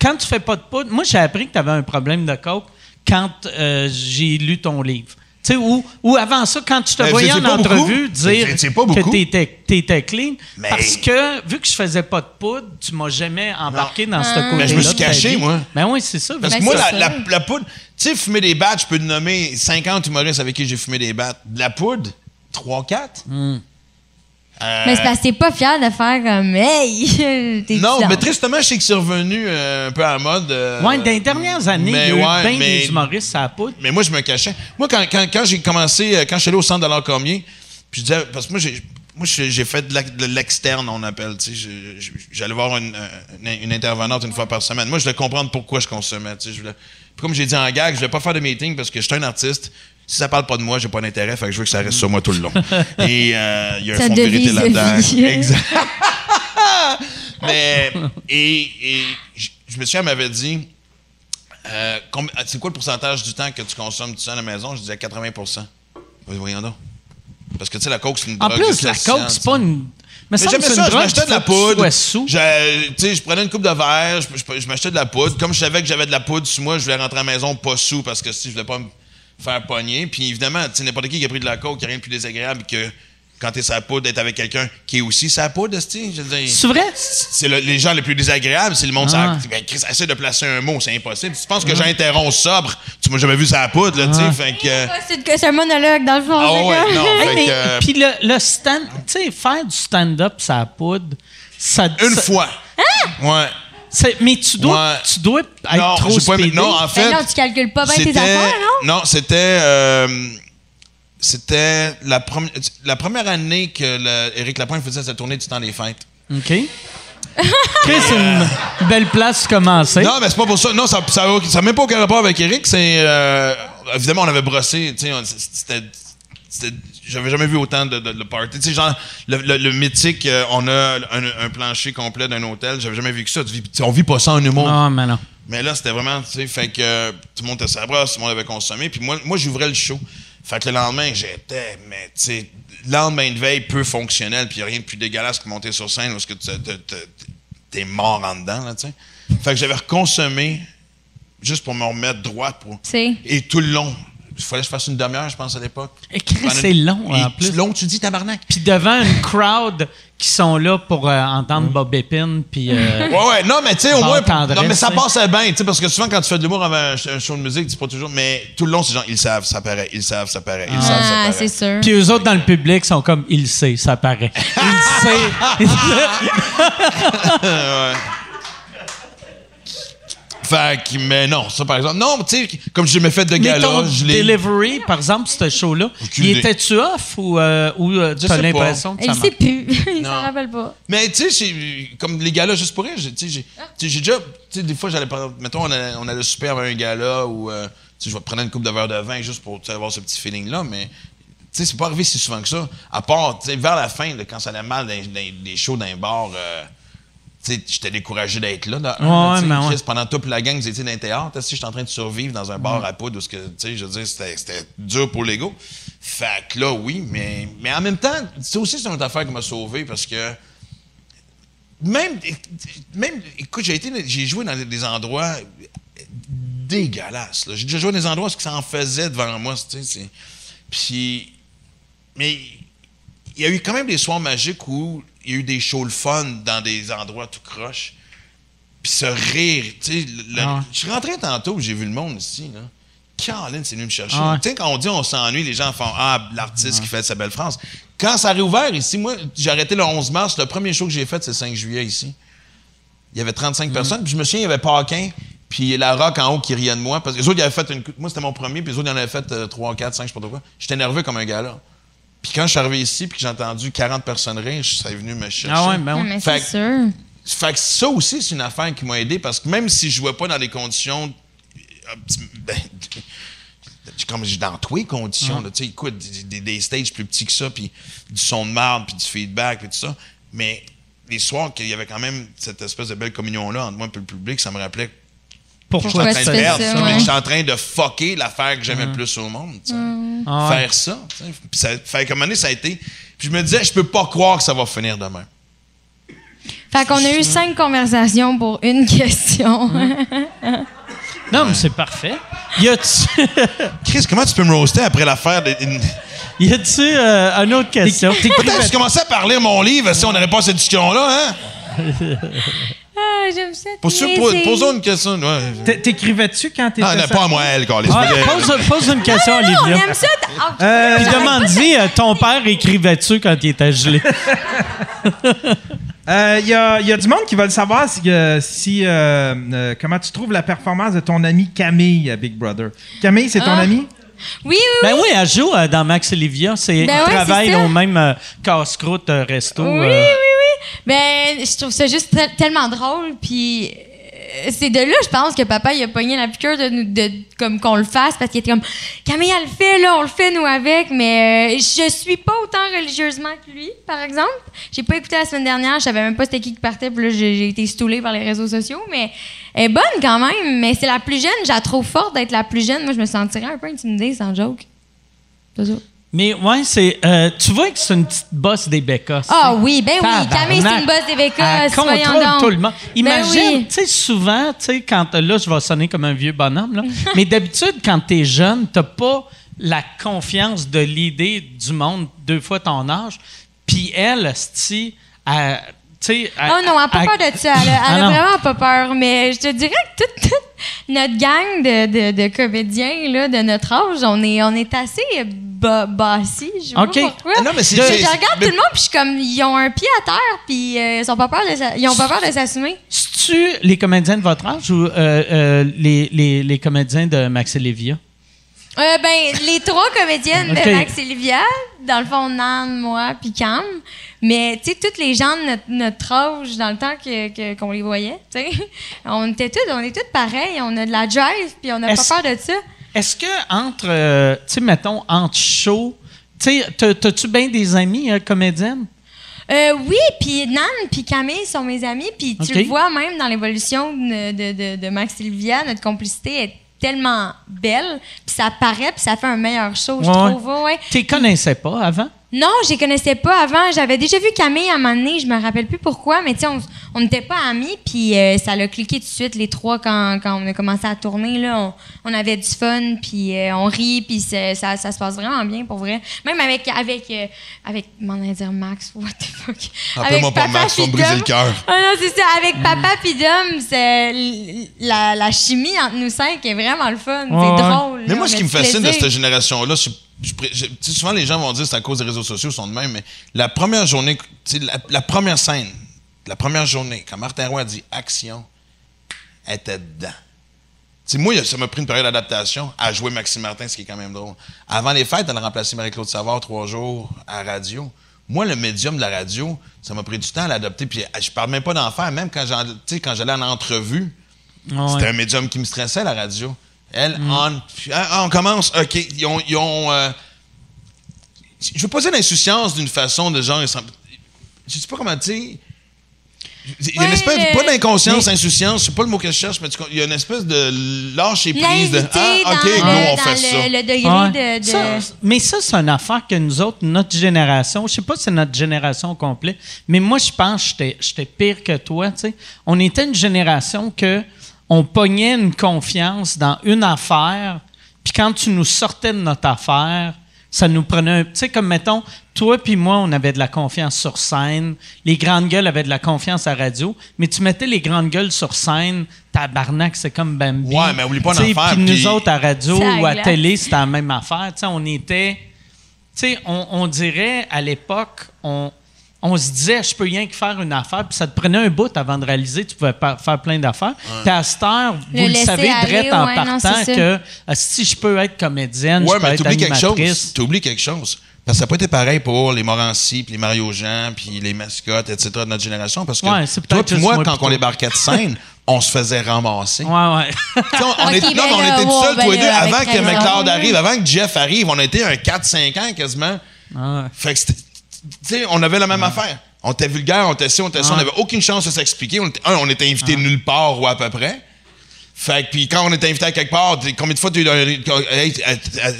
quand tu fais pas de poudre, moi, j'ai appris que tu avais un problème de coke quand euh, j'ai lu ton livre. Tu sais, ou, ou avant ça, quand tu te Ben, voyais en beaucoup. entrevue dire C'est- c'est pas que tu étais, clean, Mais- parce que vu que je faisais pas de poudre, tu m'as jamais embarqué dans ce Ah. côté-là. Ben, je me suis caché, moi. Ben oui, c'est ça. Parce que moi, la poudre, tu sais, fumer des battes, je peux te nommer 50 humoristes avec qui j'ai fumé des battes. De la poudre, 3-4. Hmm. Mais c'est parce que t'es pas fier de faire comme Hey! (laughs) T'es Non, bizarre. mais tristement, je sais que c'est revenu euh, un peu à la mode. euh, Ouais, dans les dernières années, il y a eu ouais, bien mais- des humoristes à la poudre. Mais moi, je me cachais. Moi, quand, quand, quand j'ai commencé, euh, quand je suis allé au centre de l'art Cormier, puis je disais, parce que moi, j'ai. Moi, j'ai fait de l'externe, on appelle. J'allais voir une, euh, une- une intervenante une fois par semaine. Moi, je voulais comprendre pourquoi je consommais. tu sais. Je voulais- comme j'ai dit en gag, je voulais pas faire de meeting parce que je suis un artiste. Si ça parle pas de moi, j'ai pas d'intérêt, fait que je veux que ça reste sur moi tout le long. (laughs) Et euh, il y a un Ça fond de vérité là-dedans. vie. (laughs) Exact. Mais, et, et je, me souviens, elle m'avait dit, euh, c'est quoi le pourcentage du temps que tu consommes tout seul à la maison? Je disais 80 Oui, Voyons donc. Parce que, tu sais, la coke, c'est une En drogue plus, la coke, c'est pas une. Mais, Mais j'aimais ça, je m'achetais de la poudre. Je, tu sais, je prenais une coupe de verre, je, je- je m'achetais de la poudre. Comme je savais que j'avais de la poudre sur moi, je voulais rentrer à la maison pas sous parce que si je voulais pas me faire pogner. Puis évidemment, n'importe qui qui a pris de la coke, n'y a rien de plus désagréable que quand t'es sa poudre d'être avec quelqu'un qui est aussi sa poudre. C'est vrai? C'est le- les gens les plus désagréables, c'est le monde. Ah. ça- ben, Chris, essaie de placer un mot, c'est impossible. Si tu penses que j'interromps sobre, tu m'as jamais vu sa poudre, là, tu sais. Fait que. Ah, C'est que c'est un monologue, dans le fond. Ah ouais, non. Hey, fait euh, Puis le, le stand, tu sais, faire du stand-up, ça poudre, ça. Une ça- fois. Ouais. c'est- Mais tu dois, Ouais. tu dois être Non, trop pas non, en fait. Ben non, tu calcules pas bien tes C'était- affaires, non? Non, c'était. euh, c'était la, premi- la première année que le- Éric Lapointe faisait sa tournée du temps des fêtes. OK. (laughs) Chris, c'est une belle place commencer. Non, mais c'est pas pour ça. Non, ça n'a ça même pas aucun rapport avec Éric. C'est. euh, évidemment, on avait brossé. C'était. J'avais jamais vu autant de, de, de party. Tu sais, genre, le, le- le mythique, euh, on a un, un plancher complet d'un hôtel. J'avais jamais vu ça. Tu vis- tu sais, on vit pas ça en humour. Ah, mais non. Mais là, c'était vraiment, tu sais, fait que euh, tout le monde était sa brosse, tout le monde avait consommé. Puis moi, moi j'ouvrais le show. Fait que le lendemain, j'étais, mais tu sais, lendemain de veille peu fonctionnel, puis il a rien de plus dégueulasse que monter sur scène parce que t'es mort en dedans, là, tu sais. Fait que j'avais reconsommé juste pour me remettre droit. Pour... C'est. Et tout le long, il fallait que je fasse une demi-heure, je pense, à l'époque. Et Chris, Pendant c'est long, en plus. long, tu dis, tabarnak. Puis devant une crowd qui sont là pour euh, entendre Bob Épine, puis... euh, (laughs) Ouais, ouais, non, mais tu sais, au moins. tendresse, non, mais ça tu passait bien, tu sais, parce que souvent, quand tu fais de l'humour avant un, show de musique, c'est pas toujours. Mais tout le long, c'est genre, ils savent, ça paraît, ils savent, ça paraît, ils savent, ça Ah, paraît. c'est sûr. Puis eux autres, dans le public, sont comme « Il le sait, ça paraît. (laughs) Il le sait. Fait que, mais non, ça par exemple. Non, tu sais, comme j'ai jamais fait de » Mais gala, ton je l'ai. delivery, par exemple, ce show-là, il était-tu off ou, euh, ou euh, l'impression que Il ça sait marche? plus. (laughs) Il s'en rappelle pas. Mais tu sais, comme les galas juste pour rire, j'ai- tu sais, j'ai tu sais, j'ai déjà. Tu sais, des fois, j'allais. par- Mettons, on allait, on allait souper avant un gala ou. euh, tu sais, je vais prendre une coupe de verre de vin juste pour avoir ce petit feeling-là, mais. Tu sais, c'est pas arrivé si souvent que ça. À part, tu sais, vers la fin, là, quand ça allait mal des shows d'un bar, euh, j'étais découragé d'être là. Ouais, là, ouais. Chris, Pendant toute la gang, étiez dans un théâtre. Si j'étais en train de survivre dans un bar à poudre, où ce que, tu sais, je veux dire, c'était dur pour l'ego. Fait que là, oui, mais, mais en même temps, c'est aussi une autre affaire qui m'a sauvé parce que même, même écoute, j'ai été, j'ai joué dans des endroits dégueulasses. là. J'ai déjà joué dans des endroits où ça en faisait devant moi, tu sais. c'est- Puis, mais il y a eu quand même des soirs magiques où il y a eu des shows le fun dans des endroits tout croche. Puis ce rire, tu sais. le- Ah ouais. Je suis rentré tantôt, j'ai vu le monde ici, là. Caroline, c'est venu me chercher. Ah ouais. Tu sais, quand on dit on s'ennuie, les gens font Ah, l'artiste qui fait sa belle France. Quand ça a réouvert ici, moi, j'ai arrêté le 11 mars. Le premier show que j'ai fait, c'est le 5 juillet ici. Il y avait Mm. 35 personnes. Puis je me souviens, il y avait Paquin, puis la rock en haut qui riait de moi. Parce que les autres, ils avaient fait une. Moi, c'était mon premier, puis les autres, ils en avaient fait 3, 4, 5, je sais pas trop quoi. J'étais nerveux comme un gars là. Puis quand je suis arrivé ici, puis que j'ai entendu 40 personnes rire, ça est venu me chercher. Ah ouais, ben mais Fait c'est que- sûr. Fait que ça aussi, c'est une affaire qui m'a aidé parce que même si je jouais pas dans des conditions. ben, (laughs) comme j'ai dans tous les conditions, là, tu sais, écoute, des, des- des stages plus petits que ça, puis du son de marde, puis du feedback, puis tout ça. Mais les soirs qu'il y avait quand même cette espèce de belle communion-là entre moi et le public, ça me rappelait Pourquoi Pourquoi tu fais ça, mais j'étais en train de fucker l'affaire que j'aimais le plus au monde, sais. Ah ouais. Faire ça. Puis ça fait donné, ça a été. Puis je me disais, je peux pas croire que ça va finir demain. Fait qu'on a eu cinq conversations pour une (laughs) question. Non, mais c'est parfait. Y a-tu, (laughs) Chris, comment tu peux me roaster après l'affaire de. y a-tu euh, une autre question? Peut-être que tu commençais à parler mon livre si on n'aurait pas cette discussion-là, hein? (laughs) ah, j'aime ça. Pour posons une question. Ouais. T'écrivais-tu quand t'étais. Ah, non, pas à moi, elle, Carlis. Ah, pose, pose une question, Ah, on Olivia. aime ça. Ah, Euh, Puis demande-y, euh, ton père écrivait-tu quand il était gelé? Il (laughs) Euh, y, a, y a du monde qui veut savoir si, euh, si, euh, euh, comment tu trouves la performance de ton ami Camille à Big Brother. Camille, c'est ton Ah. ami? Oui, oui, oui. Ben oui, elle joue euh, dans Max Olivia. C'est, Ben ils ouais, travaillent c'est ça. au même euh, casse-croûte euh, resto. Oui, euh. oui, oui. Ben, je trouve ça juste tel- tellement drôle. Puis, c'est de là, je pense, que papa, il a pogné la piqûre de, comme qu'on le fasse parce qu'il était comme Camille, elle le fait, là, on le fait, nous, avec. Mais euh, je suis pas autant religieusement que lui, par exemple. J'ai pas écouté la semaine dernière, je savais même pas c'était qui qui partait, puis là, j'ai été stoulée par les réseaux sociaux. Mais elle est bonne quand même, mais c'est la plus jeune. J'ai trouve forte d'être la plus jeune. Moi, je me sentirais un peu intimidée, sans joke. C'est. Mais ouais, c'est. euh, tu vois que c'est une petite bosse des bécasses. Ah sais. oui, ben oui. Camille, c'est une bosse des bécasses, Elle contrôle donc. tout le monde. Ben Imagine, oui. tu sais, souvent, tu sais, quand. Là, je vais sonner comme un vieux bonhomme, là. (laughs) mais d'habitude, quand t'es jeune, t'as pas la confiance de l'idée du monde deux fois ton âge. Puis elle, tu sais. Oh non, elle n'a pas peur de ça. Elle a, Ah elle a vraiment pas peur. Mais je te dirais que toute, toute notre gang de, de, de comédiens là, de notre âge, on est, on est assez ba bassis. Je sais pas OK. pourquoi. Ah non, mais Je, je regarde mais- tout le monde, puis je suis comme, ils ont un pied à terre, puis euh, ils ont pas peur de s'a- ils ont pas peur de s'assumer. C'est-tu les comédiens de votre âge ou euh, euh, les, les, les comédiens de Max et Lévia? Euh, ben, les trois comédiennes de (laughs) Max et Livia, dans le fond, Nan, moi, puis Cam. Mais, tu sais, toutes les gens de notre, notre âge, dans le temps que- qu'on les voyait, tu sais, (laughs) on était toutes, on est toutes pareilles, on a de la drive, puis on n'a pas peur de ça. Est-ce que entre, euh, tu sais, mettons, entre shows, tu sais, t'as- t'as-tu bien des amis euh, comédiennes? Euh, oui, puis Nan puis Camille sont mes amis, puis tu le vois même dans l'évolution de, de, de, de Max et Livia, notre complicité est tellement belle, puis ça paraît, puis ça fait un meilleur show, je trouve. Ouais. Tu connaissais pas avant? Non, je les connaissais pas avant. J'avais déjà vu Camille à un moment donné, je me rappelle plus pourquoi, mais tu sais, on on n'était pas amis, puis euh, ça l'a cliqué tout de suite, les trois, quand, quand on a commencé à tourner. Là, on, on avait du fun, puis euh, on rit, puis c'est- ça, ça se passe vraiment bien, pour vrai. Même avec, avec, euh, avec m'en allais dire Max, (laughs) what the fuck? Appelle-moi Avec pas papa Max, briser Dom. le cœur. Ah non, c'est ça. Avec papa puis Dom, c'est la, la chimie entre nous cinq est vraiment le fun. Ouais, c'est drôle. Mais là, moi, on ce qui me fascine de cette génération-là, je- je je- souvent les gens vont dire que c'est à cause des réseaux sociaux, ils sont de même, mais la première journée, la, la première scène, la première journée, quand Martin Roy a dit action, elle était dedans. Moi, ça m'a pris une période d'adaptation à jouer Maxime Martin, ce qui est quand même drôle. Avant les fêtes, elle a remplacé Marie-Claude Savard trois jours à radio. Moi, le médium de la radio, ça m'a pris du temps à l'adopter. Puis je parle même pas d'en faire. Même quand, j'allais en entrevue, Ouais. c'était un médium qui me stressait, la radio. Elle, on, puis, ah, ah, on commence, OK, ils ont... ils ont, euh, je veux pas dire l'insouciance d'une façon de genre... Je sais pas comment dire... Il y a une espèce, le- pas d'inconscience, insouciance, c'est pas le mot que je cherche, mais tu- il y a une espèce de lâcher prise de Ah, OK, go, le, on dans fait le- ça. le degré Ouais. de... de- Ça, mais ça, c'est une affaire que nous autres, notre génération, je sais pas si c'est notre génération au complet, mais moi, je pense que j'étais- j'étais pire que toi. tu sais. On était une génération que on pognait une confiance dans une affaire, puis quand tu nous sortais de notre affaire, ça nous prenait un... Tu sais, comme mettons, toi puis moi, on avait de la confiance sur scène, les grandes gueules avaient de la confiance à radio, mais tu mettais les grandes gueules sur scène, tabarnak, c'est comme Bambi. Ouais, mais oublie pas d'en faire, Puis nous autres, à radio ou à glace. télé, c'était la même affaire. Tu sais, on était. Tu sais, on, on dirait à l'époque, on, on se disait, je peux rien que faire une affaire, puis ça te prenait un bout avant de réaliser, tu pouvais faire plein d'affaires. Puis à cette heure, vous Le savez, direct en ouais, partant, que ah, si je peux être comédienne, Ouais, je peux mais être t'oublies quelque chose. animatrice. T'oublies quelque chose. Parce que ça n'a pas été pareil pour les Morancy, puis les Mario Jean, puis les mascottes, etc. de notre génération. Parce que Ouais, c'est toi juste moi, quand on débarquait de scène, (laughs) on se faisait ramasser. Ouais, ouais. Tu On, on était, non, ben on était tout seuls, ben tous les deux, avant que. McLeod arrive, avant que Jeff arrive. On a été un 4-5 ans quasiment. Ouais. Fait que c'était- tu sais, on avait la même affaire. On était vulgaire, on était ci, on était ça, on n'avait aucune chance de s'expliquer. On était- un, on était invité nulle part ou à peu près. Fait que, puis quand on était invité à quelque part, combien de fois tu as eu un- hey, à- à-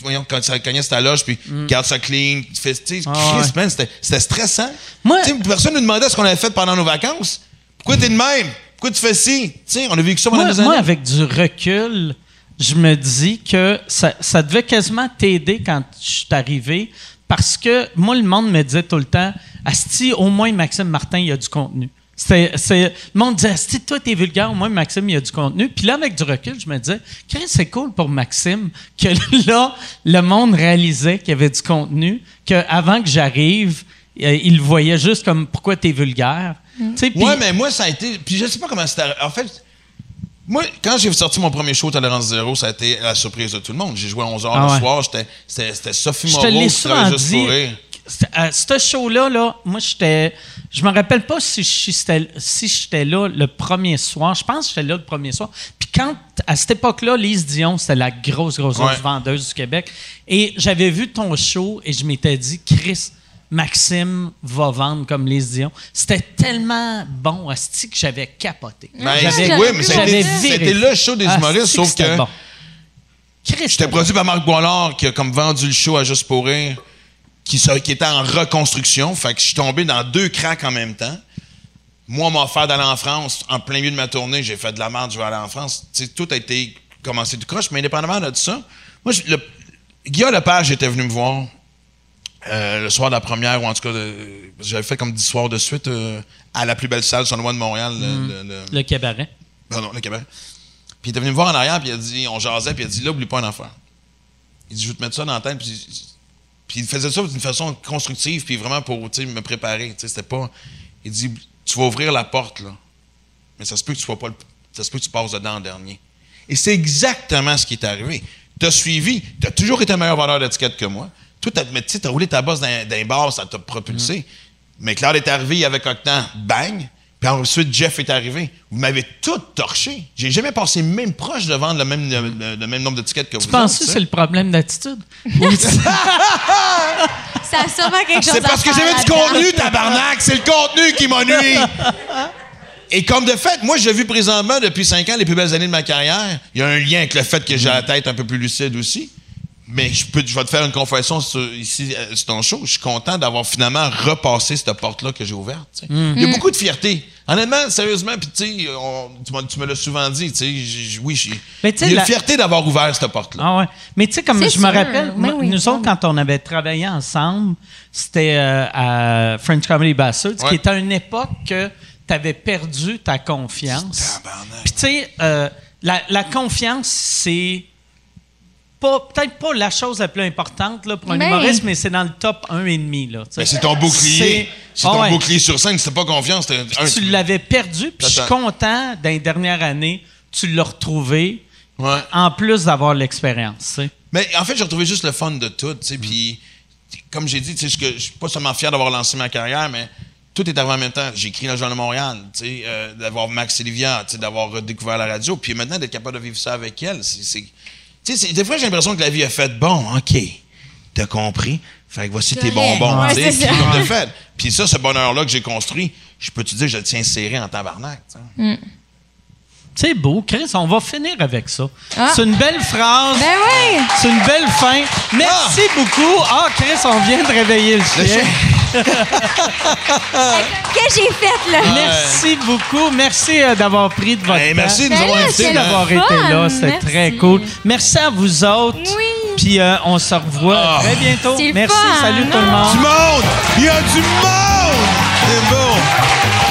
voyons, quand ça cognait ta loge, puis garde ça clean, tu fais, tu sais, Ah, ouais. c'était stressant. Moi- Tu sais, personne ne nous demandait ce qu'on avait fait pendant nos vacances. Pourquoi t'es de même? Pourquoi tu fais ci? Tu sais, on a vécu ça pendant Moi, des moi, avec du recul, je me dis que ça, ça devait quasiment t'aider quand je suis arrivé parce que moi, le monde me disait tout le temps Asti, au moins Maxime Martin, il y a du contenu. C'est- le monde disait Asti, toi, t'es vulgaire, au moins Maxime, il y a du contenu. Puis là, avec du recul, je me disais Chris, c'est cool pour Maxime que (laughs) là, le monde réalisait qu'il y avait du contenu, qu'avant que j'arrive, euh, il le voyait juste comme pourquoi t'es vulgaire? Puis- Ouais, mais moi, ça a été. Puis je sais pas comment c'était. En fait, moi, quand j'ai sorti mon premier show Tolérance Zéro, ça a été la surprise de tout le monde. J'ai joué à 11h Ah le ouais. soir. C'était Sophie Moreau qui travaillait juste dit. pour rire. Euh, ce show-là, là, moi, j'étais, Je me rappelle pas si j'étais si j'étais là le premier soir. Je pense que j'étais là le premier soir. Puis quand, à cette époque-là, Lise Dion, c'était la grosse, grosse, grosse vendeuse du Québec. Et j'avais vu ton show et je m'étais dit, Chris, Maxime va vendre comme Lise Dion. C'était tellement bon, Asti, que j'avais capoté. Ben, oui, mais c'était le show des humoristes, sauf que. Bon. J'étais produit par Marc Boilard qui a comme vendu le show à Juste pour rire, qui, qui était en reconstruction. Fait que je suis tombé dans deux cracks en même temps. Moi, on m'a offert d'aller en France. En plein milieu de ma tournée, j'ai fait de la merde, je vais aller en France. tout a été commencé du croche, mais indépendamment de ça, moi, je, le, Guillaume Lepage était venu me voir euh, le soir de la première, ou en tout cas, j'avais fait comme dix soirs de suite euh, à la plus belle salle sur le de Montréal. Le, le, cabaret. Pardon, le cabaret. Puis il était venu me voir en arrière, puis il a dit, on jasait, puis il a dit, là, oublie pas un enfant. Il dit, je vais te mettre ça dans la tête, puis, puis il faisait ça d'une façon constructive, puis vraiment pour me préparer. C'était pas. Il dit, tu vas ouvrir la porte, là. Mais ça se peut que tu sois pas Ça se peut que tu passes dedans en dernier. Et c'est exactement ce qui est arrivé. Tu as suivi, tu as toujours été un meilleur vendeur d'étiquette que moi. Toi, tu as, roulé ta bosse d'un bar, ça t'a propulsé. Mm. Mais Claude est arrivé avec Octan, bang, puis ensuite, Jeff est arrivé. Vous m'avez tout torché. J'ai jamais passé même proche de vendre le même, le, même nombre d'étiquettes que vous. Tu penses que c'est le problème d'attitude? (laughs) ça a sûrement quelque chose C'est parce que j'avais du contenu, tabarnak. C'est le contenu qui m'a nuit. (laughs) Et comme de fait, moi, j'ai vu présentement, depuis cinq ans, les plus belles années de ma carrière. Il y a un lien avec le fait que j'ai la tête un peu plus lucide aussi. Mais je, peux, je vais te faire une confession ici euh, sur ton show. Je suis content d'avoir finalement repassé cette porte-là que j'ai ouverte. Mm. Il y a beaucoup de fierté. Honnêtement, sérieusement, puis tu tu me l'as souvent dit, oui, j'ai il y a une fierté d'avoir ouvert cette porte-là. Ah ouais. Mais tu sais, comme je me rappelle, nous autres, quand on avait travaillé ensemble, c'était euh, à French Comedy Bastards, qui était à une époque que tu avais perdu ta confiance. Puis tu sais, euh, la, la confiance, c'est peut-être pas la chose la plus importante là, pour un humoriste, mais c'est dans le top 1,5. Ben, c'est ton bouclier. C'est ton bouclier sur scène. C'est pas confiance. tu l'avais perdu, puis je suis content, dans les dernières années, tu l'as retrouvé, en plus d'avoir l'expérience. Mais en fait, j'ai retrouvé juste le fun de tout. Puis, comme j'ai dit, je suis pas seulement fier d'avoir lancé ma carrière, mais tout est arrivé en même temps. J'ai écrit dans le Journal de Montréal, euh, d'avoir Max et Livia, d'avoir découvert la radio, puis maintenant d'être capable de vivre ça avec elle. C'est tu sais, des fois, j'ai l'impression que la vie a fait bon, OK, t'as compris. Fait que voici tes bonbons. Ouais, puis, comme de fait. Puis ça, ce bonheur-là que j'ai construit, je peux te dire que je le tiens serré en tabarnak. Mm. C'est beau, Chris, on va finir avec ça. Ah. C'est une belle phrase. Ben oui! C'est une belle fin. Merci ah. beaucoup. Ah, Chris, on vient de réveiller le chien que j'ai fait, là. Merci beaucoup. Merci euh, d'avoir pris de votre temps. merci de nous avoir ben d'avoir été là. c'est très cool. Merci à vous autres. Oui. Puis euh, on se revoit ah. très bientôt. Merci. Salut tout le non? monde. Du monde! Il y a du monde! C'est bon!